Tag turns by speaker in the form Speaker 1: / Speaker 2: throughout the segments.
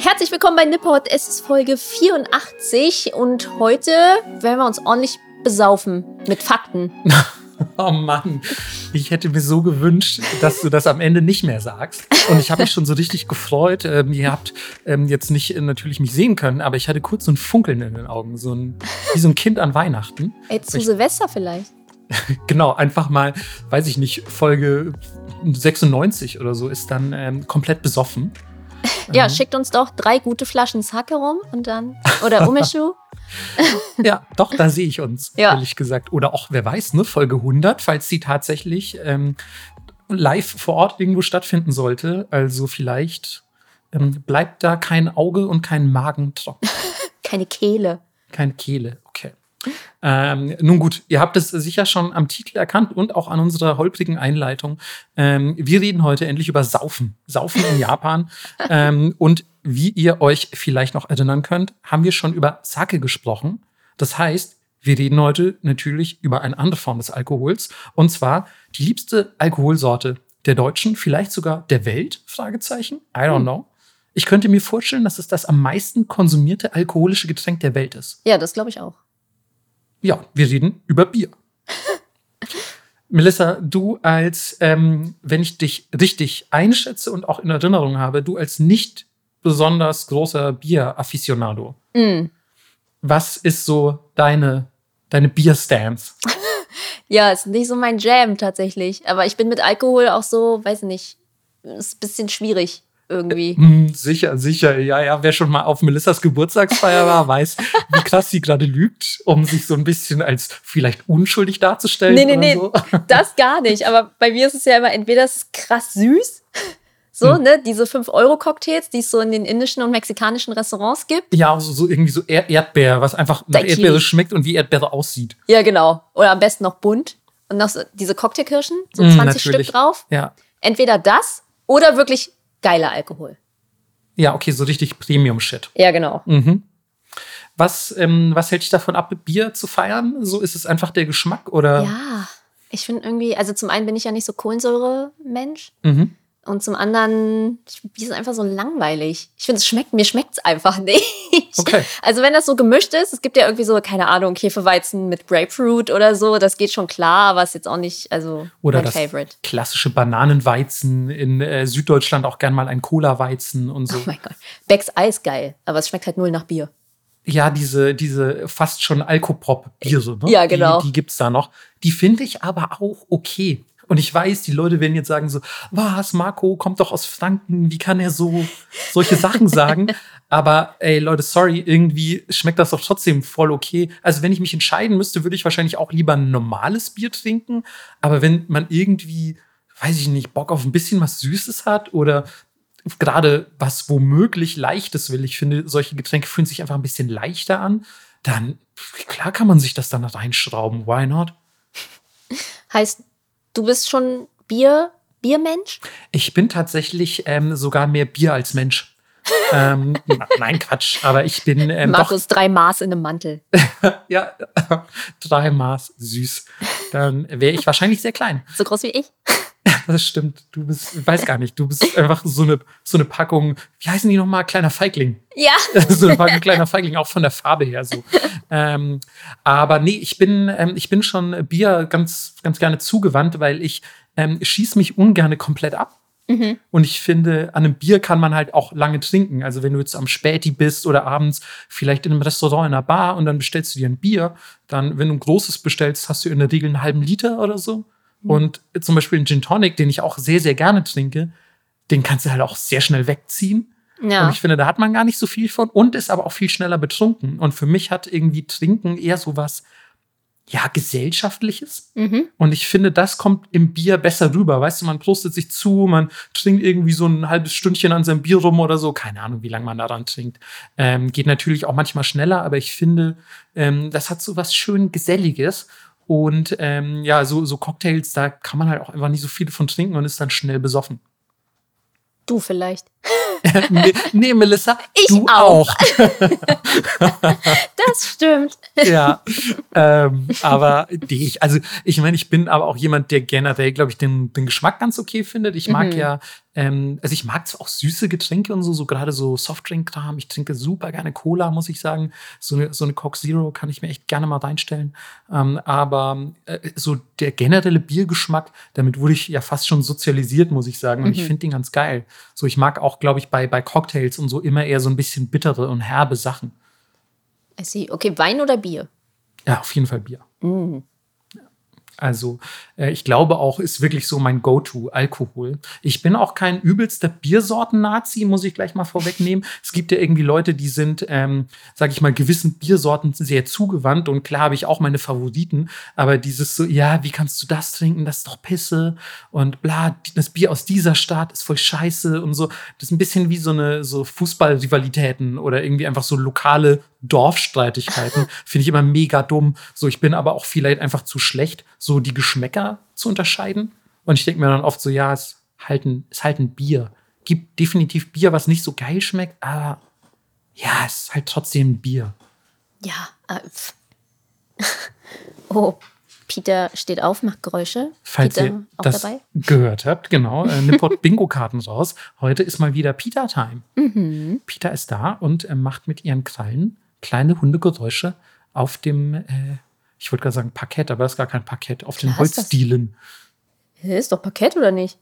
Speaker 1: Herzlich willkommen bei Nippot. Es ist Folge 84 und heute werden wir uns ordentlich besaufen mit Fakten.
Speaker 2: Oh Mann, ich hätte mir so gewünscht, dass du das am Ende nicht mehr sagst. Und ich habe mich schon so richtig gefreut. Ähm, ihr habt ähm, jetzt nicht äh, natürlich mich sehen können, aber ich hatte kurz so ein Funkeln in den Augen, so ein, wie so ein Kind an Weihnachten.
Speaker 1: Ey, zu ich, Silvester vielleicht.
Speaker 2: genau, einfach mal, weiß ich nicht, Folge 96 oder so ist dann ähm, komplett besoffen.
Speaker 1: Ja, mhm. schickt uns doch drei gute Flaschen Sake rum und dann. Oder Umeshu.
Speaker 2: ja, doch, da sehe ich uns, ja. ehrlich gesagt. Oder auch, wer weiß, ne, Folge 100, falls sie tatsächlich ähm, live vor Ort irgendwo stattfinden sollte. Also vielleicht ähm, bleibt da kein Auge und kein Magen trocken.
Speaker 1: Keine Kehle.
Speaker 2: Keine Kehle, okay. Ähm, nun gut, ihr habt es sicher schon am Titel erkannt und auch an unserer holprigen Einleitung. Ähm, wir reden heute endlich über Saufen. Saufen in Japan. ähm, und wie ihr euch vielleicht noch erinnern könnt, haben wir schon über Sake gesprochen. Das heißt, wir reden heute natürlich über eine andere Form des Alkohols. Und zwar die liebste Alkoholsorte der Deutschen, vielleicht sogar der Welt? Fragezeichen. I don't hm. know. Ich könnte mir vorstellen, dass es das am meisten konsumierte alkoholische Getränk der Welt ist.
Speaker 1: Ja, das glaube ich auch.
Speaker 2: Ja, wir reden über Bier. Melissa, du als, ähm, wenn ich dich richtig einschätze und auch in Erinnerung habe, du als nicht besonders großer Bier-Afficionado. Mm. Was ist so deine, deine Bier-Stance?
Speaker 1: ja, ist nicht so mein Jam tatsächlich. Aber ich bin mit Alkohol auch so, weiß nicht, ist ein bisschen schwierig irgendwie.
Speaker 2: Hm, sicher, sicher. Ja, ja. Wer schon mal auf Melissas Geburtstagsfeier war, weiß, wie krass sie gerade lügt, um sich so ein bisschen als vielleicht unschuldig darzustellen. Nee, nee, nee. So.
Speaker 1: Das gar nicht. Aber bei mir ist es ja immer entweder es ist krass süß. So, hm. ne, diese 5-Euro-Cocktails, die es so in den indischen und mexikanischen Restaurants gibt.
Speaker 2: Ja, so, so irgendwie so Erdbeer, was einfach nach Daiki. Erdbeere schmeckt und wie Erdbeere aussieht.
Speaker 1: Ja, genau. Oder am besten noch bunt. Und noch so diese Cocktailkirschen, so 20 mm, Stück drauf.
Speaker 2: Ja.
Speaker 1: Entweder das oder wirklich geiler Alkohol.
Speaker 2: Ja, okay, so richtig Premium-Shit.
Speaker 1: Ja, genau.
Speaker 2: Mhm. Was, ähm, was hält dich davon ab, Bier zu feiern? So ist es einfach der Geschmack oder?
Speaker 1: Ja, ich finde irgendwie, also zum einen bin ich ja nicht so Kohlensäure-Mensch. Mhm. Und zum anderen, die sind einfach so langweilig. Ich finde, es schmeckt, mir schmeckt es einfach nicht. Okay. Also wenn das so gemischt ist, es gibt ja irgendwie so, keine Ahnung, Hefeweizen mit Grapefruit oder so, das geht schon klar, aber es ist jetzt auch nicht, also
Speaker 2: oder mein das Favorite. klassische Bananenweizen in äh, Süddeutschland auch gern mal ein Cola-Weizen und so. Oh
Speaker 1: mein Gott. Becks Eis geil, aber es schmeckt halt null nach Bier.
Speaker 2: Ja, diese, diese fast schon Alkoprop-Biere, ne?
Speaker 1: Ja, genau.
Speaker 2: Die, die gibt's da noch. Die finde ich aber auch okay. Und ich weiß, die Leute werden jetzt sagen so, was, Marco kommt doch aus Franken, wie kann er so solche Sachen sagen? Aber ey, Leute, sorry, irgendwie schmeckt das doch trotzdem voll okay. Also wenn ich mich entscheiden müsste, würde ich wahrscheinlich auch lieber ein normales Bier trinken. Aber wenn man irgendwie, weiß ich nicht, Bock auf ein bisschen was Süßes hat oder gerade was womöglich Leichtes will, ich finde, solche Getränke fühlen sich einfach ein bisschen leichter an, dann klar kann man sich das dann reinschrauben. Why not?
Speaker 1: Heißt, Du bist schon Bier, Biermensch?
Speaker 2: Ich bin tatsächlich ähm, sogar mehr Bier als Mensch. ähm, nein, Quatsch, aber ich bin. Ähm,
Speaker 1: Markus, doch, drei Maß in einem Mantel.
Speaker 2: ja, drei Maß, süß. Dann wäre ich wahrscheinlich sehr klein.
Speaker 1: So groß wie ich?
Speaker 2: Das stimmt. Du bist, ich weiß gar nicht, du bist einfach so eine, so eine Packung, wie heißen die nochmal? Kleiner Feigling.
Speaker 1: Ja.
Speaker 2: so eine Packung kleiner Feigling, auch von der Farbe her so. ähm, aber nee, ich bin, ähm, ich bin schon Bier ganz, ganz gerne zugewandt, weil ich ähm, schieße mich ungerne komplett ab. Mhm. Und ich finde, an einem Bier kann man halt auch lange trinken. Also wenn du jetzt am Späti bist oder abends vielleicht in einem Restaurant in einer Bar und dann bestellst du dir ein Bier, dann, wenn du ein großes bestellst, hast du in der Regel einen halben Liter oder so. Mhm. Und zum Beispiel ein Gin Tonic, den ich auch sehr, sehr gerne trinke, den kannst du halt auch sehr schnell wegziehen. Ja. Und ich finde, da hat man gar nicht so viel von und ist aber auch viel schneller betrunken. Und für mich hat irgendwie Trinken eher so was, ja, gesellschaftliches. Mhm. Und ich finde, das kommt im Bier besser rüber. Weißt du, man prostet sich zu, man trinkt irgendwie so ein halbes Stündchen an seinem Bier rum oder so. Keine Ahnung, wie lange man daran trinkt. Ähm, geht natürlich auch manchmal schneller, aber ich finde, ähm, das hat so was schön Geselliges. Und ähm, ja, so, so Cocktails, da kann man halt auch einfach nicht so viele von trinken und ist dann schnell besoffen.
Speaker 1: Du vielleicht.
Speaker 2: nee, Melissa,
Speaker 1: ich
Speaker 2: du
Speaker 1: auch. auch. das stimmt.
Speaker 2: ja, ähm, aber die, ich, also ich meine, ich bin aber auch jemand, der generell, glaube ich, den, den Geschmack ganz okay findet. Ich mag mhm. ja Ähm, also ich mag zwar auch süße Getränke und so, so gerade so Softdrink-Kram. Ich trinke super gerne Cola, muss ich sagen. So eine, so eine Coke Zero kann ich mir echt gerne mal reinstellen. Ähm, aber äh, so der generelle Biergeschmack, damit wurde ich ja fast schon sozialisiert, muss ich sagen. Und mhm. ich finde den ganz geil. So, ich mag auch, glaube ich, bei, bei Cocktails und so immer eher so ein bisschen bittere und herbe Sachen.
Speaker 1: I see. Okay, Wein oder Bier?
Speaker 2: Ja, auf jeden Fall Bier. Mm. Also äh, ich glaube auch, ist wirklich so mein Go-To Alkohol. Ich bin auch kein übelster Biersorten-Nazi, muss ich gleich mal vorwegnehmen. Es gibt ja irgendwie Leute, die sind, ähm, sage ich mal, gewissen Biersorten sehr zugewandt und klar habe ich auch meine Favoriten, aber dieses so, ja, wie kannst du das trinken? Das ist doch Pisse und bla, das Bier aus dieser Stadt ist voll scheiße und so. Das ist ein bisschen wie so eine so Fußballrivalitäten oder irgendwie einfach so lokale Dorfstreitigkeiten. Finde ich immer mega dumm. So, ich bin aber auch vielleicht einfach zu schlecht, so die Geschmäcker zu unterscheiden. Und ich denke mir dann oft so, ja, es halt ein, ist halt ein Bier. Gibt definitiv Bier, was nicht so geil schmeckt, aber ja, es ist halt trotzdem ein Bier.
Speaker 1: Ja, äh, oh, Peter steht auf, macht Geräusche.
Speaker 2: Falls
Speaker 1: Peter
Speaker 2: ihr das dabei? gehört habt, genau, äh, Nippot Bingo-Karten raus. Heute ist mal wieder Peter-Time. Mhm. Peter ist da und äh, macht mit ihren Krallen kleine Hundegeräusche auf dem, äh, ich wollte gerade sagen Parkett, aber das ist gar kein Parkett, auf den Holzdielen.
Speaker 1: Ist doch Parkett oder nicht?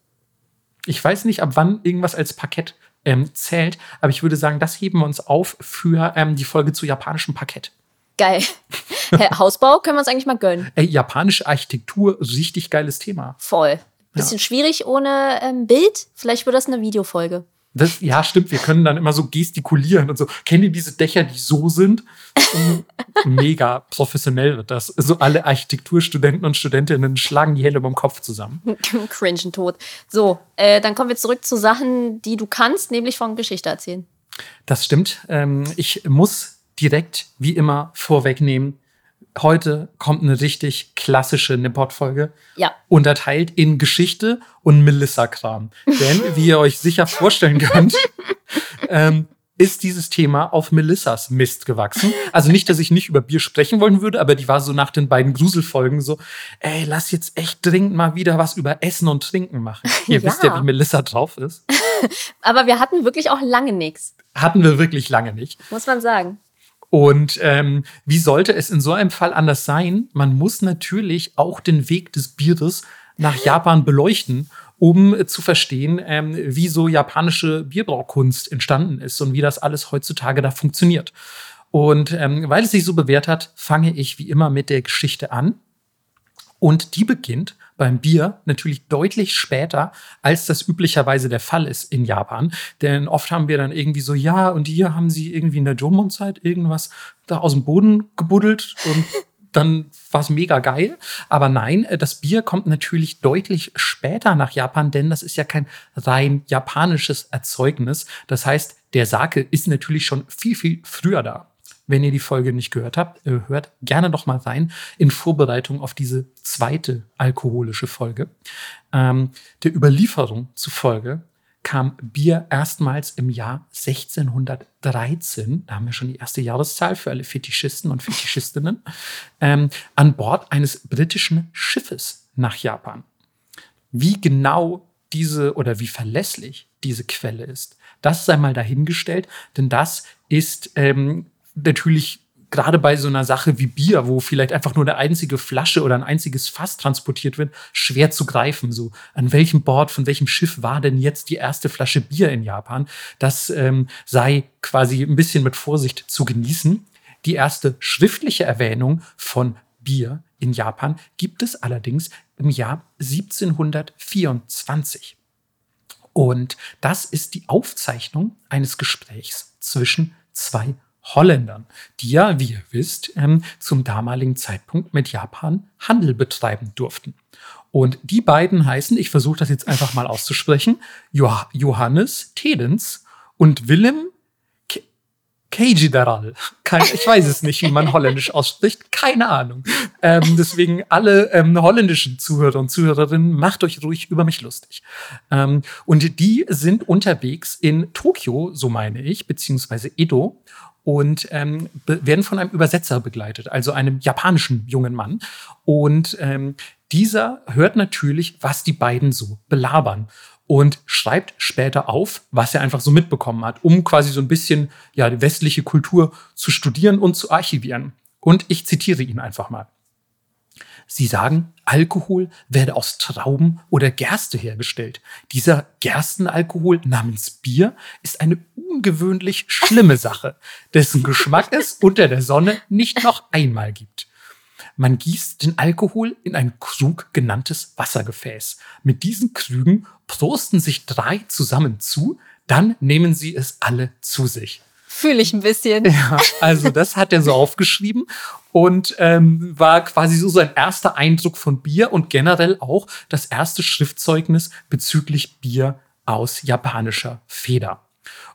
Speaker 2: Ich weiß nicht, ab wann irgendwas als Parkett ähm, zählt, aber ich würde sagen, das heben wir uns auf für ähm, die Folge zu japanischem Parkett.
Speaker 1: Geil. Hausbau können wir uns eigentlich mal gönnen.
Speaker 2: Ey, japanische Architektur, richtig geiles Thema.
Speaker 1: Voll. Bisschen ja. schwierig ohne ähm, Bild. Vielleicht wird das eine Videofolge.
Speaker 2: Das, ja, stimmt. Wir können dann immer so gestikulieren und so. Kennt ihr diese Dächer, die so sind? Mega professionell wird das. So alle Architekturstudenten und Studentinnen schlagen die Hände beim Kopf zusammen.
Speaker 1: Cringen tot. So, äh, dann kommen wir zurück zu Sachen, die du kannst, nämlich von Geschichte erzählen.
Speaker 2: Das stimmt. Ähm, ich muss direkt, wie immer, vorwegnehmen, heute kommt eine richtig klassische Nippot-Folge.
Speaker 1: Ja.
Speaker 2: Unterteilt in Geschichte und Melissa-Kram. Denn, wie ihr euch sicher vorstellen könnt, ähm, ist dieses Thema auf Melissas Mist gewachsen. Also nicht, dass ich nicht über Bier sprechen wollen würde, aber die war so nach den beiden Gruselfolgen so, ey, lass jetzt echt dringend mal wieder was über Essen und Trinken machen. Ihr ja. wisst ja, wie Melissa drauf ist.
Speaker 1: aber wir hatten wirklich auch lange nichts.
Speaker 2: Hatten wir wirklich lange nicht.
Speaker 1: Muss man sagen.
Speaker 2: Und ähm, wie sollte es in so einem Fall anders sein? Man muss natürlich auch den Weg des Bieres nach Japan beleuchten, um zu verstehen, ähm, wie so japanische Bierbraukunst entstanden ist und wie das alles heutzutage da funktioniert. Und ähm, weil es sich so bewährt hat, fange ich wie immer mit der Geschichte an. Und die beginnt beim Bier natürlich deutlich später, als das üblicherweise der Fall ist in Japan. Denn oft haben wir dann irgendwie so, ja, und hier haben sie irgendwie in der Jomon-Zeit irgendwas da aus dem Boden gebuddelt und dann war es mega geil. Aber nein, äh, das Bier kommt natürlich deutlich später nach Japan, denn das ist ja kein rein japanisches Erzeugnis. Das heißt, der Sake ist natürlich schon viel, viel früher da. Wenn ihr die Folge nicht gehört habt, äh, hört gerne noch mal rein in Vorbereitung auf diese zweite alkoholische Folge. Ähm, der Überlieferung zufolge kam Bier erstmals im Jahr 1613, da haben wir schon die erste Jahreszahl für alle Fetischisten und Fetischistinnen, ähm, an Bord eines britischen Schiffes nach Japan. Wie genau diese oder wie verlässlich diese Quelle ist, das sei mal dahingestellt, denn das ist ähm, natürlich gerade bei so einer Sache wie Bier, wo vielleicht einfach nur eine einzige Flasche oder ein einziges Fass transportiert wird, schwer zu greifen. So, an welchem Bord, von welchem Schiff war denn jetzt die erste Flasche Bier in Japan? Das ähm, sei quasi ein bisschen mit Vorsicht zu genießen. Die erste schriftliche Erwähnung von Bier in Japan gibt es allerdings im Jahr 1724. Und das ist die Aufzeichnung eines Gesprächs zwischen zwei Holländern, die ja, wie ihr wisst, ähm, zum damaligen Zeitpunkt mit Japan Handel betreiben durften. Und die beiden heißen, ich versuche das jetzt einfach mal auszusprechen, Johannes Tedens und Willem Kejidaral. Ich weiß es nicht, wie man holländisch ausspricht. Keine Ahnung. Ähm, deswegen alle ähm, holländischen Zuhörer und Zuhörerinnen, macht euch ruhig über mich lustig. Ähm, und die sind unterwegs in Tokio, so meine ich, beziehungsweise Edo und ähm, werden von einem Übersetzer begleitet, also einem japanischen jungen Mann. Und ähm, dieser hört natürlich, was die beiden so belabern. und schreibt später auf, was er einfach so mitbekommen hat, um quasi so ein bisschen ja die westliche Kultur zu studieren und zu archivieren. Und ich zitiere ihn einfach mal. Sie sagen, Alkohol werde aus Trauben oder Gerste hergestellt. Dieser Gerstenalkohol namens Bier ist eine ungewöhnlich schlimme Sache, dessen Geschmack es unter der Sonne nicht noch einmal gibt. Man gießt den Alkohol in ein Krug genanntes Wassergefäß. Mit diesen Krügen prosten sich drei zusammen zu, dann nehmen sie es alle zu sich.
Speaker 1: Fühle ich ein bisschen.
Speaker 2: Ja, also das hat er so aufgeschrieben und ähm, war quasi so sein erster Eindruck von Bier und generell auch das erste Schriftzeugnis bezüglich Bier aus japanischer Feder.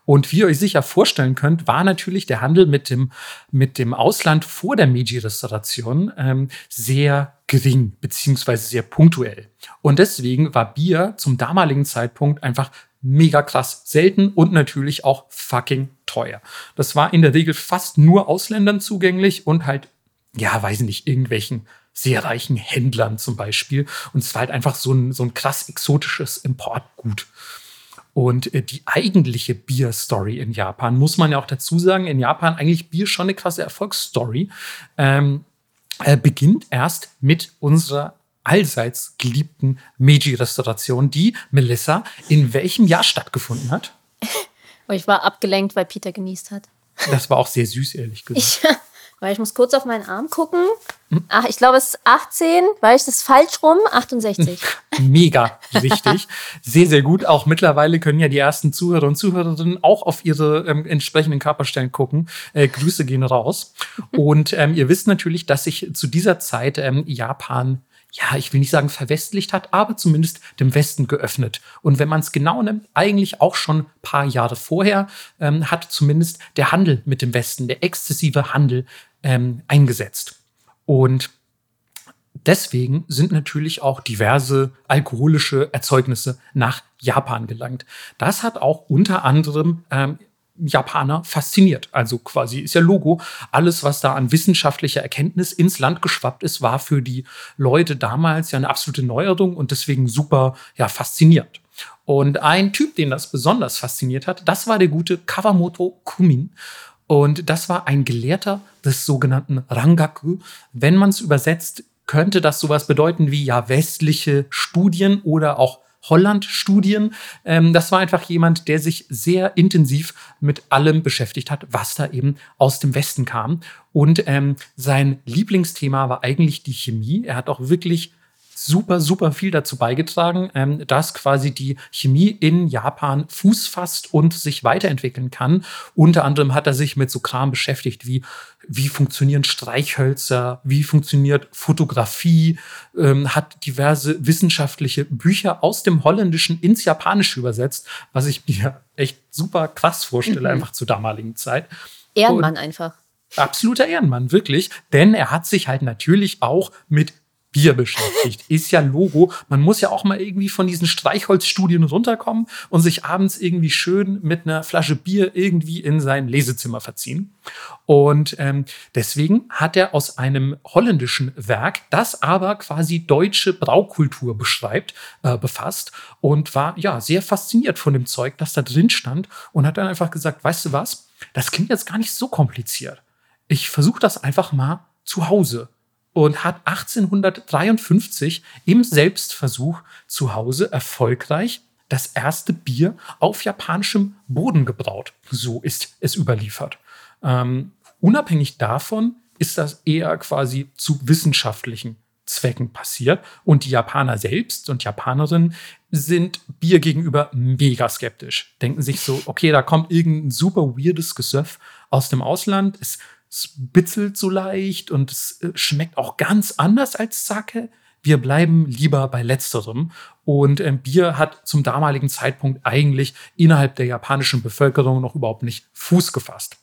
Speaker 2: Und wie ihr euch sicher vorstellen könnt, war natürlich der Handel mit dem, mit dem Ausland vor der Meiji-Restauration ähm, sehr gering beziehungsweise sehr punktuell. Und deswegen war Bier zum damaligen Zeitpunkt einfach mega krass selten und natürlich auch fucking teuer. Das war in der Regel fast nur Ausländern zugänglich und halt, ja, weiß nicht, irgendwelchen sehr reichen Händlern zum Beispiel. Und es war halt einfach so ein, so ein krass exotisches Importgut. Und äh, die eigentliche Bier-Story in Japan, muss man ja auch dazu sagen, in Japan eigentlich Bier schon eine krasse Erfolgsstory, ähm, äh, beginnt erst mit unserer allseits geliebten Meiji-Restauration, die Melissa in welchem Jahr stattgefunden hat?
Speaker 1: ich war abgelenkt, weil Peter genießt hat.
Speaker 2: Das war auch sehr süß, ehrlich gesagt.
Speaker 1: Ich, weil ich muss kurz auf meinen Arm gucken. Ach, ich glaube, es ist 18, weil ich das falsch rum, 68.
Speaker 2: Mega richtig. Sehr, sehr gut. Auch mittlerweile können ja die ersten Zuhörer und Zuhörerinnen auch auf ihre ähm, entsprechenden Körperstellen gucken. Äh, Grüße gehen raus. Und ähm, ihr wisst natürlich, dass sich zu dieser Zeit ähm, Japan ja, ich will nicht sagen verwestlicht hat, aber zumindest dem Westen geöffnet. Und wenn man es genau nimmt, eigentlich auch schon ein paar Jahre vorher, ähm, hat zumindest der Handel mit dem Westen, der exzessive Handel ähm, eingesetzt. Und deswegen sind natürlich auch diverse alkoholische Erzeugnisse nach Japan gelangt. Das hat auch unter anderem ähm, Japaner fasziniert. Also quasi ist ja Logo. Alles, was da an wissenschaftlicher Erkenntnis ins Land geschwappt ist, war für die Leute damals ja eine absolute Neuerung und deswegen super ja, fasziniert. Und ein Typ, den das besonders fasziniert hat, das war der gute Kawamoto Kumin. Und das war ein Gelehrter des sogenannten Rangaku. Wenn man es übersetzt, könnte das sowas bedeuten wie ja westliche Studien oder auch Holland-Studien. Ähm, das war einfach jemand, der sich sehr intensiv mit allem beschäftigt hat, was da eben aus dem Westen kam. Und ähm, sein Lieblingsthema war eigentlich die Chemie. Er hat auch wirklich super, super viel dazu beigetragen, ähm, dass quasi die Chemie in Japan Fuß fasst und sich weiterentwickeln kann. Unter anderem hat er sich mit so Kram beschäftigt wie wie funktionieren Streichhölzer, wie funktioniert Fotografie, ähm, hat diverse wissenschaftliche Bücher aus dem Holländischen ins Japanische übersetzt, was ich mir echt super krass vorstelle, mhm. einfach zur damaligen Zeit.
Speaker 1: Ehrenmann und einfach.
Speaker 2: Absoluter Ehrenmann, wirklich. Denn er hat sich halt natürlich auch mit Bier beschäftigt. Ist ja Logo. Man muss ja auch mal irgendwie von diesen Streichholzstudien runterkommen und sich abends irgendwie schön mit einer Flasche Bier irgendwie in sein Lesezimmer verziehen. Und ähm, deswegen hat er aus einem holländischen Werk, das aber quasi deutsche Braukultur beschreibt, äh, befasst und war ja sehr fasziniert von dem Zeug, das da drin stand und hat dann einfach gesagt, weißt du was, das klingt jetzt gar nicht so kompliziert. Ich versuche das einfach mal zu Hause und hat 1853 im Selbstversuch zu Hause erfolgreich das erste Bier auf japanischem Boden gebraut. So ist es überliefert. Ähm, unabhängig davon ist das eher quasi zu wissenschaftlichen Zwecken passiert. Und die Japaner selbst und Japanerinnen sind Bier gegenüber mega skeptisch. Denken sich so, okay, da kommt irgendein super weirdes Gesöff aus dem Ausland. Es es bitzelt so leicht und es äh, schmeckt auch ganz anders als Sake. Wir bleiben lieber bei letzterem. Und ähm, Bier hat zum damaligen Zeitpunkt eigentlich innerhalb der japanischen Bevölkerung noch überhaupt nicht Fuß gefasst.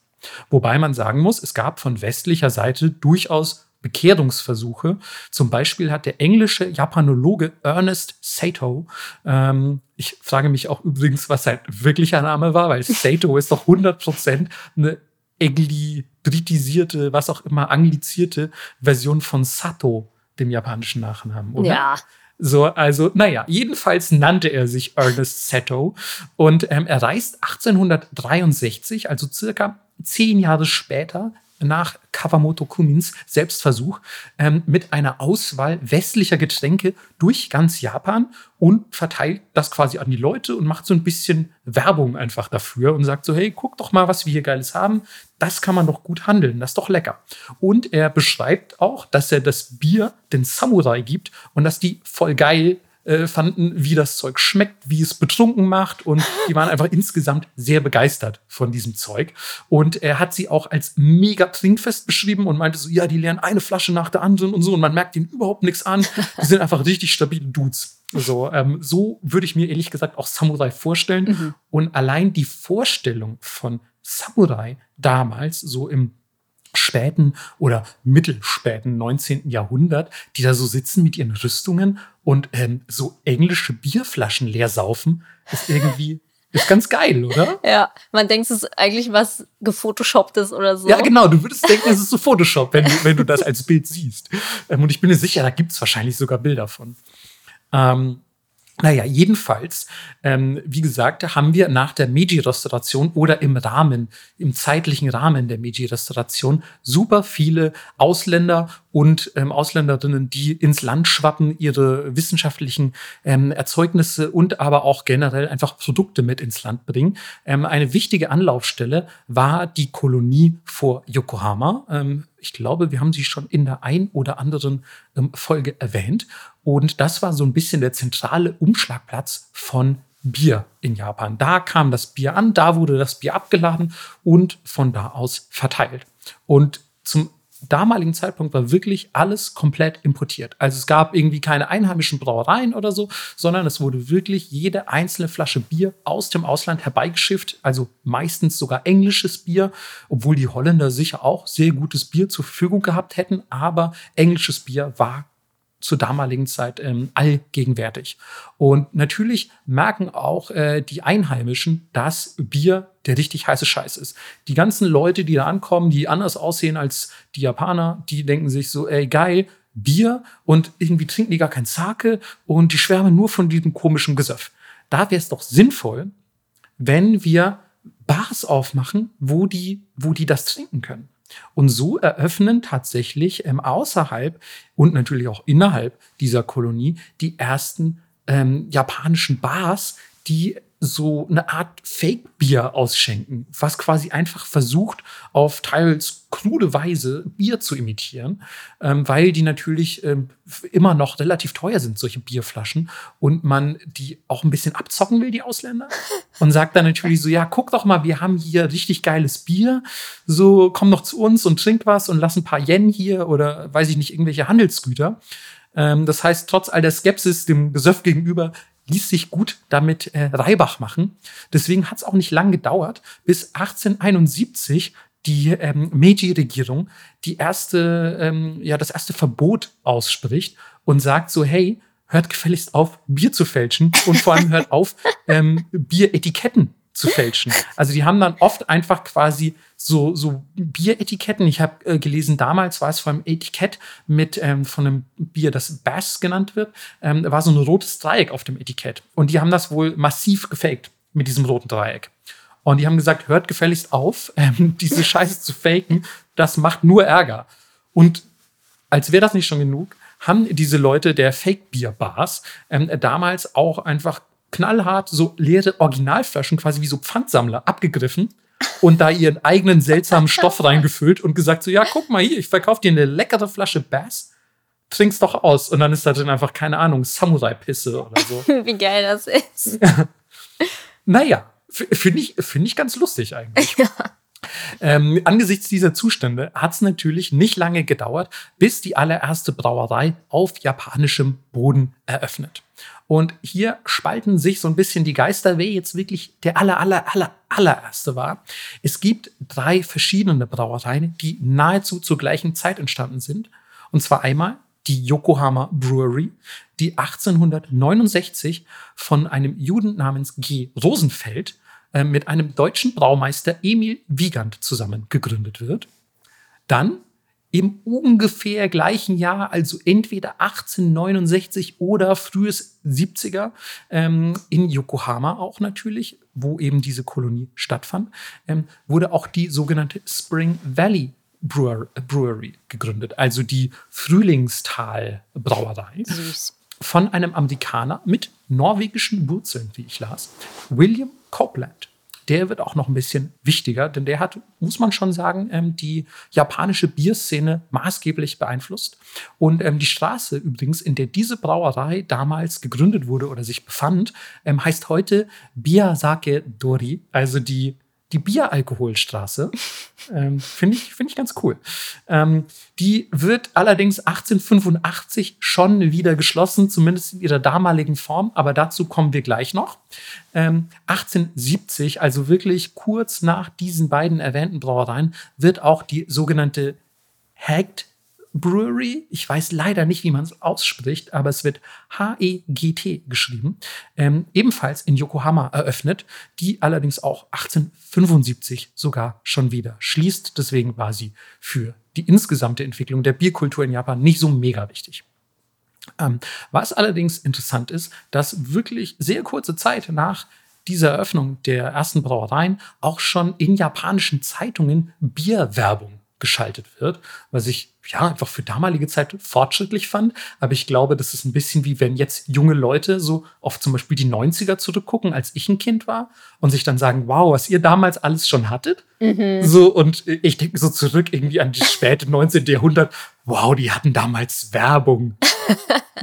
Speaker 2: Wobei man sagen muss, es gab von westlicher Seite durchaus Bekehrungsversuche. Zum Beispiel hat der englische Japanologe Ernest Sato, ähm, ich frage mich auch übrigens, was sein wirklicher Name war, weil Sato ist doch 100% eine anglitisierte, was auch immer, anglizierte Version von Sato, dem japanischen Nachnamen, oder?
Speaker 1: Ja.
Speaker 2: So, also, naja, jedenfalls nannte er sich Ernest Seto und ähm, er reist 1863, also circa zehn Jahre später, nach Kawamoto Kumins Selbstversuch ähm, mit einer Auswahl westlicher Getränke durch ganz Japan und verteilt das quasi an die Leute und macht so ein bisschen Werbung einfach dafür und sagt so, hey, guck doch mal, was wir hier Geiles haben. Das kann man doch gut handeln, das ist doch lecker. Und er beschreibt auch, dass er das Bier den Samurai gibt und dass die voll geil äh, fanden, wie das Zeug schmeckt, wie es betrunken macht. Und die waren einfach insgesamt sehr begeistert von diesem Zeug. Und er hat sie auch als mega trinkfest beschrieben und meinte so, ja, die lernen eine Flasche nach der anderen und so. Und man merkt ihnen überhaupt nichts an. Die sind einfach richtig stabile Dudes. So, ähm, so würde ich mir ehrlich gesagt auch Samurai vorstellen. Mhm. Und allein die Vorstellung von Samurai damals, so im späten oder mittelspäten 19. Jahrhundert, die da so sitzen mit ihren Rüstungen und ähm, so englische Bierflaschen leer saufen, ist irgendwie ist ganz geil, oder?
Speaker 1: Ja, man denkt, es ist eigentlich was gefotoshopptes oder so.
Speaker 2: Ja, genau, du würdest denken, es ist so Photoshop, wenn du, wenn du das als Bild siehst. Ähm, und ich bin mir sicher, da gibt es wahrscheinlich sogar Bilder von. Ähm, naja, jedenfalls, ähm, wie gesagt, haben wir nach der Meiji-Restauration oder im Rahmen, im zeitlichen Rahmen der Meiji-Restauration super viele Ausländer und ähm, Ausländerinnen, die ins Land schwappen, ihre wissenschaftlichen ähm, Erzeugnisse und aber auch generell einfach Produkte mit ins Land bringen. Ähm, eine wichtige Anlaufstelle war die Kolonie vor Yokohama. Ähm, ich glaube, wir haben sie schon in der ein oder anderen ähm, Folge erwähnt. Und das war so ein bisschen der zentrale Umschlagplatz von Bier in Japan. Da kam das Bier an, da wurde das Bier abgeladen und von da aus verteilt. Und zum damaligen Zeitpunkt war wirklich alles komplett importiert. Also es gab irgendwie keine einheimischen Brauereien oder so, sondern es wurde wirklich jede einzelne Flasche Bier aus dem Ausland herbeigeschifft, also meistens sogar englisches Bier, obwohl die Holländer sicher auch sehr gutes Bier zur Verfügung gehabt hätten, aber englisches Bier war zur damaligen Zeit ähm, allgegenwärtig. Und natürlich merken auch äh, die Einheimischen, dass Bier der richtig heiße Scheiß ist. Die ganzen Leute, die da ankommen, die anders aussehen als die Japaner, die denken sich so, ey, geil, Bier und irgendwie trinken die gar kein Sake und die schwärmen nur von diesem komischen Gesöff. Da wäre es doch sinnvoll, wenn wir Bars aufmachen, wo die, wo die das trinken können. Und so eröffnen tatsächlich ähm, außerhalb und natürlich auch innerhalb dieser Kolonie die ersten ähm, japanischen Bars, die so eine Art Fake-Bier ausschenken, was quasi einfach versucht, auf teils krude Weise Bier zu imitieren, ähm, weil die natürlich ähm, immer noch relativ teuer sind, solche Bierflaschen, und man die auch ein bisschen abzocken will, die Ausländer, und sagt dann natürlich so, ja, guck doch mal, wir haben hier richtig geiles Bier, so komm doch zu uns und trink was und lass ein paar Yen hier oder weiß ich nicht, irgendwelche Handelsgüter. Ähm, das heißt, trotz all der Skepsis dem Gesöff gegenüber ließ sich gut damit äh, Reibach machen. Deswegen hat es auch nicht lang gedauert, bis 1871 die ähm, Meiji-Regierung die erste, ähm, ja, das erste Verbot ausspricht und sagt so, hey, hört gefälligst auf, Bier zu fälschen und vor allem hört auf, ähm, Bieretiketten zu fälschen. Also die haben dann oft einfach quasi so, so Bieretiketten. Ich habe äh, gelesen, damals war es vor allem Etikett mit ähm, von einem Bier, das Bass genannt wird, ähm, war so ein rotes Dreieck auf dem Etikett. Und die haben das wohl massiv gefaked mit diesem roten Dreieck. Und die haben gesagt, hört gefälligst auf, ähm, diese Scheiße zu faken. Das macht nur Ärger. Und als wäre das nicht schon genug, haben diese Leute der Fake-Bier-Bars ähm, damals auch einfach knallhart so leere Originalflaschen, quasi wie so Pfandsammler, abgegriffen und da ihren eigenen seltsamen Stoff reingefüllt und gesagt so, ja, guck mal hier, ich verkaufe dir eine leckere Flasche Bass, trink's doch aus. Und dann ist da drin einfach, keine Ahnung, Samurai-Pisse oder so.
Speaker 1: wie geil das ist.
Speaker 2: naja, finde ich, find ich ganz lustig eigentlich. Ja. Ähm, angesichts dieser Zustände hat es natürlich nicht lange gedauert, bis die allererste Brauerei auf japanischem Boden eröffnet. Und hier spalten sich so ein bisschen die Geister, wer jetzt wirklich der aller, aller, aller, allererste war. Es gibt drei verschiedene Brauereien, die nahezu zur gleichen Zeit entstanden sind. Und zwar einmal die Yokohama Brewery, die 1869 von einem Juden namens G. Rosenfeld äh, mit einem deutschen Braumeister Emil Wiegand zusammen gegründet wird. Dann im ungefähr gleichen Jahr, also entweder 1869 oder frühes 70er, ähm, in Yokohama auch natürlich, wo eben diese Kolonie stattfand, ähm, wurde auch die sogenannte Spring Valley Brewery gegründet, also die Frühlingstal Brauerei. Süß. Von einem Amerikaner mit norwegischen Wurzeln, wie ich las, William Copeland der wird auch noch ein bisschen wichtiger, denn der hat, muss man schon sagen, ähm, die japanische Bierszene maßgeblich beeinflusst. Und ähm, die Straße übrigens, in der diese Brauerei damals gegründet wurde oder sich befand, ähm, heißt heute Biyasake Dori, also die die Bieralkoholstraße. ähm, Finde ich, find ich ganz cool. Ähm, die wird allerdings 1885 schon wieder geschlossen, zumindest in ihrer damaligen Form, aber dazu kommen wir gleich noch. Ähm, 1870, also wirklich kurz nach diesen beiden erwähnten Brauereien, wird auch die sogenannte Hagged Brewery. Ich weiß leider nicht, wie man es ausspricht, aber es wird H-E-G-T geschrieben. Ähm, ebenfalls in Yokohama eröffnet, die allerdings auch 1875 sogar schon wieder schließt. Deswegen war sie für die insgesamte Entwicklung der Bierkultur in Japan nicht so mega wichtig. Ähm, was allerdings interessant ist, dass wirklich sehr kurze Zeit nach dieser Eröffnung der ersten Brauereien auch schon in japanischen Zeitungen Bierwerbung geschaltet wird, was ich ja einfach für damalige Zeit fortschrittlich fand. Aber ich glaube, das ist ein bisschen wie wenn jetzt junge Leute so auf zum Beispiel die 90er zurückgucken, als ich ein Kind war und sich dann sagen, wow, was ihr damals alles schon hattet. Mhm. So, und ich denke so zurück irgendwie an die späte 19. Jahrhundert. Wow, die hatten damals Werbung.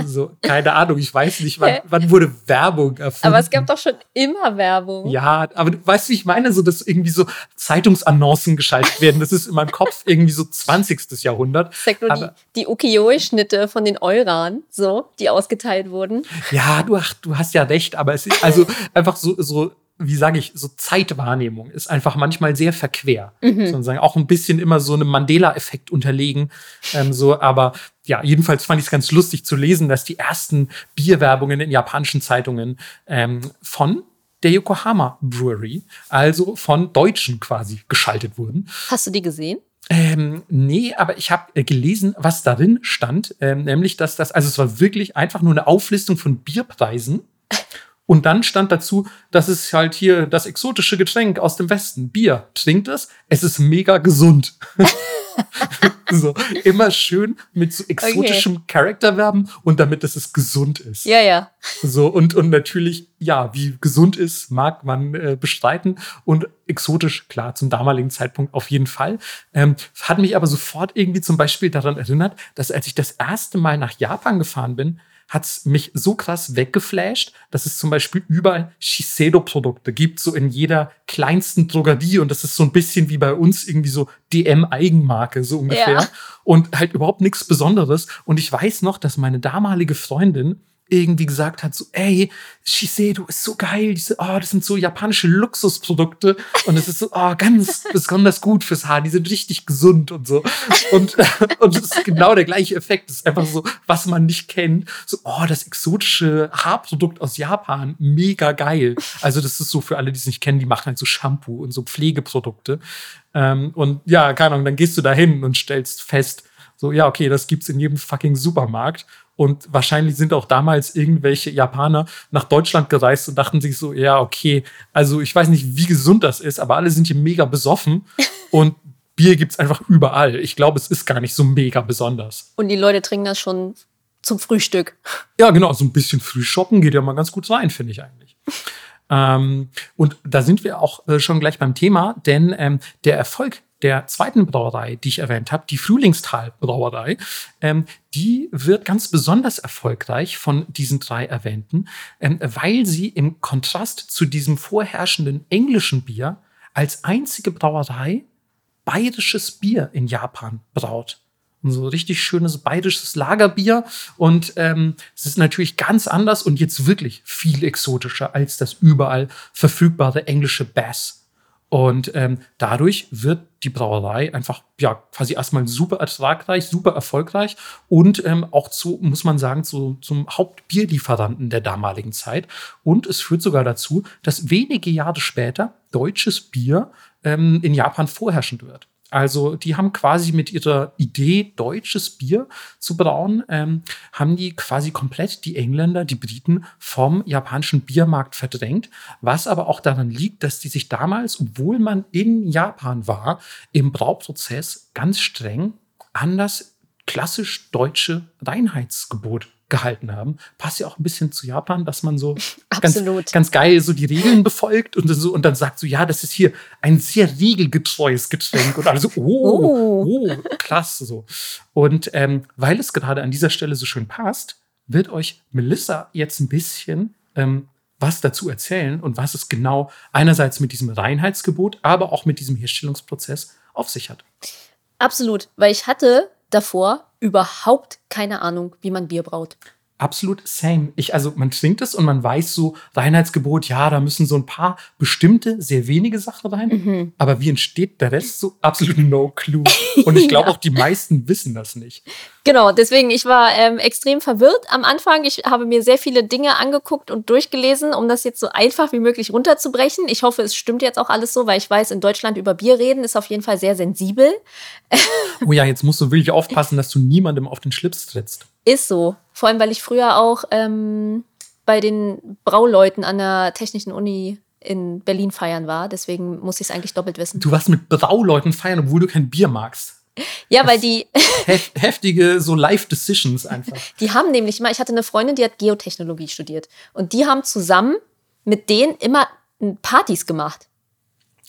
Speaker 2: So, keine Ahnung, ich weiß nicht, wann, wann, wurde Werbung erfunden.
Speaker 1: Aber es gab doch schon immer Werbung.
Speaker 2: Ja, aber du weißt, wie ich meine, so dass irgendwie so Zeitungsannoncen geschaltet werden. Das ist in meinem Kopf irgendwie so 20. Jahrhundert.
Speaker 1: Sag nur aber, die, die Ukiyo-Schnitte von den Euran, so, die ausgeteilt wurden.
Speaker 2: Ja, du, ach, du hast ja recht, aber es ist also einfach so, so wie sage ich, so Zeitwahrnehmung ist einfach manchmal sehr verquer. Mhm. Sozusagen auch ein bisschen immer so einem Mandela-Effekt unterlegen. Ähm, so, aber ja, jedenfalls fand ich es ganz lustig zu lesen, dass die ersten Bierwerbungen in japanischen Zeitungen ähm, von der Yokohama Brewery, also von Deutschen quasi geschaltet wurden.
Speaker 1: Hast du die gesehen?
Speaker 2: Ähm, nee, aber ich habe äh, gelesen, was darin stand, ähm, nämlich, dass das, also es war wirklich einfach nur eine Auflistung von Bierpreisen. Und dann stand dazu, das ist halt hier das exotische Getränk aus dem Westen. Bier. Trinkt es. Es ist mega gesund. so, immer schön mit so exotischem okay. Charakterwerben und damit, dass es gesund ist.
Speaker 1: Ja, ja.
Speaker 2: So, und, und natürlich, ja, wie gesund ist, mag man äh, bestreiten. Und exotisch, klar, zum damaligen Zeitpunkt auf jeden Fall. Ähm, hat mich aber sofort irgendwie zum Beispiel daran erinnert, dass als ich das erste Mal nach Japan gefahren bin, hat es mich so krass weggeflasht, dass es zum Beispiel überall Shiseido-Produkte gibt, so in jeder kleinsten Drogerie. Und das ist so ein bisschen wie bei uns irgendwie so DM-Eigenmarke, so ungefähr. Ja. Und halt überhaupt nichts Besonderes. Und ich weiß noch, dass meine damalige Freundin irgendwie gesagt hat, so, ey, Shiseido ist so geil, diese, oh, das sind so japanische Luxusprodukte und es ist so, oh, ganz besonders gut fürs Haar, die sind richtig gesund und so. Und, und es ist genau der gleiche Effekt, es ist einfach so, was man nicht kennt, so, oh, das exotische Haarprodukt aus Japan, mega geil. Also das ist so für alle, die es nicht kennen, die machen halt so Shampoo und so Pflegeprodukte. Ähm, und ja, keine Ahnung, dann gehst du da hin und stellst fest, so, ja, okay, das gibt's in jedem fucking Supermarkt. Und wahrscheinlich sind auch damals irgendwelche Japaner nach Deutschland gereist und dachten sich so, ja, okay, also ich weiß nicht, wie gesund das ist, aber alle sind hier mega besoffen und Bier gibt's einfach überall. Ich glaube, es ist gar nicht so mega besonders.
Speaker 1: Und die Leute trinken das schon zum Frühstück.
Speaker 2: Ja, genau, so ein bisschen früh shoppen geht ja mal ganz gut rein, finde ich eigentlich. ähm, und da sind wir auch äh, schon gleich beim Thema, denn ähm, der Erfolg der zweiten Brauerei, die ich erwähnt habe, die Frühlingstal-Brauerei, ähm, die wird ganz besonders erfolgreich von diesen drei erwähnten, ähm, weil sie im Kontrast zu diesem vorherrschenden englischen Bier als einzige Brauerei bayerisches Bier in Japan braut. So richtig schönes bayerisches Lagerbier. Und ähm, es ist natürlich ganz anders und jetzt wirklich viel exotischer als das überall verfügbare englische Bass. Und ähm, dadurch wird die Brauerei einfach ja quasi erstmal super ertragreich, super erfolgreich und ähm, auch zu, muss man sagen, zu, zum Hauptbierlieferanten der damaligen Zeit. Und es führt sogar dazu, dass wenige Jahre später deutsches Bier ähm, in Japan vorherrschend wird. Also die haben quasi mit ihrer Idee, deutsches Bier zu brauen, ähm, haben die quasi komplett die Engländer, die Briten vom japanischen Biermarkt verdrängt. Was aber auch daran liegt, dass die sich damals, obwohl man in Japan war, im Brauprozess ganz streng an das klassisch deutsche Reinheitsgebot gehalten haben. Passt ja auch ein bisschen zu Japan, dass man so ganz, ganz geil so die Regeln befolgt und, so, und dann sagt so, ja, das ist hier ein sehr regelgetreues Getränk. Und alle so, oh, oh, oh klasse so. Und ähm, weil es gerade an dieser Stelle so schön passt, wird euch Melissa jetzt ein bisschen ähm, was dazu erzählen und was es genau einerseits mit diesem Reinheitsgebot, aber auch mit diesem Herstellungsprozess auf sich hat.
Speaker 1: Absolut, weil ich hatte davor überhaupt keine Ahnung, wie man Bier braut.
Speaker 2: Absolut same. Ich, also man trinkt es und man weiß so, Reinheitsgebot, ja, da müssen so ein paar bestimmte, sehr wenige Sachen rein. Mhm. Aber wie entsteht der Rest so? Absolut no clue. Und ich glaube ja. auch die meisten wissen das nicht.
Speaker 1: Genau, deswegen, ich war ähm, extrem verwirrt am Anfang. Ich habe mir sehr viele Dinge angeguckt und durchgelesen, um das jetzt so einfach wie möglich runterzubrechen. Ich hoffe, es stimmt jetzt auch alles so, weil ich weiß, in Deutschland über Bier reden ist auf jeden Fall sehr sensibel.
Speaker 2: oh ja, jetzt musst du wirklich aufpassen, dass du niemandem auf den Schlips trittst.
Speaker 1: Ist so. Vor allem, weil ich früher auch ähm, bei den Brauleuten an der Technischen Uni in Berlin feiern war. Deswegen muss ich es eigentlich doppelt wissen.
Speaker 2: Du warst mit Brauleuten feiern, obwohl du kein Bier magst.
Speaker 1: Ja, weil die.
Speaker 2: heftige, so Life-Decisions einfach.
Speaker 1: Die haben nämlich mal, ich hatte eine Freundin, die hat Geotechnologie studiert. Und die haben zusammen mit denen immer Partys gemacht.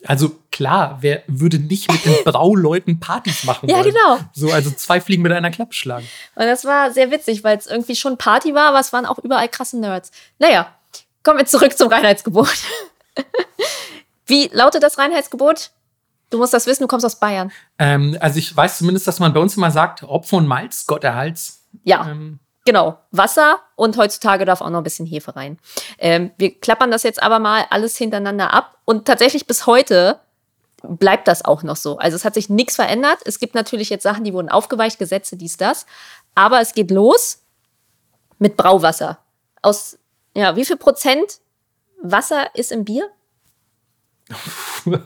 Speaker 2: Also klar, wer würde nicht mit den Brauleuten Partys machen
Speaker 1: ja,
Speaker 2: wollen?
Speaker 1: genau.
Speaker 2: So, also zwei Fliegen mit einer Klappe schlagen.
Speaker 1: Und das war sehr witzig, weil es irgendwie schon Party war, aber es waren auch überall krasse Nerds. Naja, kommen wir zurück zum Reinheitsgebot. Wie lautet das Reinheitsgebot? Du musst das wissen, du kommst aus Bayern.
Speaker 2: Ähm, also ich weiß zumindest, dass man bei uns immer sagt, Opfer und Malz, Gott erhalts.
Speaker 1: Ja. Ähm, Genau, Wasser und heutzutage darf auch noch ein bisschen Hefe rein. Ähm, wir klappern das jetzt aber mal alles hintereinander ab und tatsächlich bis heute bleibt das auch noch so. Also es hat sich nichts verändert. Es gibt natürlich jetzt Sachen, die wurden aufgeweicht, Gesetze, dies, das. Aber es geht los mit Brauwasser. Aus, ja, wie viel Prozent Wasser ist im Bier?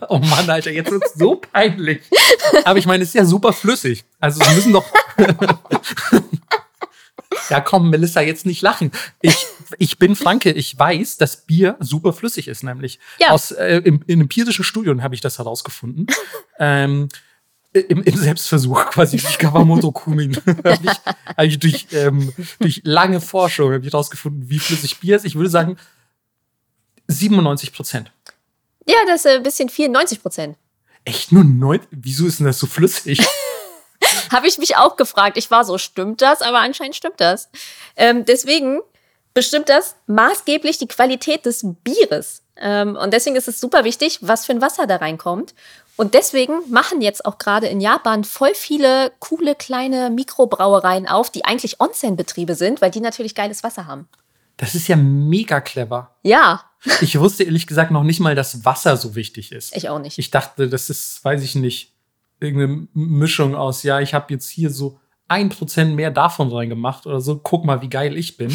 Speaker 2: Oh Mann, Alter, jetzt ist es so peinlich. Aber ich meine, es ist ja super flüssig. Also es müssen doch. Ja, komm, Melissa, jetzt nicht lachen. Ich, ich bin Franke, ich weiß, dass Bier super flüssig ist, nämlich. Ja. Aus, äh, im, in empirischen Studien habe ich das herausgefunden. ähm, im, im, Selbstversuch quasi durch Kawamoto Kumin habe ich, hab ich durch, ähm, durch lange Forschung habe ich herausgefunden, wie flüssig Bier ist. Ich würde sagen 97 Prozent.
Speaker 1: Ja, das ist ein bisschen viel, 90 Prozent.
Speaker 2: Echt nur 9? Wieso ist denn das so flüssig?
Speaker 1: Habe ich mich auch gefragt. Ich war so, stimmt das? Aber anscheinend stimmt das. Ähm, deswegen bestimmt das maßgeblich die Qualität des Bieres. Ähm, und deswegen ist es super wichtig, was für ein Wasser da reinkommt. Und deswegen machen jetzt auch gerade in Japan voll viele coole kleine Mikrobrauereien auf, die eigentlich Onsen-Betriebe sind, weil die natürlich geiles Wasser haben.
Speaker 2: Das ist ja mega clever.
Speaker 1: Ja.
Speaker 2: Ich wusste ehrlich gesagt noch nicht mal, dass Wasser so wichtig ist.
Speaker 1: Ich auch nicht.
Speaker 2: Ich dachte, das ist, weiß ich nicht, irgendeine Mischung aus, ja, ich habe jetzt hier so ein Prozent mehr davon reingemacht oder so, guck mal, wie geil ich bin.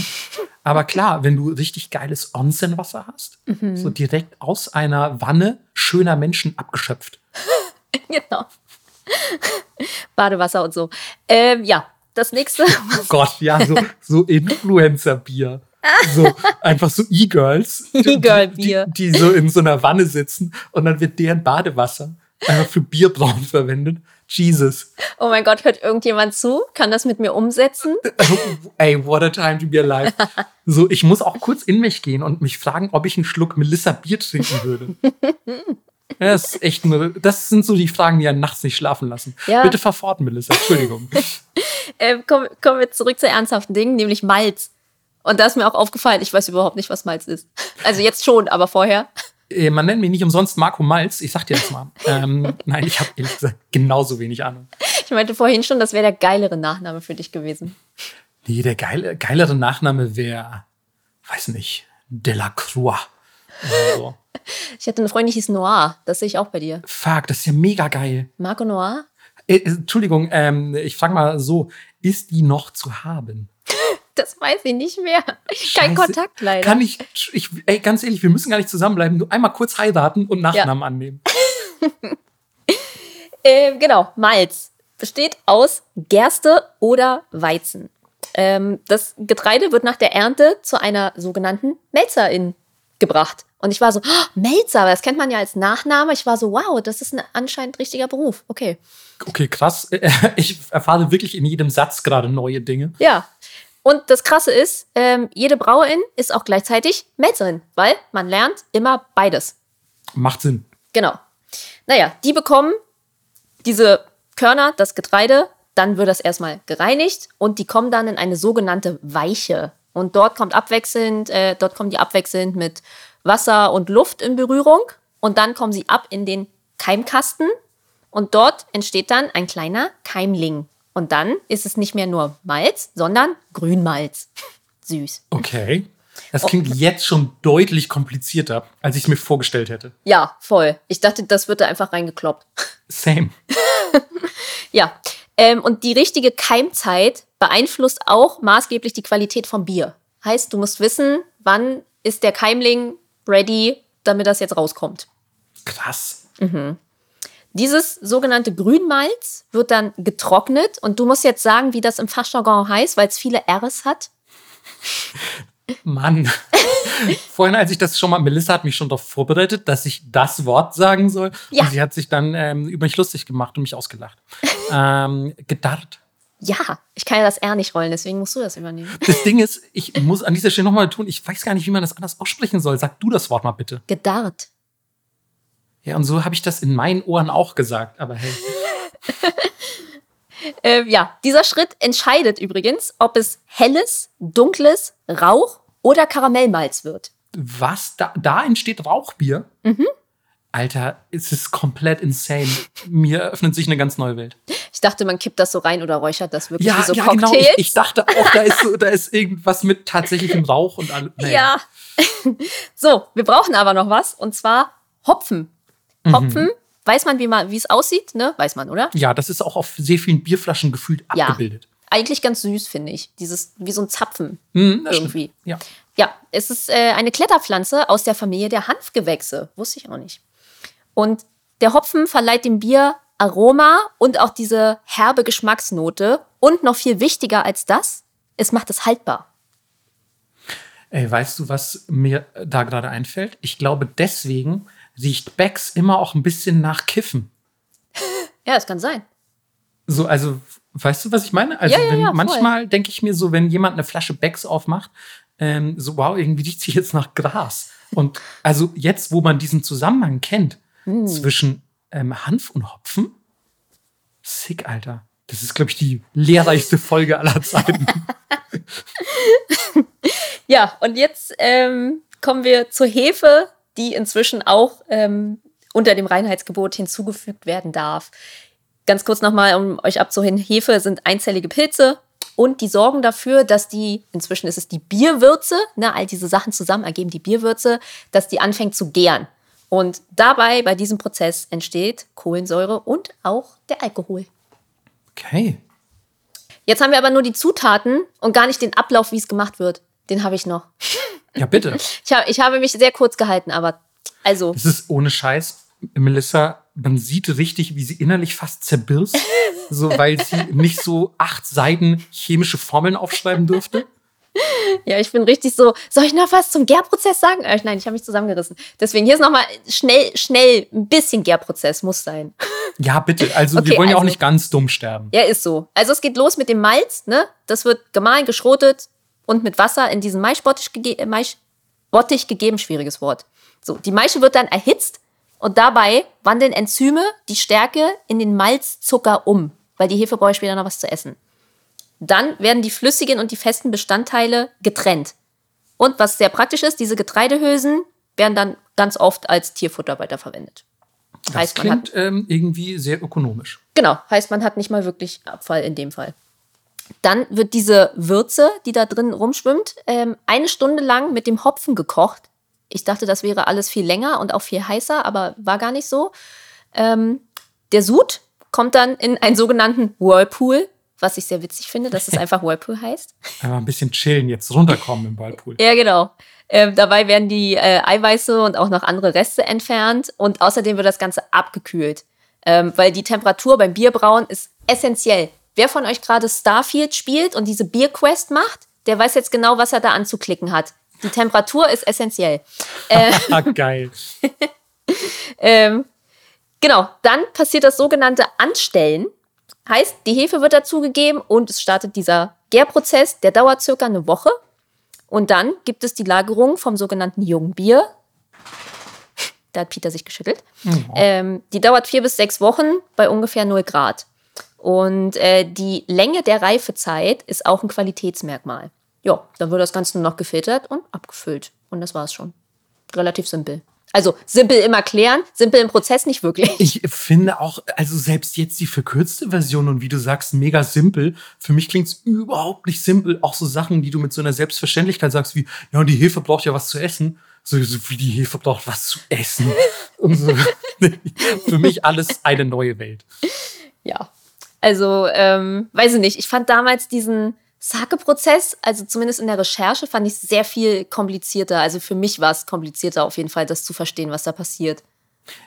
Speaker 2: Aber klar, wenn du richtig geiles Onsen-Wasser hast, mhm. so direkt aus einer Wanne schöner Menschen abgeschöpft.
Speaker 1: genau. Badewasser und so. Ähm, ja, das nächste.
Speaker 2: Oh Gott, ja, so, so Influencer-Bier. So, einfach so E-Girls.
Speaker 1: E-Girl-Bier.
Speaker 2: Die, die so in so einer Wanne sitzen und dann wird deren Badewasser einfach für Bierbrauen verwendet. Jesus.
Speaker 1: Oh mein Gott, hört irgendjemand zu? Kann das mit mir umsetzen?
Speaker 2: Ey, what a time to be alive. So, ich muss auch kurz in mich gehen und mich fragen, ob ich einen Schluck Melissa Bier trinken würde. Das ist echt nur, das sind so die Fragen, die einen nachts nicht schlafen lassen. Ja. Bitte verfort, Melissa. Entschuldigung.
Speaker 1: äh, kommen, kommen wir zurück zu ernsthaften Dingen, nämlich Malz. Und da ist mir auch aufgefallen, ich weiß überhaupt nicht, was Malz ist. Also jetzt schon, aber vorher.
Speaker 2: Äh, man nennt mich nicht umsonst Marco Malz. Ich sag dir das mal. ähm, nein, ich habe ehrlich gesagt genauso wenig Ahnung.
Speaker 1: Ich meinte vorhin schon, das wäre der geilere Nachname für dich gewesen.
Speaker 2: Nee, der geile, geilere Nachname wäre, weiß nicht, Delacroix.
Speaker 1: So. Ich hatte eine Freundin, die hieß Noir. Das sehe ich auch bei dir.
Speaker 2: Fuck, das ist ja mega geil.
Speaker 1: Marco Noir?
Speaker 2: Äh, Entschuldigung, ähm, ich frage mal so, ist die noch zu haben?
Speaker 1: Das weiß ich nicht mehr. Kein Kontakt leider.
Speaker 2: Kann ich, ich, ey, ganz ehrlich, wir müssen gar nicht zusammenbleiben. Nur einmal kurz heiraten und Nachnamen ja. annehmen.
Speaker 1: Äh, genau, Malz besteht aus Gerste oder Weizen. Ähm, das Getreide wird nach der Ernte zu einer sogenannten Melzerin gebracht. Und ich war so, oh, Melzer, das kennt man ja als Nachname. Ich war so, wow, das ist ein anscheinend richtiger Beruf. Okay.
Speaker 2: Okay, krass. Ich erfahre wirklich in jedem Satz gerade neue Dinge.
Speaker 1: Ja. Und das Krasse ist, ähm, jede Brauerin ist auch gleichzeitig Melzerin, weil man lernt immer beides.
Speaker 2: Macht Sinn.
Speaker 1: Genau. Naja, die bekommen diese Körner, das Getreide, dann wird das erstmal gereinigt und die kommen dann in eine sogenannte Weiche. Und dort kommt abwechselnd, äh, dort kommen die abwechselnd mit Wasser und Luft in Berührung und dann kommen sie ab in den Keimkasten und dort entsteht dann ein kleiner Keimling. Und dann ist es nicht mehr nur Malz, sondern Grünmalz. Süß.
Speaker 2: Okay. Das klingt oh. jetzt schon deutlich komplizierter, als ich es mir vorgestellt hätte.
Speaker 1: Ja, voll. Ich dachte, das wird da einfach reingekloppt.
Speaker 2: Same.
Speaker 1: ja. Ähm, und die richtige Keimzeit beeinflusst auch maßgeblich die Qualität vom Bier. Heißt, du musst wissen, wann ist der Keimling ready, damit das jetzt rauskommt.
Speaker 2: Krass.
Speaker 1: Mhm. Dieses sogenannte Grünmalz wird dann getrocknet und du musst jetzt sagen, wie das im Fachjargon heißt, weil es viele Rs hat.
Speaker 2: Mann. Vorhin, als ich das schon mal, Melissa hat mich schon darauf vorbereitet, dass ich das Wort sagen soll. Ja. Und sie hat sich dann ähm, über mich lustig gemacht und mich ausgelacht. ähm, gedarrt.
Speaker 1: Ja, ich kann ja das R nicht rollen, deswegen musst du das übernehmen.
Speaker 2: Das Ding ist, ich muss an dieser Stelle nochmal tun, ich weiß gar nicht, wie man das anders aussprechen soll. Sag du das Wort mal bitte.
Speaker 1: Gedarrt.
Speaker 2: Ja, und so habe ich das in meinen Ohren auch gesagt, aber hey.
Speaker 1: äh, ja, dieser Schritt entscheidet übrigens, ob es helles, dunkles, Rauch oder Karamellmalz wird.
Speaker 2: Was? Da, da entsteht Rauchbier?
Speaker 1: Mhm.
Speaker 2: Alter, es ist komplett insane. Mir öffnet sich eine ganz neue Welt.
Speaker 1: Ich dachte, man kippt das so rein oder räuchert das wirklich
Speaker 2: ja,
Speaker 1: wie so
Speaker 2: ja,
Speaker 1: Cocktails.
Speaker 2: Genau. Ich, ich, dachte auch, da ist, so, da ist irgendwas mit tatsächlichem Rauch und allem.
Speaker 1: Naja. Ja. so, wir brauchen aber noch was und zwar Hopfen. Hopfen, mhm. weiß man, wie man, wie es aussieht, ne? Weiß man, oder?
Speaker 2: Ja, das ist auch auf sehr vielen Bierflaschen gefühlt ja. abgebildet.
Speaker 1: Eigentlich ganz süß, finde ich. Dieses, wie so ein Zapfen
Speaker 2: mhm, irgendwie.
Speaker 1: Ja. ja, es ist äh, eine Kletterpflanze aus der Familie der Hanfgewächse. Wusste ich auch nicht. Und der Hopfen verleiht dem Bier Aroma und auch diese herbe Geschmacksnote. Und noch viel wichtiger als das, es macht es haltbar.
Speaker 2: Ey, weißt du, was mir da gerade einfällt? Ich glaube, deswegen riecht Becks immer auch ein bisschen nach Kiffen.
Speaker 1: ja, das kann sein.
Speaker 2: So, also, weißt du, was ich meine? Also,
Speaker 1: ja, ja,
Speaker 2: wenn,
Speaker 1: ja,
Speaker 2: manchmal denke ich mir so, wenn jemand eine Flasche Becks aufmacht, ähm, so, wow, irgendwie riecht sie jetzt nach Gras. Und also jetzt, wo man diesen Zusammenhang kennt, hm. zwischen ähm, Hanf und Hopfen. Sick, Alter. Das ist, glaube ich, die lehrreichste Folge aller Zeiten.
Speaker 1: ja, und jetzt ähm, kommen wir zur Hefe, die inzwischen auch ähm, unter dem Reinheitsgebot hinzugefügt werden darf. Ganz kurz nochmal, um euch abzuhören: Hefe sind einzellige Pilze und die sorgen dafür, dass die, inzwischen ist es die Bierwürze, ne, all diese Sachen zusammen ergeben die Bierwürze, dass die anfängt zu gären. Und dabei, bei diesem Prozess, entsteht Kohlensäure und auch der Alkohol.
Speaker 2: Okay.
Speaker 1: Jetzt haben wir aber nur die Zutaten und gar nicht den Ablauf, wie es gemacht wird. Den habe ich noch.
Speaker 2: Ja, bitte.
Speaker 1: ich, hab, ich habe mich sehr kurz gehalten, aber also.
Speaker 2: Es ist ohne Scheiß. Melissa, man sieht richtig, wie sie innerlich fast zerbirst, so weil sie nicht so acht Seiten chemische Formeln aufschreiben durfte.
Speaker 1: Ja, ich bin richtig so, soll ich noch was zum Gärprozess sagen? Äh, nein, ich habe mich zusammengerissen. Deswegen, hier ist nochmal schnell, schnell ein bisschen Gärprozess, muss sein.
Speaker 2: Ja, bitte. Also, okay, wir wollen ja also, auch nicht ganz dumm sterben.
Speaker 1: Ja, ist so. Also, es geht los mit dem Malz, ne? Das wird gemahlen, geschrotet und mit Wasser in diesen Maischbottich, gege äh, Maischbottich gegeben. Schwieriges Wort. So, die Maische wird dann erhitzt und dabei wandeln Enzyme die Stärke in den Malzzucker um, weil die Hefe braucht später noch was zu essen. Dann werden die flüssigen und die festen Bestandteile getrennt. Und was sehr praktisch ist, diese Getreidehülsen werden dann ganz oft als Tierfutter weiterverwendet.
Speaker 2: Das heißt, klingt hat, ähm, irgendwie sehr ökonomisch.
Speaker 1: Genau, heißt man hat nicht mal wirklich Abfall in dem Fall. Dann wird diese Würze, die da drin rumschwimmt, ähm, eine Stunde lang mit dem Hopfen gekocht. Ich dachte, das wäre alles viel länger und auch viel heißer, aber war gar nicht so. Ähm, der Sud kommt dann in einen sogenannten Whirlpool, was ich sehr witzig finde, dass es einfach Whirlpool heißt.
Speaker 2: Einfach ein bisschen chillen, jetzt runterkommen im Whirlpool.
Speaker 1: ja, genau. Ähm, dabei werden die äh, Eiweiße und auch noch andere Reste entfernt und außerdem wird das Ganze abgekühlt. Ähm, weil die Temperatur beim Bierbrauen ist essentiell. Wer von euch gerade Starfield spielt und diese Bierquest macht, der weiß jetzt genau, was er da anzuklicken hat. Die Temperatur ist essentiell.
Speaker 2: Ähm, Geil.
Speaker 1: ähm, genau, dann passiert das sogenannte Anstellen. Heißt, die Hefe wird dazugegeben und es startet dieser Gärprozess, der dauert circa eine Woche. Und dann gibt es die Lagerung vom sogenannten Jungbier. Da hat Peter sich geschüttelt. Mhm. Ähm, die dauert vier bis sechs Wochen bei ungefähr 0 Grad. Und äh, die Länge der Reifezeit ist auch ein Qualitätsmerkmal. Ja, dann wird das Ganze nur noch gefiltert und abgefüllt. Und das war's schon. Relativ simpel. Also simpel im Erklären, simpel im Prozess nicht wirklich.
Speaker 2: Ich finde auch, also selbst jetzt die verkürzte Version und wie du sagst, mega simpel. Für mich klingt es überhaupt nicht simpel. Auch so Sachen, die du mit so einer Selbstverständlichkeit sagst, wie, ja, die Hefe braucht ja was zu essen. So, so wie die Hefe braucht was zu essen. und so. Für mich alles eine neue Welt.
Speaker 1: Ja. Also, ähm, weiß ich nicht. Ich fand damals diesen Sake-Prozess, also zumindest in der Recherche, fand ich sehr viel komplizierter. Also für mich war es komplizierter auf jeden Fall, das zu verstehen, was da passiert.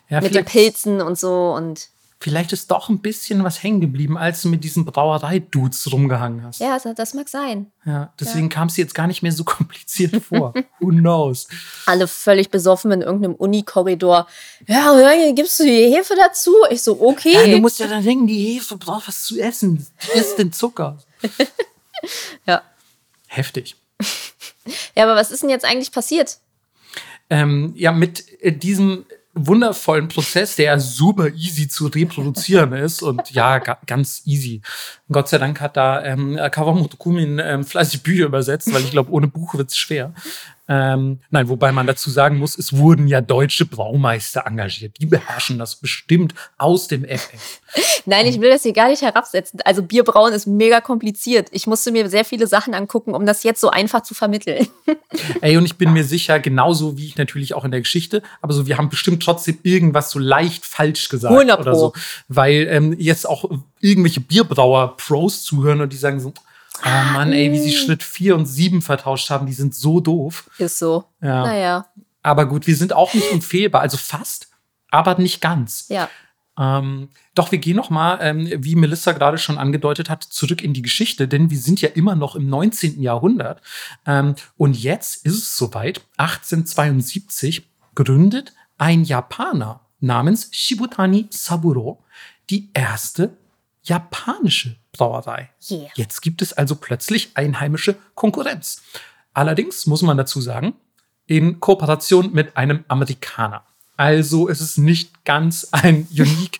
Speaker 1: Ja, mit den Pilzen und so und.
Speaker 2: Vielleicht ist doch ein bisschen was hängen geblieben, als du mit diesen Brauerei-Dudes rumgehangen hast.
Speaker 1: Ja, das mag sein.
Speaker 2: Ja, deswegen ja. kam es jetzt gar nicht mehr so kompliziert vor. Who knows?
Speaker 1: Alle völlig besoffen in irgendeinem Unikorridor. Ja, gibst du die Hefe dazu? Ich so, okay. Ja,
Speaker 2: du musst ja dann denken, die Hefe braucht was zu essen. Die isst den Zucker.
Speaker 1: ja.
Speaker 2: Heftig.
Speaker 1: Ja, aber was ist denn jetzt eigentlich passiert?
Speaker 2: Ähm, ja, mit äh, diesem wundervollen Prozess, der super easy zu reproduzieren ist und ja, ga, ganz easy. Gott sei Dank hat da ähm, Kawamoto Kumin ähm, fleißig Bücher übersetzt, weil ich glaube, ohne Buch wird es schwer. Ähm, nein, wobei man dazu sagen muss, es wurden ja deutsche Braumeister engagiert. Die beherrschen das bestimmt aus dem FF.
Speaker 1: Nein, ich will das hier gar nicht herabsetzen. Also Bierbrauen ist mega kompliziert. Ich musste mir sehr viele Sachen angucken, um das jetzt so einfach zu vermitteln.
Speaker 2: Ey, und ich bin mir sicher, genauso wie ich natürlich auch in der Geschichte, aber so, wir haben bestimmt trotzdem irgendwas so leicht falsch gesagt 100 oder so. Weil ähm, jetzt auch irgendwelche Bierbrauer-Pros zuhören und die sagen so, Oh Mann, ey, wie sie Schritt 4 und 7 vertauscht haben, die sind so doof.
Speaker 1: Ist so.
Speaker 2: Ja.
Speaker 1: Naja.
Speaker 2: Aber gut, wir sind auch nicht unfehlbar, also fast, aber nicht ganz.
Speaker 1: Ja.
Speaker 2: Ähm, doch wir gehen noch mal, ähm, wie Melissa gerade schon angedeutet hat, zurück in die Geschichte, denn wir sind ja immer noch im 19. Jahrhundert. Ähm, und jetzt ist es soweit, 1872 gründet ein Japaner namens Shibutani Saburo die erste japanische Brauerei.
Speaker 1: Yeah.
Speaker 2: Jetzt gibt es also plötzlich einheimische Konkurrenz. Allerdings muss man dazu sagen, in Kooperation mit einem Amerikaner. Also es ist nicht ganz ein unique,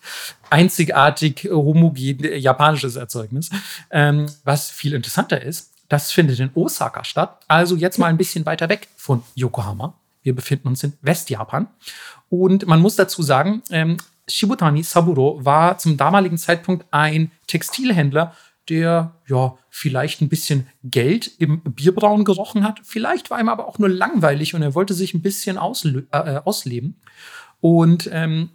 Speaker 2: einzigartig homogen japanisches Erzeugnis. Ähm, was viel interessanter ist, das findet in Osaka statt. Also jetzt mal ein bisschen weiter weg von Yokohama. Wir befinden uns in Westjapan. Und man muss dazu sagen, ähm, Shibutani Saburo war zum damaligen Zeitpunkt ein Textilhändler, der ja vielleicht ein bisschen Geld im Bierbrauen gerochen hat. Vielleicht war ihm aber auch nur langweilig und er wollte sich ein bisschen ausle äh, ausleben. Und ähm,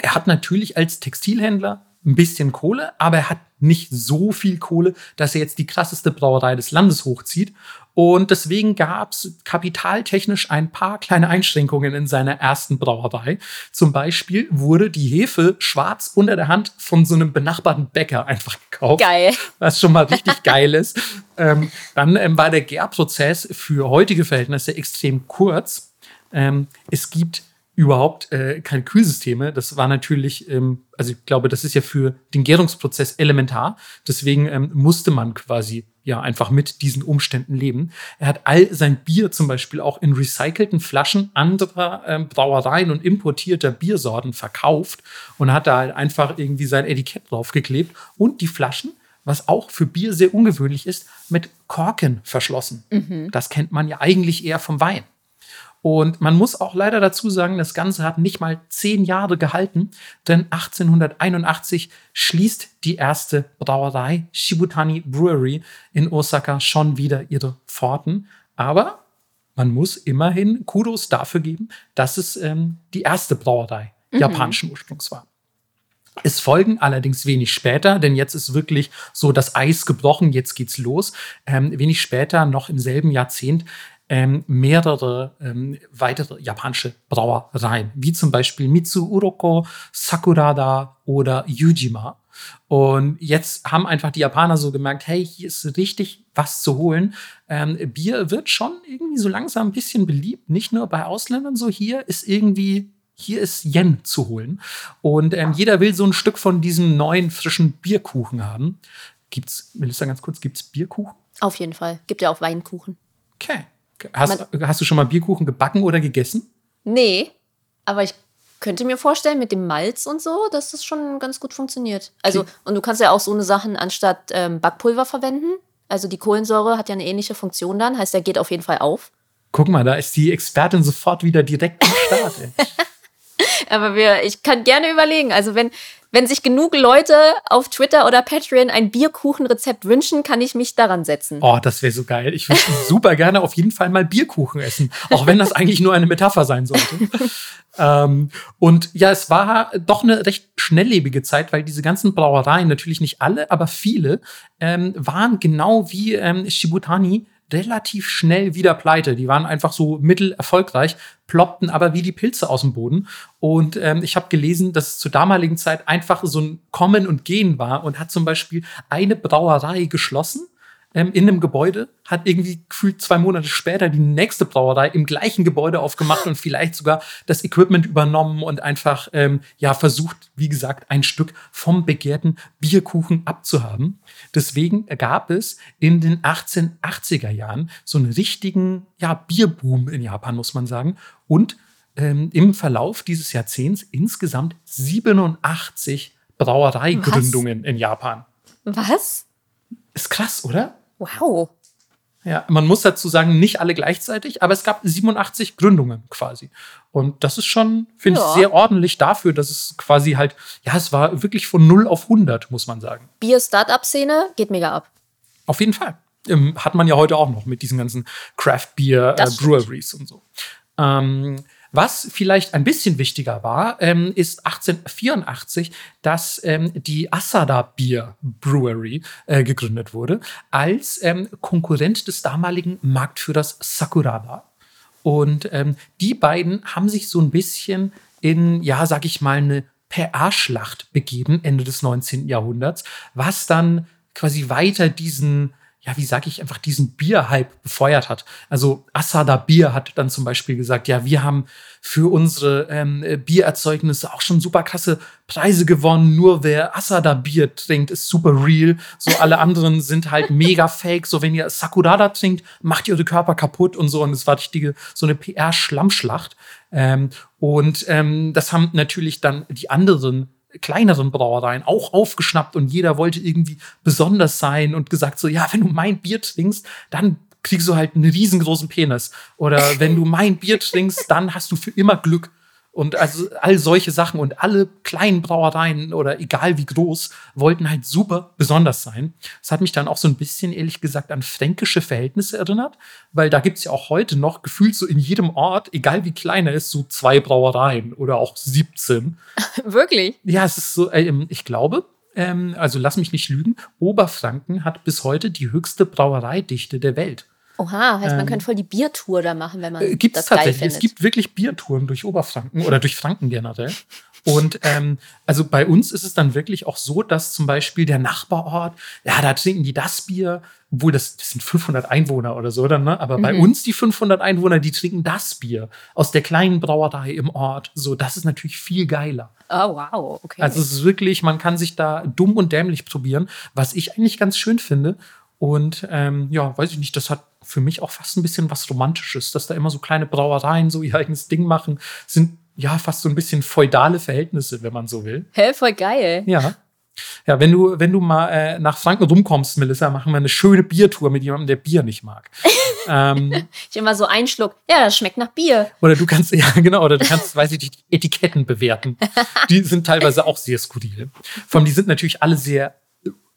Speaker 2: er hat natürlich als Textilhändler ein bisschen Kohle, aber er hat nicht so viel Kohle, dass er jetzt die krasseste Brauerei des Landes hochzieht. Und deswegen gab es kapitaltechnisch ein paar kleine Einschränkungen in seiner ersten Brauerei. Zum Beispiel wurde die Hefe schwarz unter der Hand von so einem benachbarten Bäcker einfach gekauft.
Speaker 1: Geil.
Speaker 2: Was schon mal richtig geil ist. Ähm, dann ähm, war der Gärprozess für heutige Verhältnisse extrem kurz. Ähm, es gibt überhaupt äh, keine Kühlsysteme. Das war natürlich, ähm, also ich glaube, das ist ja für den Gärungsprozess elementar. Deswegen ähm, musste man quasi ja einfach mit diesen Umständen leben. Er hat all sein Bier zum Beispiel auch in recycelten Flaschen anderer ähm, Brauereien und importierter Biersorten verkauft und hat da halt einfach irgendwie sein Etikett draufgeklebt und die Flaschen was auch für Bier sehr ungewöhnlich ist, mit Korken verschlossen. Mhm. Das kennt man ja eigentlich eher vom Wein. Und man muss auch leider dazu sagen, das Ganze hat nicht mal zehn Jahre gehalten, denn 1881 schließt die erste Brauerei Shibutani Brewery in Osaka schon wieder ihre Pforten. Aber man muss immerhin Kudos dafür geben, dass es ähm, die erste Brauerei mhm. japanischen Ursprungs war. Es folgen allerdings wenig später, denn jetzt ist wirklich so das Eis gebrochen, jetzt geht's los. Ähm, wenig später, noch im selben Jahrzehnt, ähm, mehrere ähm, weitere japanische Brauereien, wie zum Beispiel Mitsuuroko, Sakurada oder Yujima. Und jetzt haben einfach die Japaner so gemerkt, hey, hier ist richtig was zu holen. Ähm, Bier wird schon irgendwie so langsam ein bisschen beliebt, nicht nur bei Ausländern so. Hier ist irgendwie, hier ist Yen zu holen. Und ähm, jeder will so ein Stück von diesem neuen, frischen Bierkuchen haben. Gibt's, Melissa, ganz kurz, gibt's Bierkuchen?
Speaker 1: Auf jeden Fall. Gibt ja auch Weinkuchen.
Speaker 2: Okay. Hast, hast du schon mal Bierkuchen gebacken oder gegessen?
Speaker 1: Nee, aber ich könnte mir vorstellen, mit dem Malz und so, dass das schon ganz gut funktioniert. Also, okay. und du kannst ja auch so eine Sachen anstatt ähm, Backpulver verwenden. Also die Kohlensäure hat ja eine ähnliche Funktion dann, heißt, der geht auf jeden Fall auf.
Speaker 2: Guck mal, da ist die Expertin sofort wieder direkt am Start.
Speaker 1: Aber wir, ich kann gerne überlegen. Also wenn, wenn sich genug Leute auf Twitter oder Patreon ein Bierkuchenrezept wünschen, kann ich mich daran setzen.
Speaker 2: Oh, das wäre so geil. Ich würde super gerne auf jeden Fall mal Bierkuchen essen, auch wenn das eigentlich nur eine Metapher sein sollte. ähm, und ja, es war doch eine recht schnelllebige Zeit, weil diese ganzen Brauereien, natürlich nicht alle, aber viele, ähm, waren genau wie ähm, Shibutani relativ schnell wieder pleite. Die waren einfach so mittelerfolgreich, ploppten aber wie die Pilze aus dem Boden. Und ähm, ich habe gelesen, dass es zur damaligen Zeit einfach so ein Kommen und Gehen war und hat zum Beispiel eine Brauerei geschlossen ähm, in einem Gebäude, hat irgendwie gefühlt zwei Monate später die nächste Brauerei im gleichen Gebäude aufgemacht und vielleicht sogar das Equipment übernommen und einfach ähm, ja versucht, wie gesagt, ein Stück vom begehrten Bierkuchen abzuhaben. Deswegen gab es in den 1880er Jahren so einen richtigen ja, Bierboom in Japan, muss man sagen. Und ähm, im Verlauf dieses Jahrzehnts insgesamt 87 Brauereigründungen in Japan.
Speaker 1: Was?
Speaker 2: Ist krass, oder?
Speaker 1: Wow.
Speaker 2: Ja, man muss dazu sagen, nicht alle gleichzeitig, aber es gab 87 Gründungen quasi. Und das ist schon, finde ja. ich, sehr ordentlich dafür, dass es quasi halt, ja, es war wirklich von 0 auf 100, muss man sagen.
Speaker 1: Bier-Startup-Szene geht mega ab.
Speaker 2: Auf jeden Fall. Ähm, hat man ja heute auch noch mit diesen ganzen Craft-Beer-Breweries äh, und so. Ähm, was vielleicht ein bisschen wichtiger war, ähm, ist 1884, dass ähm, die Asada Beer Brewery äh, gegründet wurde, als ähm, Konkurrent des damaligen Marktführers Sakuraba. Und ähm, die beiden haben sich so ein bisschen in, ja, sag ich mal, eine PR-Schlacht begeben, Ende des 19. Jahrhunderts, was dann quasi weiter diesen ja, wie sage ich, einfach diesen Bierhype befeuert hat. Also Asada Bier hat dann zum Beispiel gesagt, ja, wir haben für unsere ähm, Biererzeugnisse auch schon super krasse Preise gewonnen. Nur wer Asada Bier trinkt, ist super real. So alle anderen sind halt mega fake. So wenn ihr Sakurada trinkt, macht ihr eure Körper kaputt und so. Und es war richtige so eine PR-Schlammschlacht. Ähm, und ähm, das haben natürlich dann die anderen kleineren Brauereien auch aufgeschnappt und jeder wollte irgendwie besonders sein und gesagt so, ja, wenn du mein Bier trinkst, dann kriegst du halt einen riesengroßen Penis. Oder wenn du mein Bier trinkst, dann hast du für immer Glück. Und also all solche Sachen und alle kleinen Brauereien oder egal wie groß, wollten halt super besonders sein. Das hat mich dann auch so ein bisschen, ehrlich gesagt, an fränkische Verhältnisse erinnert, weil da gibt es ja auch heute noch gefühlt so in jedem Ort, egal wie klein er ist, so zwei Brauereien oder auch 17.
Speaker 1: Wirklich?
Speaker 2: Ja, es ist so, äh, ich glaube, ähm, also lass mich nicht lügen, Oberfranken hat bis heute die höchste Brauereidichte der Welt.
Speaker 1: Oha, heißt, man ähm, könnte voll die Biertour da machen, wenn man äh,
Speaker 2: gibt's das tatsächlich. Geil findet. Es gibt wirklich Biertouren durch Oberfranken oder durch Franken generell. Und ähm, also bei uns ist es dann wirklich auch so, dass zum Beispiel der Nachbarort, ja, da trinken die das Bier, obwohl das, das sind 500 Einwohner oder so, dann, ne? aber mhm. bei uns die 500 Einwohner, die trinken das Bier aus der kleinen Brauerei im Ort. So, das ist natürlich viel geiler.
Speaker 1: Oh, wow, okay.
Speaker 2: Also es ist wirklich, man kann sich da dumm und dämlich probieren, was ich eigentlich ganz schön finde. Und ähm, ja, weiß ich nicht, das hat für mich auch fast ein bisschen was Romantisches, dass da immer so kleine Brauereien so ihr eigenes Ding machen, sind ja fast so ein bisschen feudale Verhältnisse, wenn man so will.
Speaker 1: Hä, voll geil.
Speaker 2: Ja. Ja, wenn du, wenn du mal äh, nach Franken rumkommst, Melissa, machen wir eine schöne Biertour mit jemandem, der Bier nicht mag.
Speaker 1: ähm, ich immer so einen Schluck, ja, das schmeckt nach Bier.
Speaker 2: Oder du kannst, ja, genau, oder du kannst, weiß ich, die Etiketten bewerten. Die sind teilweise auch sehr skurril. Vor allem, die sind natürlich alle sehr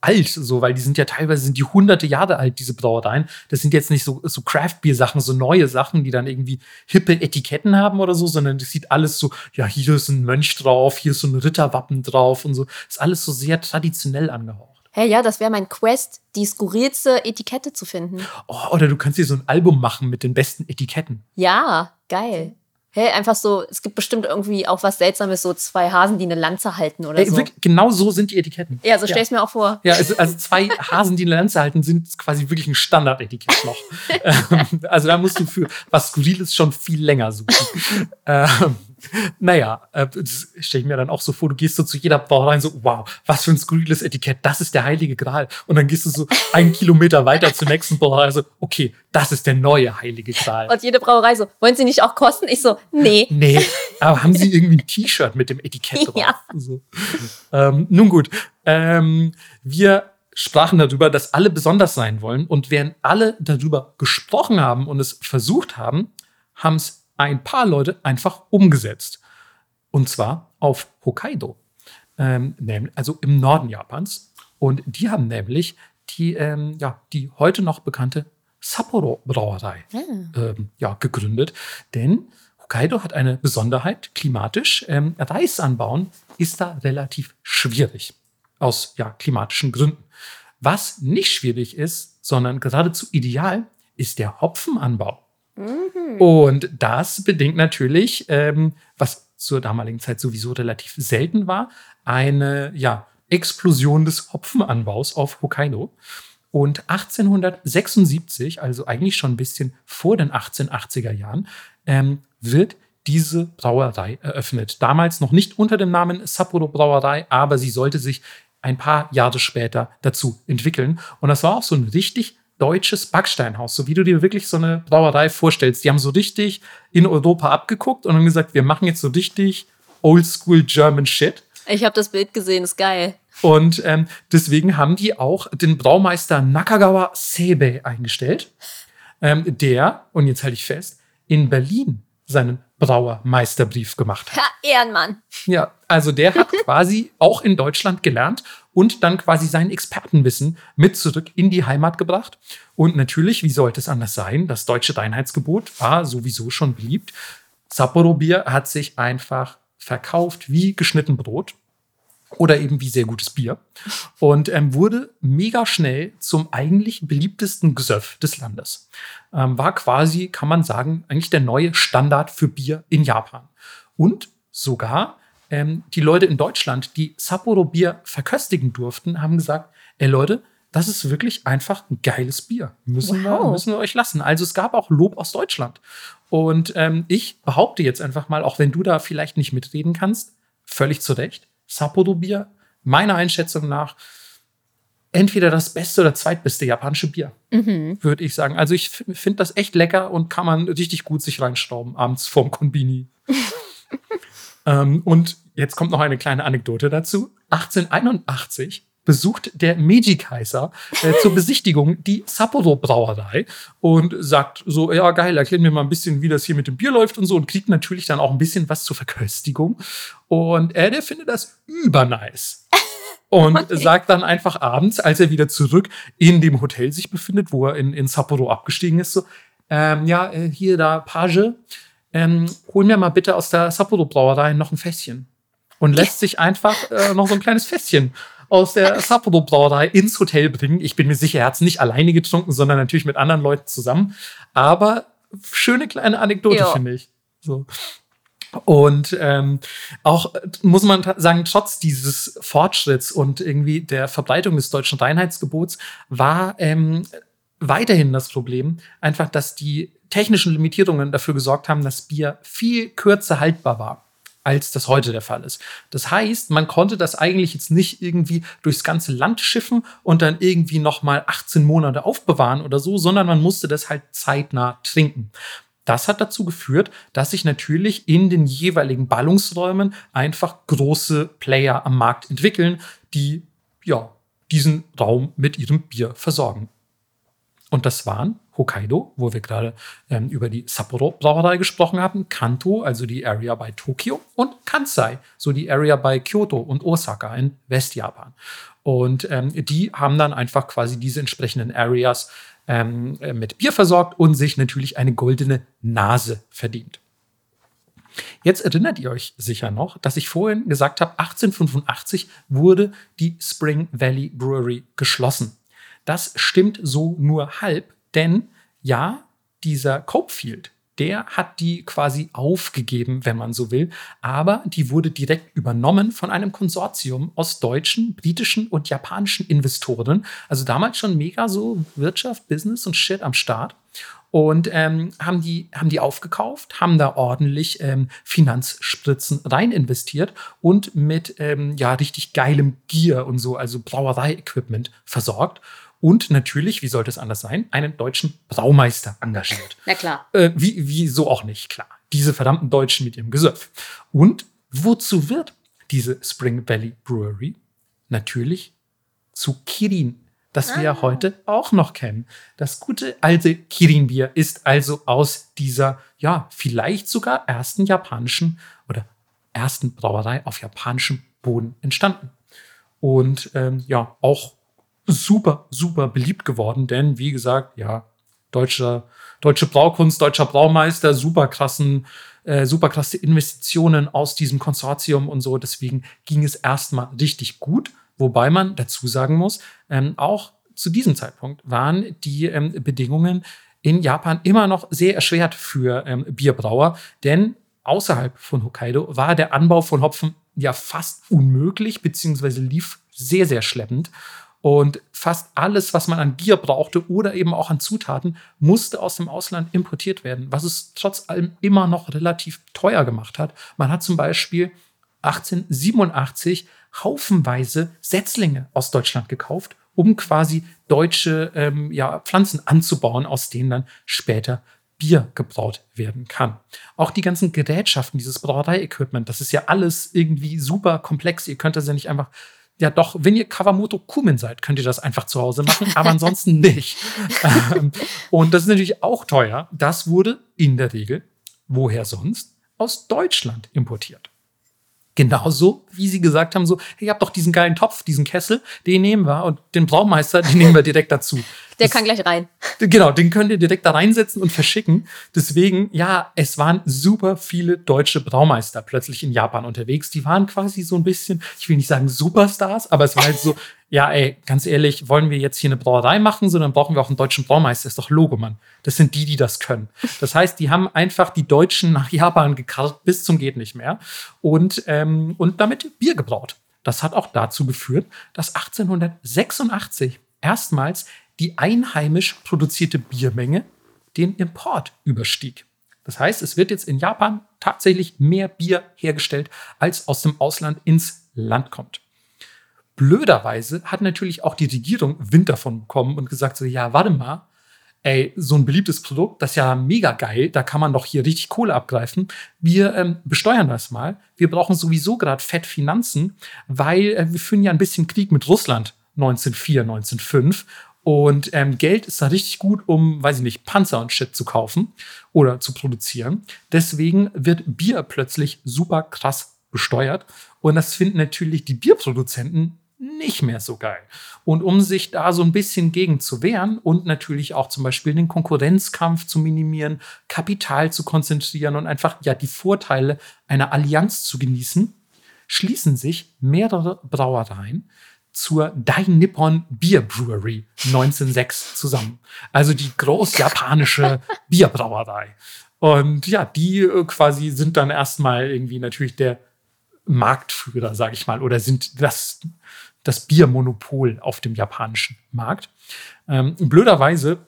Speaker 2: alt, so, weil die sind ja teilweise sind die hunderte Jahre alt, diese Brauereien. Das sind jetzt nicht so, so Craft-Bier-Sachen, so neue Sachen, die dann irgendwie hippe Etiketten haben oder so, sondern das sieht alles so, ja, hier ist ein Mönch drauf, hier ist so ein Ritterwappen drauf und so. ist alles so sehr traditionell angehaucht.
Speaker 1: Hey, ja, das wäre mein Quest, die skurrilste Etikette zu finden.
Speaker 2: Oh, oder du kannst dir so ein Album machen mit den besten Etiketten.
Speaker 1: Ja, geil. Hey, einfach so, es gibt bestimmt irgendwie auch was Seltsames, so zwei Hasen, die eine Lanze halten oder so.
Speaker 2: Wirklich, genau so sind die Etiketten.
Speaker 1: Ja, so stell ich ja. mir auch vor.
Speaker 2: Ja, also, also, zwei Hasen, die eine Lanze halten, sind quasi wirklich ein Standardetikett noch. Ähm, also da musst du für was Skurriles schon viel länger suchen. ähm, naja, äh, das stelle ich mir dann auch so vor, du gehst so zu jeder Brauerei so, wow, was für ein skurriles Etikett, das ist der heilige Gral. Und dann gehst du so einen Kilometer weiter zur nächsten Brauerei so, okay, das ist der neue heilige Gral.
Speaker 1: Und jede Brauerei so, wollen sie nicht auch kosten? Ich so, nee.
Speaker 2: Nee, aber haben sie irgendwie ein T-Shirt mit dem Etikett drauf? Ja. So. Ähm, nun gut, ähm, wir sprachen darüber, dass alle besonders sein wollen und während alle darüber gesprochen haben und es versucht haben, haben es ein paar Leute einfach umgesetzt. Und zwar auf Hokkaido, ähm, also im Norden Japans. Und die haben nämlich die, ähm, ja, die heute noch bekannte Sapporo-Brauerei mhm. ähm, ja, gegründet. Denn Hokkaido hat eine Besonderheit klimatisch. Ähm, Reis anbauen ist da relativ schwierig. Aus ja, klimatischen Gründen. Was nicht schwierig ist, sondern geradezu ideal, ist der Hopfenanbau. Mhm. Und das bedingt natürlich, ähm, was zur damaligen Zeit sowieso relativ selten war, eine ja, Explosion des Hopfenanbaus auf Hokkaido. Und 1876, also eigentlich schon ein bisschen vor den 1880er Jahren, ähm, wird diese Brauerei eröffnet. Damals noch nicht unter dem Namen Sapporo Brauerei, aber sie sollte sich ein paar Jahre später dazu entwickeln. Und das war auch so ein richtig deutsches Backsteinhaus, so wie du dir wirklich so eine Brauerei vorstellst. Die haben so richtig in Europa abgeguckt und haben gesagt, wir machen jetzt so richtig oldschool German Shit.
Speaker 1: Ich habe das Bild gesehen, ist geil.
Speaker 2: Und ähm, deswegen haben die auch den Braumeister Nakagawa Sebe eingestellt, ähm, der, und jetzt halte ich fest, in Berlin seinen Brauermeisterbrief gemacht hat.
Speaker 1: Ha, Ehrenmann.
Speaker 2: Ja, also der hat quasi auch in Deutschland gelernt und dann quasi sein Expertenwissen mit zurück in die Heimat gebracht. Und natürlich, wie sollte es anders sein? Das deutsche Reinheitsgebot war sowieso schon beliebt. Sapporo Bier hat sich einfach verkauft wie geschnitten Brot oder eben wie sehr gutes Bier und ähm, wurde mega schnell zum eigentlich beliebtesten Gesöff des Landes. Ähm, war quasi, kann man sagen, eigentlich der neue Standard für Bier in Japan. Und sogar ähm, die Leute in Deutschland, die Sapporo Bier verköstigen durften, haben gesagt, ey Leute, das ist wirklich einfach ein geiles Bier. Müssen, wow. wir, müssen wir euch lassen. Also es gab auch Lob aus Deutschland. Und ähm, ich behaupte jetzt einfach mal, auch wenn du da vielleicht nicht mitreden kannst, völlig zu Recht, Sapporo Bier, meiner Einschätzung nach, entweder das beste oder zweitbeste japanische Bier, mhm. würde ich sagen. Also ich finde das echt lecker und kann man richtig gut sich reinstauben abends vorm Konbini. ähm, und jetzt kommt noch eine kleine Anekdote dazu. 1881 besucht der Meiji-Kaiser äh, zur Besichtigung die Sapporo-Brauerei und sagt so, ja geil, erklär mir mal ein bisschen, wie das hier mit dem Bier läuft und so und kriegt natürlich dann auch ein bisschen was zur Verköstigung. Und er, der findet das übernice. Und okay. sagt dann einfach abends, als er wieder zurück in dem Hotel sich befindet, wo er in, in Sapporo abgestiegen ist, so, ähm, ja, äh, hier da Page, ähm, hol mir mal bitte aus der Sapporo-Brauerei noch ein Fässchen. Und lässt sich einfach äh, noch so ein kleines Fässchen aus der Sapporo Brauerei ins Hotel bringen. Ich bin mir sicher, er hat es nicht alleine getrunken, sondern natürlich mit anderen Leuten zusammen. Aber schöne kleine Anekdote, finde ich. So. Und ähm, auch muss man sagen, trotz dieses Fortschritts und irgendwie der Verbreitung des deutschen Reinheitsgebots war ähm, weiterhin das Problem einfach, dass die technischen Limitierungen dafür gesorgt haben, dass Bier viel kürzer haltbar war als das heute der Fall ist. Das heißt, man konnte das eigentlich jetzt nicht irgendwie durchs ganze Land schiffen und dann irgendwie noch mal 18 Monate aufbewahren oder so, sondern man musste das halt zeitnah trinken. Das hat dazu geführt, dass sich natürlich in den jeweiligen Ballungsräumen einfach große Player am Markt entwickeln, die ja diesen Raum mit ihrem Bier versorgen. Und das waren Hokkaido, wo wir gerade ähm, über die Sapporo Brauerei gesprochen haben, Kanto, also die Area bei Tokio, und Kansai, so die Area bei Kyoto und Osaka in Westjapan. Und ähm, die haben dann einfach quasi diese entsprechenden Areas ähm, äh, mit Bier versorgt und sich natürlich eine goldene Nase verdient. Jetzt erinnert ihr euch sicher noch, dass ich vorhin gesagt habe, 1885 wurde die Spring Valley Brewery geschlossen. Das stimmt so nur halb, denn ja, dieser Copefield, der hat die quasi aufgegeben, wenn man so will, aber die wurde direkt übernommen von einem Konsortium aus deutschen, britischen und japanischen Investoren. Also damals schon mega so Wirtschaft, Business und Shit am Start und ähm, haben, die, haben die aufgekauft, haben da ordentlich ähm, Finanzspritzen rein investiert und mit ähm, ja richtig geilem Gear und so, also Brauerei-Equipment versorgt. Und natürlich, wie sollte es anders sein, einen deutschen Braumeister engagiert.
Speaker 1: Na klar.
Speaker 2: Äh, wie, wieso auch nicht, klar. Diese verdammten Deutschen mit ihrem Gesöff. Und wozu wird diese Spring Valley Brewery? Natürlich zu Kirin das wir ah. heute auch noch kennen. Das gute alte Kirin-Bier ist also aus dieser, ja, vielleicht sogar ersten japanischen oder ersten Brauerei auf japanischem Boden entstanden. Und ähm, ja, auch super, super beliebt geworden, denn wie gesagt, ja, deutsche, deutsche Braukunst, deutscher Braumeister, super krassen, äh, super krasse Investitionen aus diesem Konsortium und so. Deswegen ging es erstmal richtig gut. Wobei man dazu sagen muss, ähm, auch zu diesem Zeitpunkt waren die ähm, Bedingungen in Japan immer noch sehr erschwert für ähm, Bierbrauer, denn außerhalb von Hokkaido war der Anbau von Hopfen ja fast unmöglich, beziehungsweise lief sehr, sehr schleppend. Und fast alles, was man an Bier brauchte oder eben auch an Zutaten, musste aus dem Ausland importiert werden, was es trotz allem immer noch relativ teuer gemacht hat. Man hat zum Beispiel 1887 haufenweise Setzlinge aus Deutschland gekauft, um quasi deutsche ähm, ja, Pflanzen anzubauen, aus denen dann später Bier gebraut werden kann. Auch die ganzen Gerätschaften, dieses Brauerei-Equipment, das ist ja alles irgendwie super komplex. Ihr könnt das ja nicht einfach ja doch, wenn ihr Kawamoto Kumin seid, könnt ihr das einfach zu Hause machen, aber ansonsten nicht. Ähm, und das ist natürlich auch teuer. Das wurde in der Regel, woher sonst, aus Deutschland importiert. Genauso, wie sie gesagt haben, so, hey, ihr habt doch diesen geilen Topf, diesen Kessel, den nehmen wir und den Braumeister, den nehmen wir direkt dazu.
Speaker 1: Der das, kann gleich rein.
Speaker 2: Genau, den könnt ihr direkt da reinsetzen und verschicken. Deswegen, ja, es waren super viele deutsche Braumeister plötzlich in Japan unterwegs. Die waren quasi so ein bisschen, ich will nicht sagen Superstars, aber es war halt so, ja, ey, ganz ehrlich, wollen wir jetzt hier eine Brauerei machen, sondern brauchen wir auch einen deutschen Braumeister. Ist doch Logo, Mann. Das sind die, die das können. Das heißt, die haben einfach die Deutschen nach Japan gekarrt bis zum geht nicht mehr und, ähm, und damit Bier gebraut. Das hat auch dazu geführt, dass 1886 erstmals die einheimisch produzierte Biermenge den Import überstieg. Das heißt, es wird jetzt in Japan tatsächlich mehr Bier hergestellt, als aus dem Ausland ins Land kommt. Blöderweise hat natürlich auch die Regierung Wind davon bekommen und gesagt so, ja, warte mal, ey, so ein beliebtes Produkt, das ist ja mega geil, da kann man doch hier richtig Kohle abgreifen. Wir ähm, besteuern das mal. Wir brauchen sowieso gerade Fettfinanzen, weil äh, wir führen ja ein bisschen Krieg mit Russland 1904, 1905. Und ähm, Geld ist da richtig gut, um, weiß ich nicht, Panzer und Shit zu kaufen oder zu produzieren. Deswegen wird Bier plötzlich super krass besteuert. Und das finden natürlich die Bierproduzenten nicht mehr so geil. Und um sich da so ein bisschen gegen zu wehren und natürlich auch zum Beispiel den Konkurrenzkampf zu minimieren, Kapital zu konzentrieren und einfach ja die Vorteile einer Allianz zu genießen, schließen sich mehrere Brauereien zur Dai Nippon Beer Brewery 1906 zusammen. Also die großjapanische Bierbrauerei. Und ja, die äh, quasi sind dann erstmal irgendwie natürlich der Marktführer, sage ich mal, oder sind das das Biermonopol auf dem japanischen Markt. Ähm, blöderweise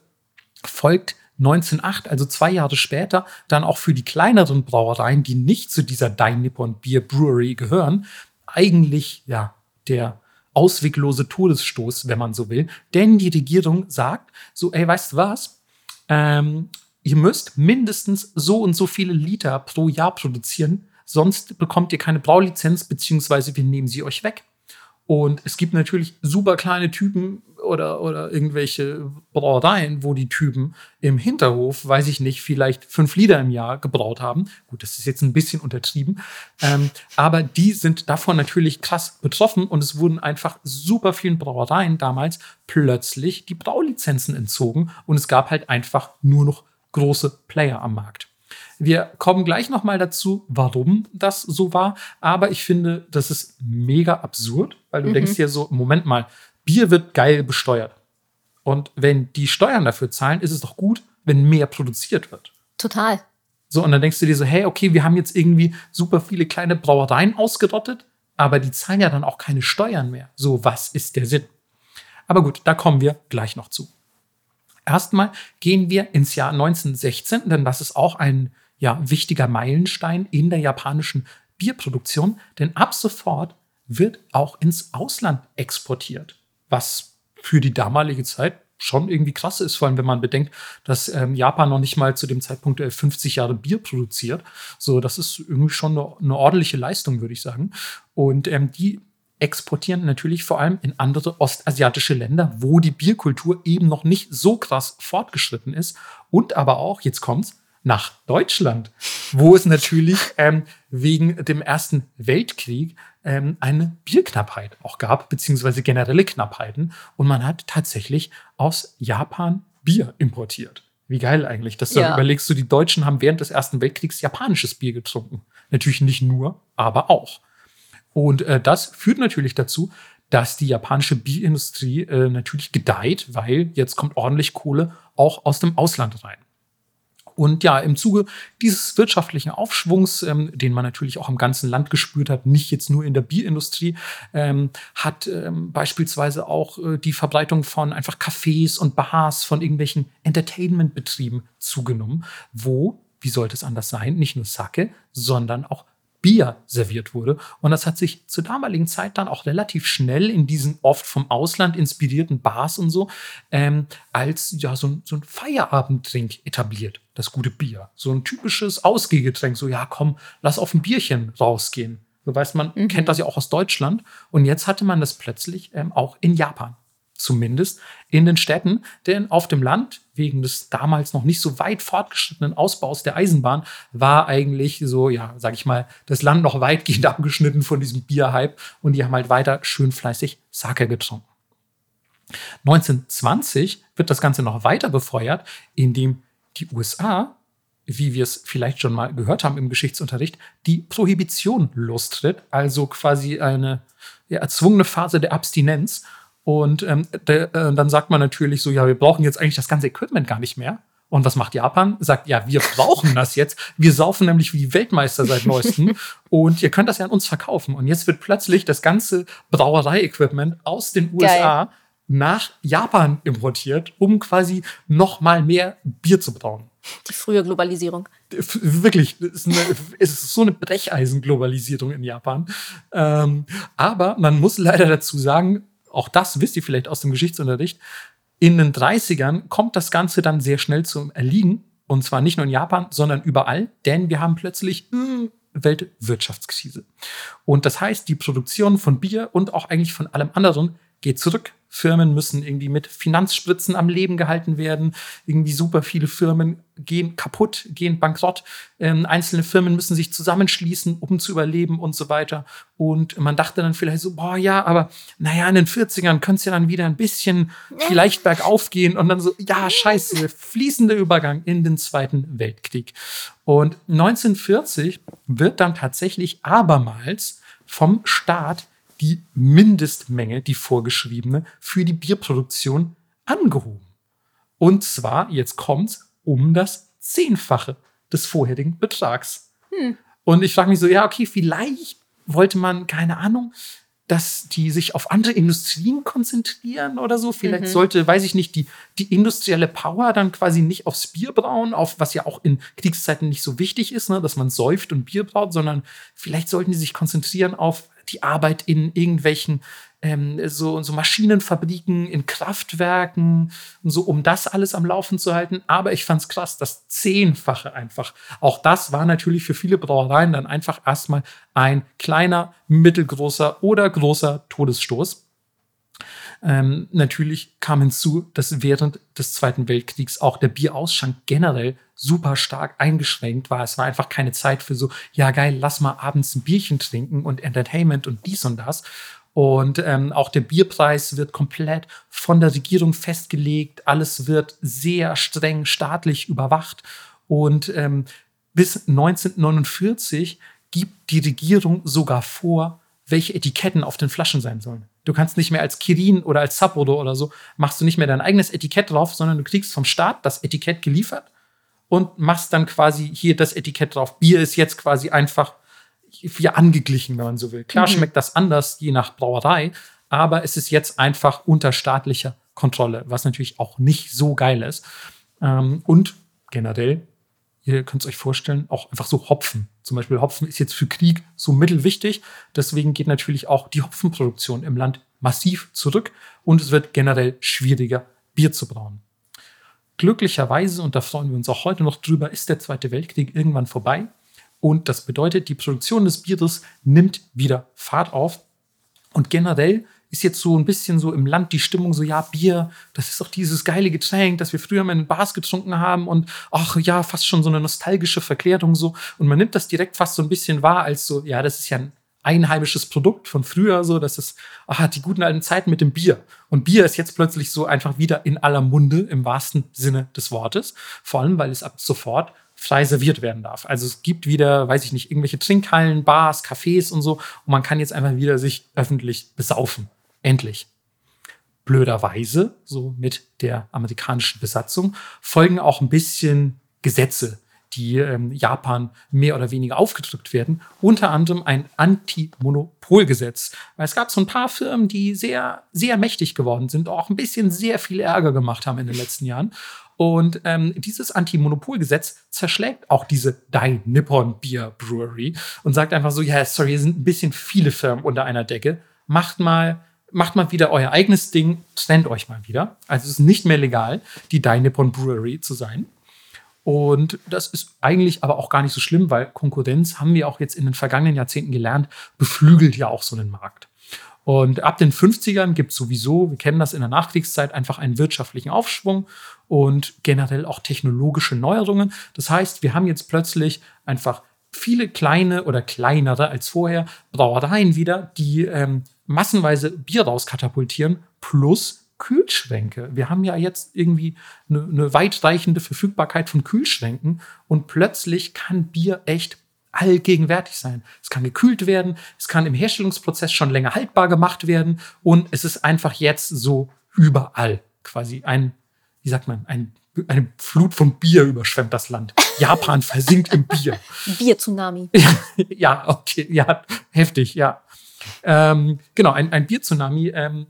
Speaker 2: folgt 1908, also zwei Jahre später, dann auch für die kleineren Brauereien, die nicht zu dieser Dai Nippon Beer Brewery gehören, eigentlich ja der ausweglose Todesstoß, wenn man so will. Denn die Regierung sagt so, ey, weißt du was? Ähm, ihr müsst mindestens so und so viele Liter pro Jahr produzieren, sonst bekommt ihr keine Braulizenz, beziehungsweise wir nehmen sie euch weg. Und es gibt natürlich super kleine Typen oder, oder irgendwelche Brauereien, wo die Typen im Hinterhof, weiß ich nicht, vielleicht fünf Liter im Jahr gebraut haben. Gut, das ist jetzt ein bisschen untertrieben. Ähm, aber die sind davon natürlich krass betroffen und es wurden einfach super vielen Brauereien damals plötzlich die Braulizenzen entzogen und es gab halt einfach nur noch große Player am Markt. Wir kommen gleich noch mal dazu, warum das so war. Aber ich finde, das ist mega absurd, weil du mhm. denkst dir so, Moment mal, Bier wird geil besteuert. Und wenn die Steuern dafür zahlen, ist es doch gut, wenn mehr produziert wird.
Speaker 1: Total.
Speaker 2: So, und dann denkst du dir so, hey, okay, wir haben jetzt irgendwie super viele kleine Brauereien ausgerottet, aber die zahlen ja dann auch keine Steuern mehr. So, was ist der Sinn? Aber gut, da kommen wir gleich noch zu. Erstmal gehen wir ins Jahr 1916, denn das ist auch ein ja, wichtiger Meilenstein in der japanischen Bierproduktion, denn ab sofort wird auch ins Ausland exportiert, was für die damalige Zeit schon irgendwie krass ist, vor allem wenn man bedenkt, dass ähm, Japan noch nicht mal zu dem Zeitpunkt äh, 50 Jahre Bier produziert. So, das ist irgendwie schon eine, eine ordentliche Leistung, würde ich sagen. Und ähm, die exportieren natürlich vor allem in andere ostasiatische Länder, wo die Bierkultur eben noch nicht so krass fortgeschritten ist. Und aber auch, jetzt kommt's, nach Deutschland, wo es natürlich ähm, wegen dem Ersten Weltkrieg ähm, eine Bierknappheit auch gab, beziehungsweise generelle Knappheiten. Und man hat tatsächlich aus Japan Bier importiert. Wie geil eigentlich, dass du ja. überlegst, du, die Deutschen haben während des Ersten Weltkriegs japanisches Bier getrunken. Natürlich nicht nur, aber auch. Und äh, das führt natürlich dazu, dass die japanische Bierindustrie äh, natürlich gedeiht, weil jetzt kommt ordentlich Kohle auch aus dem Ausland rein. Und ja, im Zuge dieses wirtschaftlichen Aufschwungs, ähm, den man natürlich auch im ganzen Land gespürt hat, nicht jetzt nur in der Bierindustrie, ähm, hat ähm, beispielsweise auch äh, die Verbreitung von einfach Cafés und Bars, von irgendwelchen Entertainment-Betrieben zugenommen, wo, wie sollte es anders sein, nicht nur Sake, sondern auch Bier serviert wurde. Und das hat sich zur damaligen Zeit dann auch relativ schnell in diesen oft vom Ausland inspirierten Bars und so ähm, als ja so, so ein Feierabenddrink etabliert, das gute Bier. So ein typisches Ausgehgetränk, so ja komm, lass auf ein Bierchen rausgehen. So weiß man, mhm. kennt das ja auch aus Deutschland. Und jetzt hatte man das plötzlich ähm, auch in Japan zumindest in den Städten, denn auf dem Land, wegen des damals noch nicht so weit fortgeschrittenen Ausbaus der Eisenbahn, war eigentlich so, ja, sag ich mal, das Land noch weitgehend abgeschnitten von diesem Bierhype. Und die haben halt weiter schön fleißig Sake getrunken. 1920 wird das Ganze noch weiter befeuert, indem die USA, wie wir es vielleicht schon mal gehört haben im Geschichtsunterricht, die Prohibition lostritt, also quasi eine ja, erzwungene Phase der Abstinenz und ähm, de, äh, dann sagt man natürlich so, ja, wir brauchen jetzt eigentlich das ganze Equipment gar nicht mehr. Und was macht Japan? Sagt, ja, wir brauchen das jetzt. Wir saufen nämlich wie Weltmeister seit neuestem. und ihr könnt das ja an uns verkaufen. Und jetzt wird plötzlich das ganze Brauerei-Equipment aus den USA Geil. nach Japan importiert, um quasi noch mal mehr Bier zu brauen.
Speaker 1: Die frühe Globalisierung.
Speaker 2: Wirklich, es ist, eine, es ist so eine Brecheisen-Globalisierung in Japan. Ähm, aber man muss leider dazu sagen, auch das wisst ihr vielleicht aus dem Geschichtsunterricht, in den 30ern kommt das Ganze dann sehr schnell zum Erliegen. Und zwar nicht nur in Japan, sondern überall, denn wir haben plötzlich mh, hm, Weltwirtschaftskrise. Und das heißt, die Produktion von Bier und auch eigentlich von allem anderen geht zurück. Firmen müssen irgendwie mit Finanzspritzen am Leben gehalten werden. Irgendwie super viele Firmen gehen kaputt, gehen bankrott. Ähm, einzelne Firmen müssen sich zusammenschließen, um zu überleben und so weiter. Und man dachte dann vielleicht so, boah, ja, aber naja, in den 40ern könnte es ja dann wieder ein bisschen vielleicht bergauf gehen. Und dann so, ja, scheiße, fließender Übergang in den Zweiten Weltkrieg. Und 1940 wird dann tatsächlich abermals vom Staat die Mindestmenge, die vorgeschriebene, für die Bierproduktion angehoben. Und zwar, jetzt kommt's, um das Zehnfache des vorherigen Betrags. Hm. Und ich frage mich so, ja, okay, vielleicht wollte man, keine Ahnung, dass die sich auf andere Industrien konzentrieren oder so. Vielleicht mhm. sollte, weiß ich nicht, die, die industrielle Power dann quasi nicht aufs Bier brauen, auf was ja auch in Kriegszeiten nicht so wichtig ist, ne, dass man säuft und Bier braut, sondern vielleicht sollten die sich konzentrieren auf die Arbeit in irgendwelchen ähm, so, so Maschinenfabriken, in Kraftwerken und so, um das alles am Laufen zu halten. Aber ich fand es krass, das Zehnfache einfach. Auch das war natürlich für viele Brauereien dann einfach erstmal ein kleiner, mittelgroßer oder großer Todesstoß. Ähm, natürlich kam hinzu, dass während des Zweiten Weltkriegs auch der Bierausschank generell super stark eingeschränkt war. Es war einfach keine Zeit für so, ja geil, lass mal abends ein Bierchen trinken und Entertainment und dies und das. Und ähm, auch der Bierpreis wird komplett von der Regierung festgelegt. Alles wird sehr streng staatlich überwacht. Und ähm, bis 1949 gibt die Regierung sogar vor, welche Etiketten auf den Flaschen sein sollen. Du kannst nicht mehr als Kirin oder als Sapporo oder so, machst du nicht mehr dein eigenes Etikett drauf, sondern du kriegst vom Staat das Etikett geliefert und machst dann quasi hier das Etikett drauf. Bier ist jetzt quasi einfach hier angeglichen, wenn man so will. Klar mhm. schmeckt das anders, je nach Brauerei, aber es ist jetzt einfach unter staatlicher Kontrolle, was natürlich auch nicht so geil ist. Ähm, und generell, ihr könnt es euch vorstellen, auch einfach so Hopfen. Zum Beispiel Hopfen ist jetzt für Krieg so mittelwichtig. Deswegen geht natürlich auch die Hopfenproduktion im Land massiv zurück und es wird generell schwieriger, Bier zu brauen. Glücklicherweise, und da freuen wir uns auch heute noch drüber, ist der Zweite Weltkrieg irgendwann vorbei. Und das bedeutet, die Produktion des Bieres nimmt wieder Fahrt auf. Und generell ist jetzt so ein bisschen so im Land die Stimmung so, ja, Bier, das ist doch dieses geile Getränk, das wir früher mal in Bars getrunken haben und ach ja, fast schon so eine nostalgische Verklärung so. Und man nimmt das direkt fast so ein bisschen wahr als so, ja, das ist ja ein einheimisches Produkt von früher, so, das ist, ah, die guten alten Zeiten mit dem Bier. Und Bier ist jetzt plötzlich so einfach wieder in aller Munde im wahrsten Sinne des Wortes. Vor allem, weil es ab sofort frei serviert werden darf. Also es gibt wieder, weiß ich nicht, irgendwelche Trinkhallen, Bars, Cafés und so. Und man kann jetzt einfach wieder sich öffentlich besaufen. Endlich. Blöderweise, so mit der amerikanischen Besatzung, folgen auch ein bisschen Gesetze, die ähm, Japan mehr oder weniger aufgedrückt werden. Unter anderem ein Anti-Monopolgesetz. Weil es gab so ein paar Firmen, die sehr, sehr mächtig geworden sind, auch ein bisschen sehr viel Ärger gemacht haben in den letzten Jahren. Und ähm, dieses Anti-Monopolgesetz zerschlägt auch diese Dai Nippon Beer Brewery und sagt einfach so: Ja, sorry, hier sind ein bisschen viele Firmen unter einer Decke. Macht mal macht mal wieder euer eigenes Ding, trennt euch mal wieder. Also es ist nicht mehr legal, die Dai Nippon Brewery zu sein. Und das ist eigentlich aber auch gar nicht so schlimm, weil Konkurrenz, haben wir auch jetzt in den vergangenen Jahrzehnten gelernt, beflügelt ja auch so einen Markt. Und ab den 50ern gibt es sowieso, wir kennen das in der Nachkriegszeit, einfach einen wirtschaftlichen Aufschwung und generell auch technologische Neuerungen. Das heißt, wir haben jetzt plötzlich einfach viele kleine oder kleinere als vorher Brauereien wieder, die ähm, massenweise Bier rauskatapultieren, plus Kühlschränke. Wir haben ja jetzt irgendwie eine, eine weitreichende Verfügbarkeit von Kühlschränken und plötzlich kann Bier echt allgegenwärtig sein. Es kann gekühlt werden, es kann im Herstellungsprozess schon länger haltbar gemacht werden und es ist einfach jetzt so überall quasi ein, wie sagt man, ein, eine Flut von Bier überschwemmt das Land. Japan versinkt im Bier.
Speaker 1: Bier-Tsunami.
Speaker 2: ja, okay, ja, heftig, ja. Ähm, genau, ein, ein Bier-Tsunami, ähm,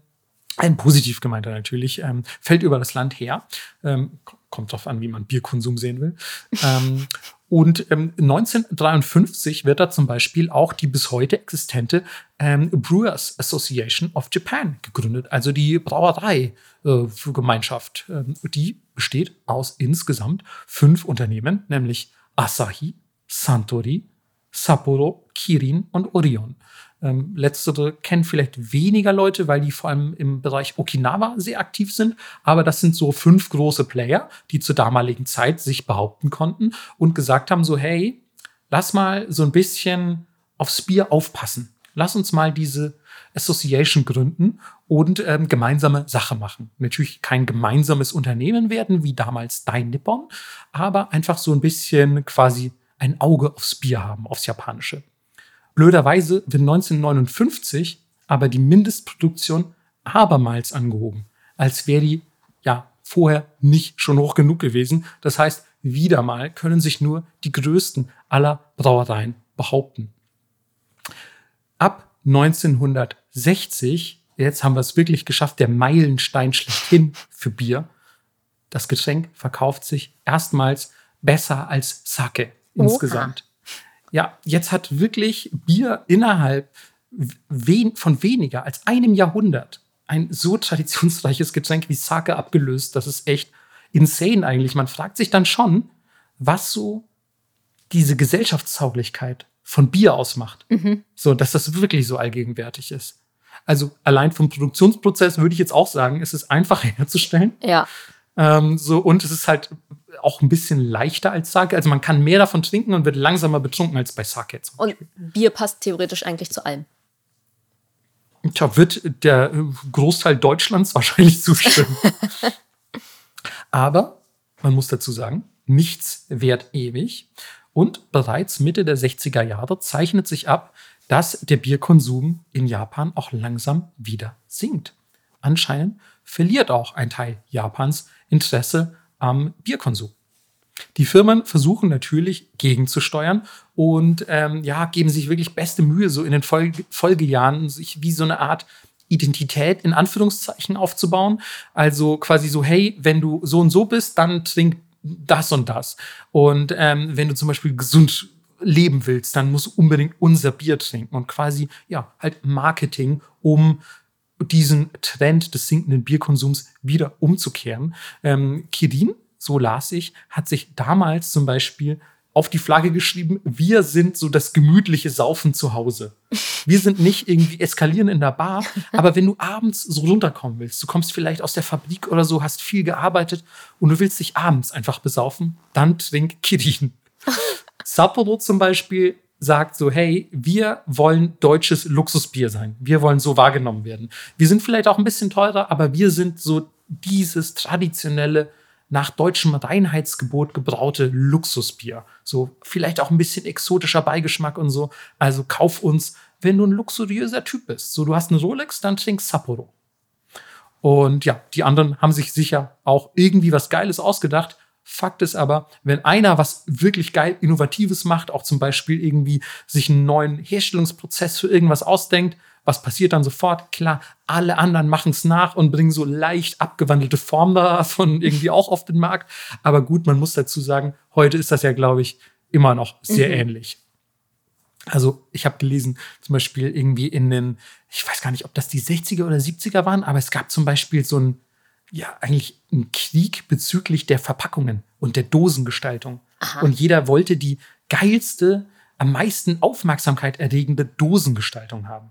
Speaker 2: ein positiv gemeinter natürlich, ähm, fällt über das Land her. Ähm, kommt drauf an, wie man Bierkonsum sehen will. Ähm, und ähm, 1953 wird da zum Beispiel auch die bis heute existente ähm, Brewers Association of Japan gegründet, also die Brauerei-Gemeinschaft. Äh, ähm, die besteht aus insgesamt fünf Unternehmen, nämlich Asahi, Santori, Sapporo, Kirin und Orion. Ähm, letztere kennen vielleicht weniger Leute, weil die vor allem im Bereich Okinawa sehr aktiv sind. Aber das sind so fünf große Player, die zur damaligen Zeit sich behaupten konnten und gesagt haben: so, hey, lass mal so ein bisschen aufs Bier aufpassen. Lass uns mal diese Association gründen und ähm, gemeinsame Sache machen. Natürlich kein gemeinsames Unternehmen werden, wie damals Dai Nippon, aber einfach so ein bisschen quasi ein Auge aufs Bier haben, aufs Japanische. Blöderweise wird 1959 aber die Mindestproduktion abermals angehoben, als wäre die ja vorher nicht schon hoch genug gewesen. Das heißt, wieder mal können sich nur die größten aller Brauereien behaupten. Ab 1960, jetzt haben wir es wirklich geschafft, der Meilenstein schlechthin für Bier. Das Getränk verkauft sich erstmals besser als Sake insgesamt. Ja, jetzt hat wirklich Bier innerhalb wen von weniger als einem Jahrhundert ein so traditionsreiches Getränk wie Sake abgelöst. Das ist echt insane eigentlich. Man fragt sich dann schon, was so diese Gesellschaftstauglichkeit von Bier ausmacht. Mhm. So, dass das wirklich so allgegenwärtig ist. Also allein vom Produktionsprozess würde ich jetzt auch sagen, es ist einfacher herzustellen.
Speaker 1: Ja.
Speaker 2: Ähm, so, und es ist halt auch ein bisschen leichter als Sake. Also man kann mehr davon trinken und wird langsamer betrunken als bei Sake.
Speaker 1: und Bier passt theoretisch eigentlich zu allem.
Speaker 2: Tja, wird der Großteil Deutschlands wahrscheinlich zustimmen. Aber man muss dazu sagen, nichts währt ewig. Und bereits Mitte der 60er Jahre zeichnet sich ab, dass der Bierkonsum in Japan auch langsam wieder sinkt. Anscheinend verliert auch ein Teil Japans Interesse am Bierkonsum. Die Firmen versuchen natürlich gegenzusteuern und ähm, ja, geben sich wirklich beste Mühe, so in den Folge Folgejahren sich wie so eine Art Identität in Anführungszeichen aufzubauen. Also quasi so, hey, wenn du so und so bist, dann trink das und das. Und ähm, wenn du zum Beispiel gesund leben willst, dann musst du unbedingt unser Bier trinken und quasi, ja, halt Marketing, um diesen Trend des sinkenden Bierkonsums wieder umzukehren. Ähm, Kirin, so las ich, hat sich damals zum Beispiel auf die Flagge geschrieben, wir sind so das gemütliche Saufen zu Hause. Wir sind nicht irgendwie eskalieren in der Bar, aber wenn du abends so runterkommen willst, du kommst vielleicht aus der Fabrik oder so, hast viel gearbeitet und du willst dich abends einfach besaufen, dann trink Kirin. Sapporo zum Beispiel sagt so, hey, wir wollen deutsches Luxusbier sein. Wir wollen so wahrgenommen werden. Wir sind vielleicht auch ein bisschen teurer, aber wir sind so dieses traditionelle nach deutschem Reinheitsgebot gebraute Luxusbier. So vielleicht auch ein bisschen exotischer Beigeschmack und so. Also kauf uns, wenn du ein luxuriöser Typ bist. So, du hast eine Rolex, dann trink Sapporo. Und ja, die anderen haben sich sicher auch irgendwie was Geiles ausgedacht. Fakt ist aber, wenn einer was wirklich geil Innovatives macht, auch zum Beispiel irgendwie sich einen neuen Herstellungsprozess für irgendwas ausdenkt, was passiert dann sofort? Klar, alle anderen machen es nach und bringen so leicht abgewandelte Formen davon irgendwie auch auf den Markt. Aber gut, man muss dazu sagen, heute ist das ja, glaube ich, immer noch sehr mhm. ähnlich. Also ich habe gelesen, zum Beispiel irgendwie in den, ich weiß gar nicht, ob das die 60er oder 70er waren, aber es gab zum Beispiel so ein, ja, eigentlich ein Krieg bezüglich der Verpackungen und der Dosengestaltung. Aha. Und jeder wollte die geilste, am meisten Aufmerksamkeit erregende Dosengestaltung haben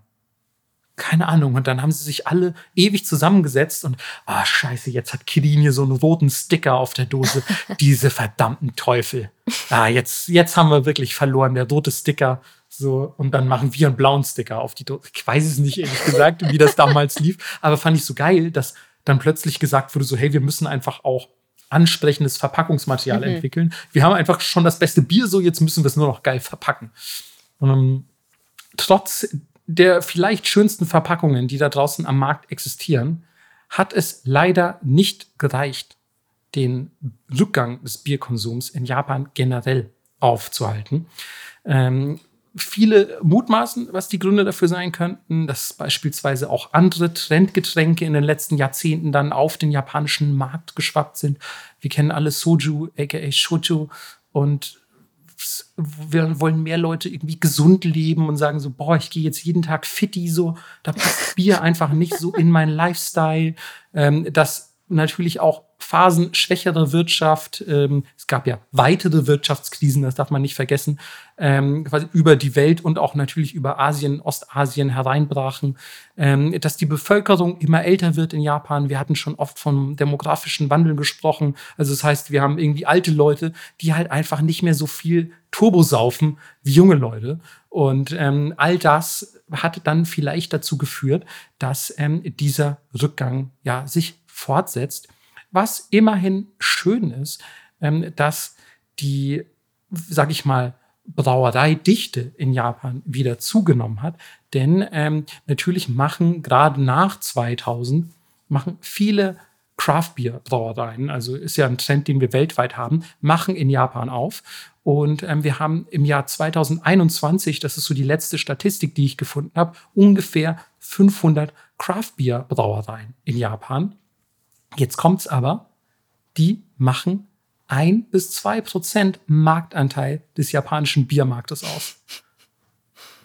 Speaker 2: keine Ahnung. Und dann haben sie sich alle ewig zusammengesetzt und, ah, oh, scheiße, jetzt hat Kirin hier so einen roten Sticker auf der Dose. Diese verdammten Teufel. Ah, jetzt, jetzt haben wir wirklich verloren, der rote Sticker. So, und dann machen wir einen blauen Sticker auf die Dose. Ich weiß es nicht, ehrlich gesagt, wie das damals lief, aber fand ich so geil, dass dann plötzlich gesagt wurde, so, hey, wir müssen einfach auch ansprechendes Verpackungsmaterial mhm. entwickeln. Wir haben einfach schon das beste Bier, so jetzt müssen wir es nur noch geil verpacken. Ähm, trotz der vielleicht schönsten Verpackungen, die da draußen am Markt existieren, hat es leider nicht gereicht, den Rückgang des Bierkonsums in Japan generell aufzuhalten. Ähm, viele mutmaßen, was die Gründe dafür sein könnten, dass beispielsweise auch andere Trendgetränke in den letzten Jahrzehnten dann auf den japanischen Markt geschwappt sind. Wir kennen alle Soju, aka Shoju und wir wollen mehr Leute irgendwie gesund leben und sagen so, boah, ich gehe jetzt jeden Tag fitti so, da passt Bier einfach nicht so in meinen Lifestyle. Ähm, dass natürlich auch phasenschwächere Wirtschaft, ähm, es gab ja weitere Wirtschaftskrisen, das darf man nicht vergessen, ähm, über die Welt und auch natürlich über Asien, Ostasien hereinbrachen, ähm, dass die Bevölkerung immer älter wird in Japan. Wir hatten schon oft vom demografischen Wandel gesprochen. Also das heißt, wir haben irgendwie alte Leute, die halt einfach nicht mehr so viel Turbo saufen wie junge Leute. Und ähm, all das hat dann vielleicht dazu geführt, dass ähm, dieser Rückgang ja sich fortsetzt was immerhin schön ist, ähm, dass die, sag ich mal, Brauereidichte in Japan wieder zugenommen hat. Denn ähm, natürlich machen gerade nach 2000 machen viele Craft Beer Brauereien, also ist ja ein Trend, den wir weltweit haben, machen in Japan auf. Und ähm, wir haben im Jahr 2021, das ist so die letzte Statistik, die ich gefunden habe, ungefähr 500 Craft Beer Brauereien in Japan. Jetzt kommt's aber, die machen ein bis zwei Prozent Marktanteil des japanischen Biermarktes aus.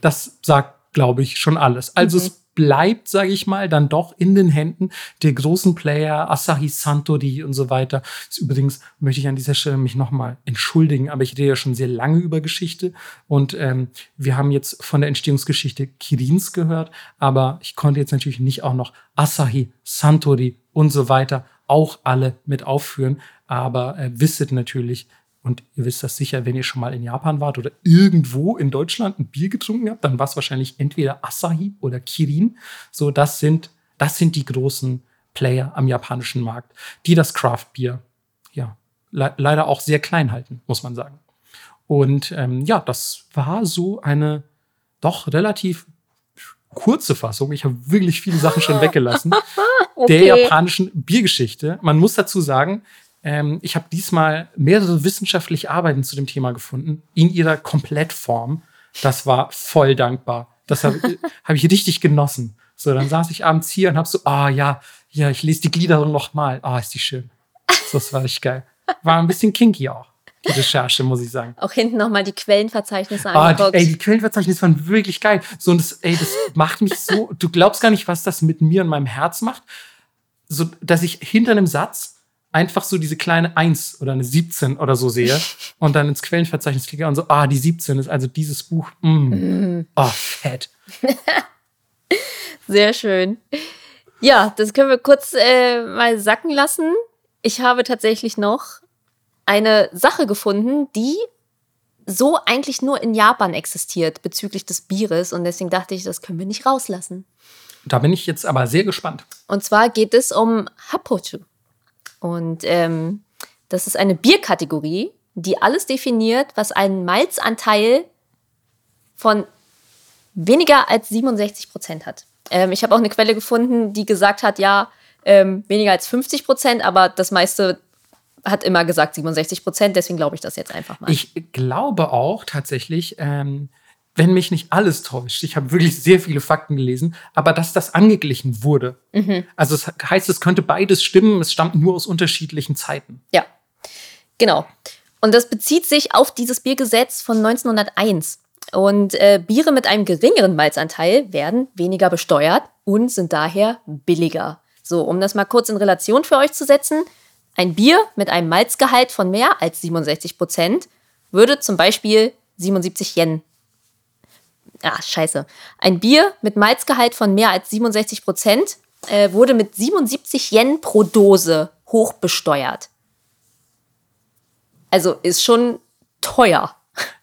Speaker 2: Das sagt, glaube ich, schon alles. Also mhm. es bleibt, sage ich mal, dann doch in den Händen der großen Player, Asahi Santori und so weiter. Das übrigens möchte ich an dieser Stelle mich nochmal entschuldigen, aber ich rede ja schon sehr lange über Geschichte und ähm, wir haben jetzt von der Entstehungsgeschichte Kirins gehört, aber ich konnte jetzt natürlich nicht auch noch Asahi, Santori und so weiter auch alle mit aufführen, aber äh, wisset natürlich, und ihr wisst das sicher, wenn ihr schon mal in Japan wart oder irgendwo in Deutschland ein Bier getrunken habt, dann war es wahrscheinlich entweder Asahi oder Kirin. So, das sind, das sind die großen Player am japanischen Markt, die das Craft Bier ja le leider auch sehr klein halten, muss man sagen. Und ähm, ja, das war so eine doch relativ kurze Fassung. Ich habe wirklich viele Sachen schon weggelassen. okay. Der japanischen Biergeschichte. Man muss dazu sagen, ähm, ich habe diesmal mehrere wissenschaftliche Arbeiten zu dem Thema gefunden, in ihrer Komplettform. Das war voll dankbar. Das habe hab ich richtig genossen. So, dann saß ich abends hier und habe so, ah oh, ja, ja, ich lese die Gliederung noch mal. Ah, oh, ist die schön. So, das war richtig geil. War ein bisschen kinky auch die Recherche, muss ich sagen.
Speaker 1: Auch hinten nochmal die Quellenverzeichnisse
Speaker 2: ah, angeguckt. Die, ey, die Quellenverzeichnisse waren wirklich geil. So, und das, ey, das macht mich so, du glaubst gar nicht, was das mit mir und meinem Herz macht. So, dass ich hinter einem Satz einfach so diese kleine 1 oder eine 17 oder so sehe und dann ins Quellenverzeichnis klicke und so, ah, die 17 ist also dieses Buch. Mm. Mm. Oh, fett.
Speaker 1: Sehr schön. Ja, das können wir kurz äh, mal sacken lassen. Ich habe tatsächlich noch eine Sache gefunden, die so eigentlich nur in Japan existiert bezüglich des Bieres und deswegen dachte ich, das können wir nicht rauslassen.
Speaker 2: Da bin ich jetzt aber sehr gespannt.
Speaker 1: Und zwar geht es um Hapochu. Und ähm, das ist eine Bierkategorie, die alles definiert, was einen Malzanteil von weniger als 67 Prozent hat. Ähm, ich habe auch eine Quelle gefunden, die gesagt hat, ja, ähm, weniger als 50 Prozent, aber das meiste hat immer gesagt 67 Prozent, deswegen glaube ich das jetzt einfach mal.
Speaker 2: Ich glaube auch tatsächlich, ähm, wenn mich nicht alles täuscht, ich habe wirklich sehr viele Fakten gelesen, aber dass das angeglichen wurde. Mhm. Also das heißt, es könnte beides stimmen, es stammt nur aus unterschiedlichen Zeiten.
Speaker 1: Ja, genau. Und das bezieht sich auf dieses Biergesetz von 1901. Und äh, Biere mit einem geringeren Malzanteil werden weniger besteuert und sind daher billiger. So, um das mal kurz in Relation für euch zu setzen. Ein Bier mit einem Malzgehalt von mehr als 67 Prozent würde zum Beispiel 77 Yen. Ah, scheiße. Ein Bier mit Malzgehalt von mehr als 67 Prozent äh, wurde mit 77 Yen pro Dose hochbesteuert. Also ist schon teuer.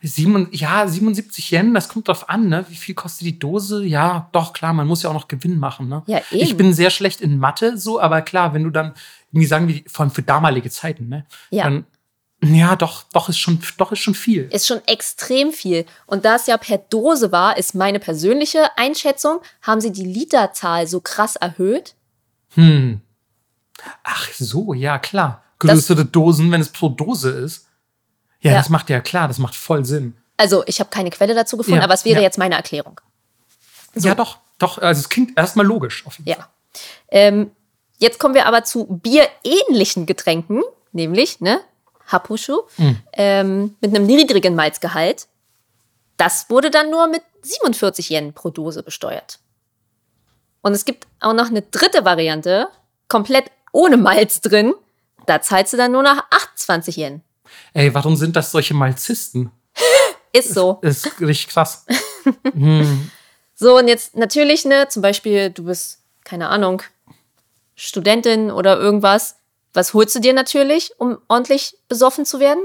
Speaker 2: Sieben, ja, 77 Yen, das kommt drauf an, ne? Wie viel kostet die Dose? Ja, doch, klar, man muss ja auch noch Gewinn machen, ne?
Speaker 1: Ja, eben.
Speaker 2: Ich bin sehr schlecht in Mathe, so, aber klar, wenn du dann irgendwie sagen wir, vor allem für damalige Zeiten, ne?
Speaker 1: Ja.
Speaker 2: Dann, ja, doch, doch ist schon, doch ist schon viel.
Speaker 1: Ist schon extrem viel. Und da es ja per Dose war, ist meine persönliche Einschätzung, haben sie die Literzahl so krass erhöht?
Speaker 2: Hm. Ach so, ja, klar. Größere Dosen, wenn es pro Dose ist. Ja, ja, das macht ja klar, das macht voll Sinn.
Speaker 1: Also, ich habe keine Quelle dazu gefunden, ja, aber es wäre ja. jetzt meine Erklärung.
Speaker 2: So. Ja, doch, doch. Also, es klingt erstmal logisch. Auf jeden
Speaker 1: ja. Fall. Ähm, Jetzt kommen wir aber zu bierähnlichen Getränken, nämlich ne, Hapushu, mhm. ähm, mit einem niedrigen Malzgehalt. Das wurde dann nur mit 47 Yen pro Dose besteuert. Und es gibt auch noch eine dritte Variante, komplett ohne Malz drin. Da zahlst du dann nur noch 28 Yen.
Speaker 2: Ey, warum sind das solche Malzisten?
Speaker 1: Ist so.
Speaker 2: Ist, ist richtig krass. hm.
Speaker 1: So, und jetzt natürlich, ne, zum Beispiel, du bist, keine Ahnung, Studentin oder irgendwas, was holst du dir natürlich, um ordentlich besoffen zu werden?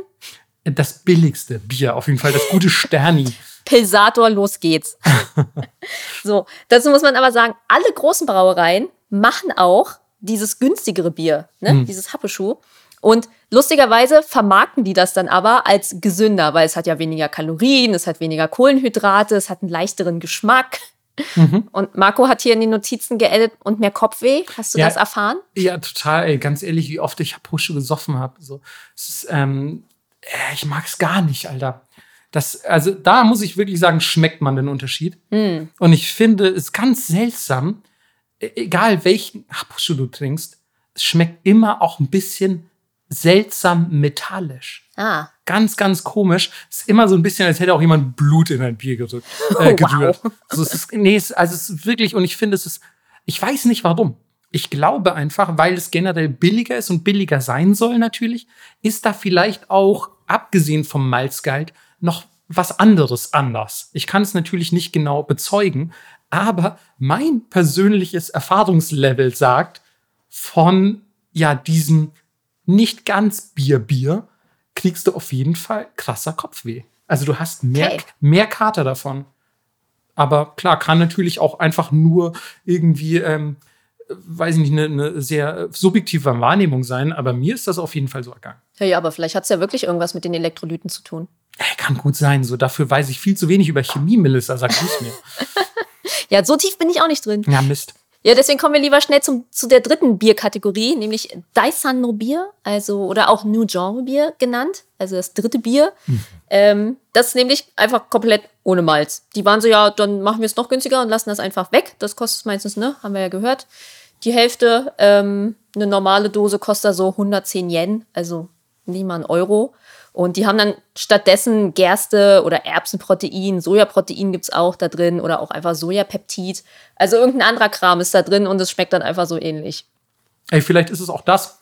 Speaker 2: Das billigste Bier, auf jeden Fall das gute Sterni.
Speaker 1: Pilsator, los geht's. so, dazu muss man aber sagen, alle großen Brauereien machen auch dieses günstigere Bier, ne? Hm. dieses Happeschuh. Und lustigerweise vermarkten die das dann aber als gesünder, weil es hat ja weniger Kalorien, es hat weniger Kohlenhydrate, es hat einen leichteren Geschmack. Mhm. Und Marco hat hier in den Notizen geedit und mehr Kopfweh. Hast du ja, das erfahren?
Speaker 2: Ja, total. Ey, ganz ehrlich, wie oft ich Pusche gesoffen habe. So, ist, ähm, äh, ich mag es gar nicht, Alter. Das, also da muss ich wirklich sagen, schmeckt man den Unterschied. Mhm. Und ich finde es ganz seltsam, e, egal welchen Hapushu du trinkst, es schmeckt immer auch ein bisschen seltsam metallisch.
Speaker 1: Ah.
Speaker 2: Ganz, ganz komisch. Es ist immer so ein bisschen, als hätte auch jemand Blut in ein Bier gerückt, äh, gerührt. Wow. Also es ist, nee, es, also es ist wirklich, und ich finde, es ist, ich weiß nicht warum. Ich glaube einfach, weil es generell billiger ist und billiger sein soll natürlich, ist da vielleicht auch, abgesehen vom Malzgehalt, noch was anderes anders. Ich kann es natürlich nicht genau bezeugen, aber mein persönliches Erfahrungslevel sagt, von ja diesem nicht ganz Bier-Bier kriegst du auf jeden Fall krasser Kopfweh. Also du hast mehr, okay. mehr Kater davon. Aber klar, kann natürlich auch einfach nur irgendwie, ähm, weiß ich nicht, eine, eine, sehr subjektive Wahrnehmung sein. Aber mir ist das auf jeden Fall so ergangen.
Speaker 1: Ja, ja aber vielleicht hat es ja wirklich irgendwas mit den Elektrolyten zu tun.
Speaker 2: Ey, kann gut sein. So dafür weiß ich viel zu wenig über Chemie, Melissa. Sag du es mir.
Speaker 1: ja, so tief bin ich auch nicht drin.
Speaker 2: Ja, Mist.
Speaker 1: Ja, deswegen kommen wir lieber schnell zum, zu der dritten Bierkategorie, nämlich Daisan no Bier, also oder auch New Genre Bier genannt, also das dritte Bier. Mhm. Ähm, das ist nämlich einfach komplett ohne Malz. Die waren so, ja, dann machen wir es noch günstiger und lassen das einfach weg. Das kostet meistens, ne, haben wir ja gehört, die Hälfte. Ähm, eine normale Dose kostet so 110 Yen, also nicht mal ein Euro. Und die haben dann stattdessen Gerste oder Erbsenprotein, Sojaprotein gibt es auch da drin oder auch einfach Sojapeptid. Also irgendein anderer Kram ist da drin und es schmeckt dann einfach so ähnlich.
Speaker 2: Ey, vielleicht ist es auch das,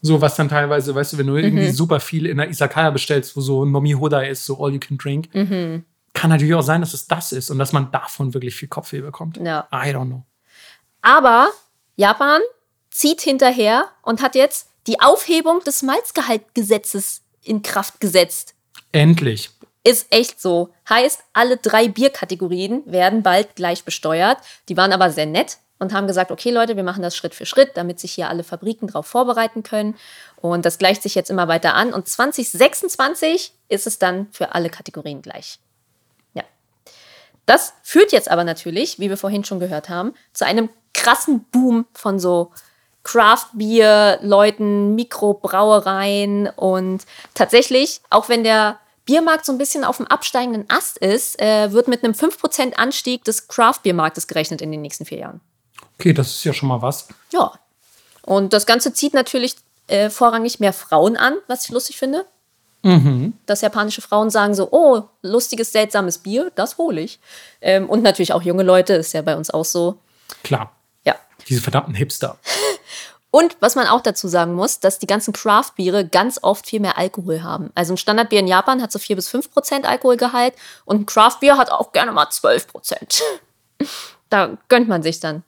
Speaker 2: so was dann teilweise, weißt du, wenn du mhm. irgendwie super viel in der Isakaya bestellst, wo so Nomi Hoda ist, so all you can drink, mhm. kann natürlich auch sein, dass es das ist und dass man davon wirklich viel Kopfweh bekommt. Ja. I don't know.
Speaker 1: Aber Japan zieht hinterher und hat jetzt die Aufhebung des Malzgehaltgesetzes in Kraft gesetzt.
Speaker 2: Endlich.
Speaker 1: Ist echt so. Heißt, alle drei Bierkategorien werden bald gleich besteuert. Die waren aber sehr nett und haben gesagt, okay Leute, wir machen das Schritt für Schritt, damit sich hier alle Fabriken darauf vorbereiten können. Und das gleicht sich jetzt immer weiter an. Und 2026 ist es dann für alle Kategorien gleich. Ja. Das führt jetzt aber natürlich, wie wir vorhin schon gehört haben, zu einem krassen Boom von so Craft-Bier-Leuten, Mikrobrauereien und tatsächlich, auch wenn der Biermarkt so ein bisschen auf dem absteigenden Ast ist, äh, wird mit einem 5% Anstieg des Craft-Biermarktes gerechnet in den nächsten vier Jahren.
Speaker 2: Okay, das ist ja schon mal was.
Speaker 1: Ja. Und das Ganze zieht natürlich äh, vorrangig mehr Frauen an, was ich lustig finde. Mhm. Dass japanische Frauen sagen so, oh, lustiges, seltsames Bier, das hole ich. Ähm, und natürlich auch junge Leute, ist ja bei uns auch so.
Speaker 2: Klar. Ja. Diese verdammten Hipster.
Speaker 1: Und was man auch dazu sagen muss, dass die ganzen Craft-Biere ganz oft viel mehr Alkohol haben. Also ein Standardbier in Japan hat so 4 bis 5 Prozent Alkoholgehalt und ein Craft-Bier hat auch gerne mal 12 Prozent. da gönnt man sich dann.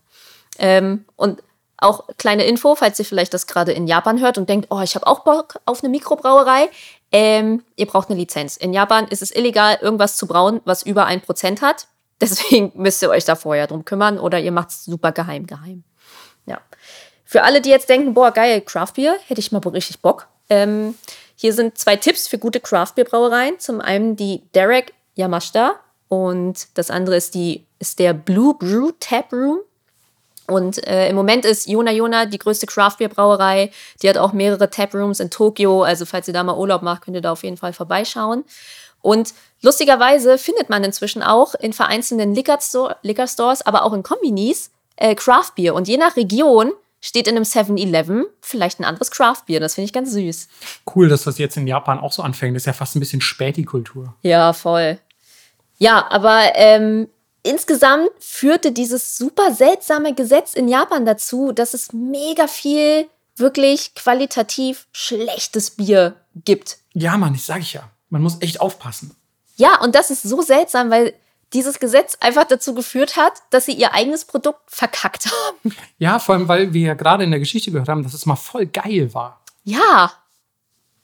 Speaker 1: Ähm, und auch kleine Info, falls ihr vielleicht das gerade in Japan hört und denkt, oh, ich habe auch Bock auf eine Mikrobrauerei. Ähm, ihr braucht eine Lizenz. In Japan ist es illegal, irgendwas zu brauen, was über 1% hat. Deswegen müsst ihr euch da vorher drum kümmern oder ihr macht es super geheim geheim. Ja. Für alle, die jetzt denken, boah, geil, Craftbier, hätte ich mal richtig Bock. Ähm, hier sind zwei Tipps für gute Craftbier-Brauereien. Zum einen die Derek Yamashita und das andere ist, die, ist der Blue Brew Tap Room. Und äh, im Moment ist Yona Yona die größte Craftbier-Brauerei. Die hat auch mehrere Taprooms in Tokio. Also falls ihr da mal Urlaub macht, könnt ihr da auf jeden Fall vorbeischauen. Und lustigerweise findet man inzwischen auch in vereinzelten Liquor Stores, aber auch in Kombinis äh, Craftbier. Und je nach Region steht in einem 7-Eleven vielleicht ein anderes Craftbier. Das finde ich ganz süß.
Speaker 2: Cool, dass das jetzt in Japan auch so anfängt. Das ist ja fast ein bisschen Späti-Kultur.
Speaker 1: Ja, voll. Ja, aber ähm, insgesamt führte dieses super seltsame Gesetz in Japan dazu, dass es mega viel wirklich qualitativ schlechtes Bier gibt.
Speaker 2: Ja, Mann, ich sage ich ja. Man muss echt aufpassen.
Speaker 1: Ja, und das ist so seltsam, weil dieses Gesetz einfach dazu geführt hat, dass sie ihr eigenes Produkt verkackt haben.
Speaker 2: Ja, vor allem, weil wir ja gerade in der Geschichte gehört haben, dass es mal voll geil war.
Speaker 1: Ja.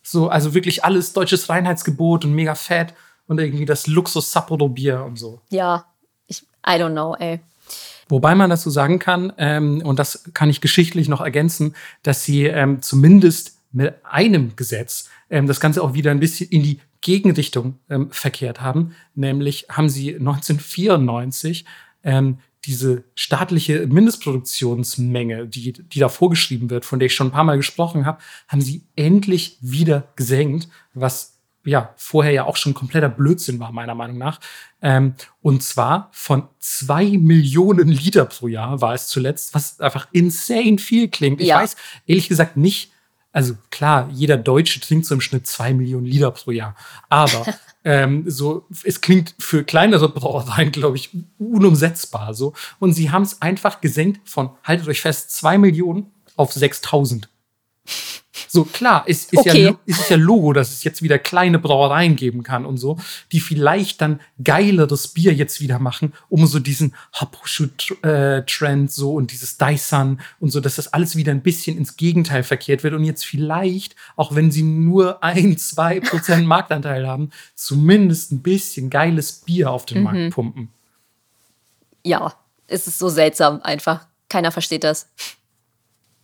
Speaker 2: So, also wirklich alles deutsches Reinheitsgebot und mega fett und irgendwie das Luxus Sapporo Bier und so.
Speaker 1: Ja, ich, I don't know, ey.
Speaker 2: Wobei man dazu sagen kann, ähm, und das kann ich geschichtlich noch ergänzen, dass sie ähm, zumindest mit einem Gesetz ähm, das Ganze auch wieder ein bisschen in die Gegenrichtung ähm, verkehrt haben. Nämlich haben sie 1994 ähm, diese staatliche Mindestproduktionsmenge, die, die da vorgeschrieben wird, von der ich schon ein paar Mal gesprochen habe, haben sie endlich wieder gesenkt, was ja vorher ja auch schon kompletter Blödsinn war, meiner Meinung nach. Ähm, und zwar von zwei Millionen Liter pro Jahr war es zuletzt, was einfach insane viel klingt. Ich ja. weiß ehrlich gesagt nicht, also klar, jeder Deutsche trinkt so im Schnitt zwei Millionen Liter pro Jahr. Aber ähm, so, es klingt für kleinere Brauereien, glaube ich, unumsetzbar so. Und sie haben es einfach gesenkt von, haltet euch fest, zwei Millionen auf 6000. So, klar, es ist, okay. ja, ist ja Logo, dass es jetzt wieder kleine Brauereien geben kann und so, die vielleicht dann geileres Bier jetzt wieder machen, um so diesen Haposhu-Trend so und dieses Daisan und so, dass das alles wieder ein bisschen ins Gegenteil verkehrt wird und jetzt vielleicht, auch wenn sie nur ein, zwei Prozent Marktanteil haben, zumindest ein bisschen geiles Bier auf den mhm. Markt pumpen.
Speaker 1: Ja, es ist so seltsam einfach. Keiner versteht das.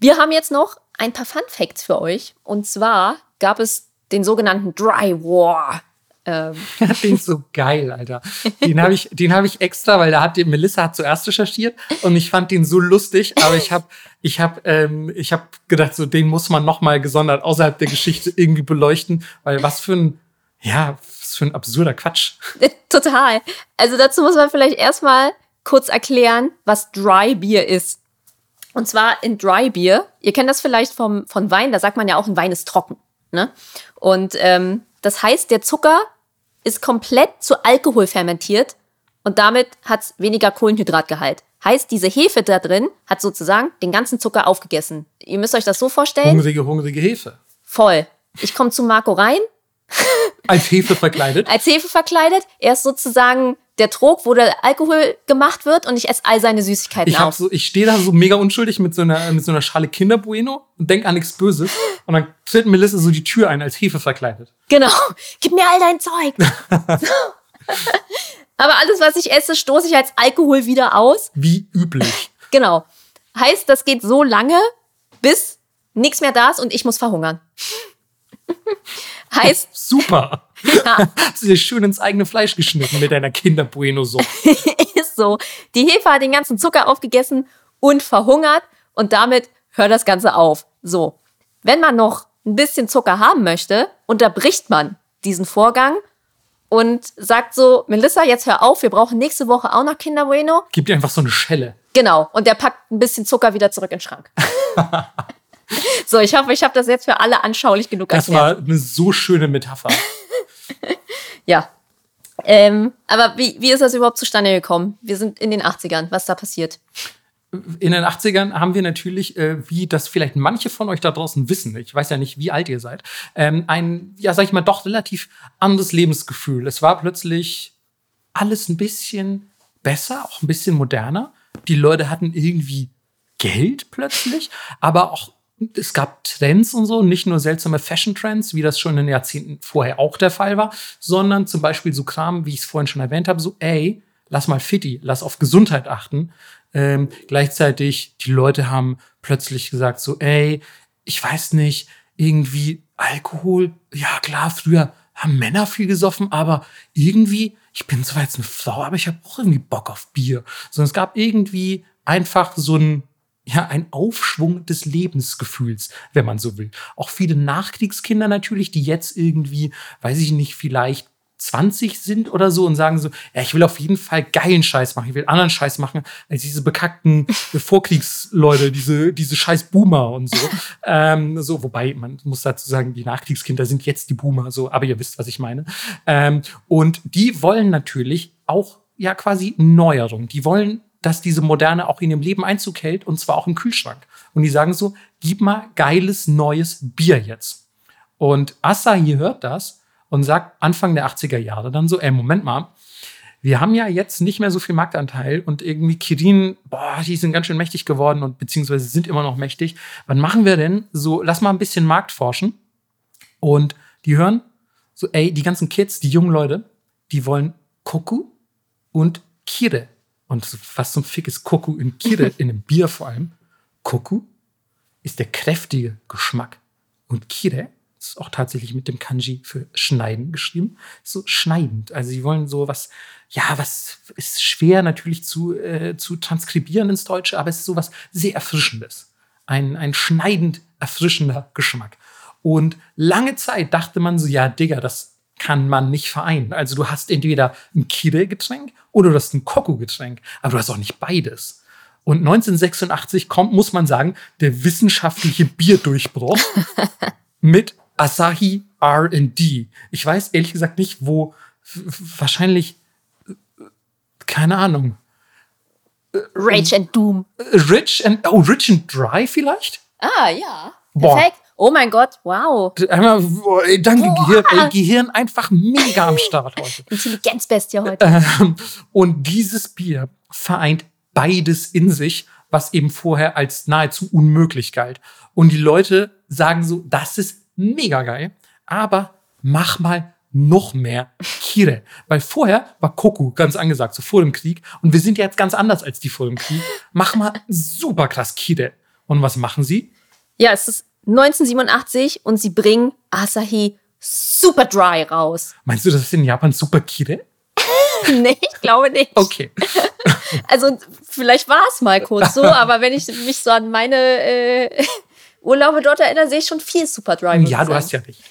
Speaker 1: Wir haben jetzt noch ein paar Fun Facts für euch. Und zwar gab es den sogenannten Dry War
Speaker 2: Ähm. den ist so geil, Alter. Den habe ich, den habe ich extra, weil da hat die Melissa hat zuerst recherchiert und ich fand den so lustig, aber ich habe, ich habe, ähm, ich habe gedacht, so den muss man noch mal gesondert außerhalb der Geschichte irgendwie beleuchten, weil was für ein, ja, was für ein absurder Quatsch.
Speaker 1: Total. Also dazu muss man vielleicht erstmal kurz erklären, was Dry Beer ist. Und zwar in Dry Beer. Ihr kennt das vielleicht vom, von Wein, da sagt man ja auch, ein Wein ist trocken. Ne? Und ähm, das heißt, der Zucker ist komplett zu Alkohol fermentiert und damit hat es weniger Kohlenhydratgehalt. Heißt, diese Hefe da drin hat sozusagen den ganzen Zucker aufgegessen. Ihr müsst euch das so vorstellen.
Speaker 2: Hungrige, hungrige Hefe.
Speaker 1: Voll. Ich komme zu Marco rein.
Speaker 2: Als Hefe verkleidet?
Speaker 1: Als Hefe verkleidet. Er ist sozusagen der Trog, wo der Alkohol gemacht wird und ich esse all seine Süßigkeiten
Speaker 2: ich auf. So, ich stehe da so mega unschuldig mit so einer, mit so einer Schale Kinderbueno und denk an nichts Böses. Und dann tritt Melissa so die Tür ein, als Hefe verkleidet.
Speaker 1: Genau. Gib mir all dein Zeug. Aber alles, was ich esse, stoße ich als Alkohol wieder aus.
Speaker 2: Wie üblich.
Speaker 1: Genau. Heißt, das geht so lange, bis nichts mehr da ist und ich muss verhungern. Heißt.
Speaker 2: Super. Ja. Hast du dir schön ins eigene Fleisch geschnitten mit deiner Kinder-Bueno-Suppe.
Speaker 1: Ist so. Die Hefe hat den ganzen Zucker aufgegessen und verhungert und damit hört das Ganze auf. So. Wenn man noch ein bisschen Zucker haben möchte, unterbricht man diesen Vorgang und sagt so, Melissa, jetzt hör auf, wir brauchen nächste Woche auch noch Kinder Bueno.
Speaker 2: Gib dir einfach so eine Schelle.
Speaker 1: Genau. Und der packt ein bisschen Zucker wieder zurück in den Schrank. so, ich hoffe, ich habe das jetzt für alle anschaulich genug
Speaker 2: das erklärt. Das war eine so schöne Metapher.
Speaker 1: ja. Ähm, aber wie, wie ist das überhaupt zustande gekommen? Wir sind in den 80ern. Was da passiert?
Speaker 2: In den 80ern haben wir natürlich, äh, wie das vielleicht manche von euch da draußen wissen, ich weiß ja nicht, wie alt ihr seid, ähm, ein, ja, sag ich mal, doch relativ anderes Lebensgefühl. Es war plötzlich alles ein bisschen besser, auch ein bisschen moderner. Die Leute hatten irgendwie Geld plötzlich, aber auch es gab Trends und so, nicht nur seltsame Fashion-Trends, wie das schon in den Jahrzehnten vorher auch der Fall war, sondern zum Beispiel so Kram, wie ich es vorhin schon erwähnt habe, so, ey, lass mal fitti, lass auf Gesundheit achten. Ähm, gleichzeitig, die Leute haben plötzlich gesagt, so, ey, ich weiß nicht, irgendwie Alkohol, ja klar, früher haben Männer viel gesoffen, aber irgendwie, ich bin zwar jetzt eine Frau, aber ich habe auch irgendwie Bock auf Bier. Sondern es gab irgendwie einfach so ein ja, ein Aufschwung des Lebensgefühls, wenn man so will. Auch viele Nachkriegskinder natürlich, die jetzt irgendwie, weiß ich nicht, vielleicht 20 sind oder so und sagen so, ja, ich will auf jeden Fall geilen Scheiß machen, ich will anderen Scheiß machen, als diese bekackten Vorkriegsleute, diese, diese scheiß Boomer und so. ähm, so, wobei, man muss dazu sagen, die Nachkriegskinder sind jetzt die Boomer, so, aber ihr wisst, was ich meine. Ähm, und die wollen natürlich auch ja quasi Neuerung. Die wollen dass diese Moderne auch in ihrem Leben Einzug hält und zwar auch im Kühlschrank. Und die sagen so, gib mal geiles neues Bier jetzt. Und Asahi hört das und sagt Anfang der 80er Jahre dann so, ey, Moment mal, wir haben ja jetzt nicht mehr so viel Marktanteil und irgendwie Kirin, boah, die sind ganz schön mächtig geworden und beziehungsweise sind immer noch mächtig. Wann machen wir denn so, lass mal ein bisschen Markt forschen. Und die hören so, ey, die ganzen Kids, die jungen Leute, die wollen Koku und Kire. Und was zum Fick ist Koku in Kire, in einem Bier vor allem? Koku ist der kräftige Geschmack. Und Kire ist auch tatsächlich mit dem Kanji für schneiden geschrieben. So schneidend. Also sie wollen so was, ja, was ist schwer natürlich zu, äh, zu transkribieren ins Deutsche, aber es ist so was sehr Erfrischendes. Ein, ein schneidend erfrischender Geschmack. Und lange Zeit dachte man so, ja, Digga, das kann man nicht vereinen. Also du hast entweder ein Kire-Getränk oder du hast ein Koku-Getränk, aber du hast auch nicht beides. Und 1986 kommt, muss man sagen, der wissenschaftliche Bierdurchbruch mit Asahi R&D. Ich weiß ehrlich gesagt nicht, wo wahrscheinlich keine Ahnung.
Speaker 1: Rage and Doom.
Speaker 2: Rich and oh Rich and Dry vielleicht?
Speaker 1: Ah ja. Boah. Perfekt. Oh mein Gott, wow.
Speaker 2: Einmal, danke, Gehirn, ey, Gehirn einfach mega am Start heute.
Speaker 1: Intelligenzbestie heute.
Speaker 2: Ähm, und dieses Bier vereint beides in sich, was eben vorher als nahezu unmöglich galt. Und die Leute sagen so, das ist mega geil, aber mach mal noch mehr Kire. Weil vorher war Koku ganz angesagt, so vor dem Krieg. Und wir sind ja jetzt ganz anders als die vor dem Krieg. Mach mal super krass Kire. Und was machen sie?
Speaker 1: Ja, es ist 1987 und sie bringen Asahi Super Dry raus.
Speaker 2: Meinst du, das ist in Japan Super Kire?
Speaker 1: nee, ich glaube nicht.
Speaker 2: Okay.
Speaker 1: also vielleicht war es mal kurz so, aber wenn ich mich so an meine äh, Urlaube dort erinnere, sehe ich schon viel Super Dry.
Speaker 2: Ja, du hast ja nicht.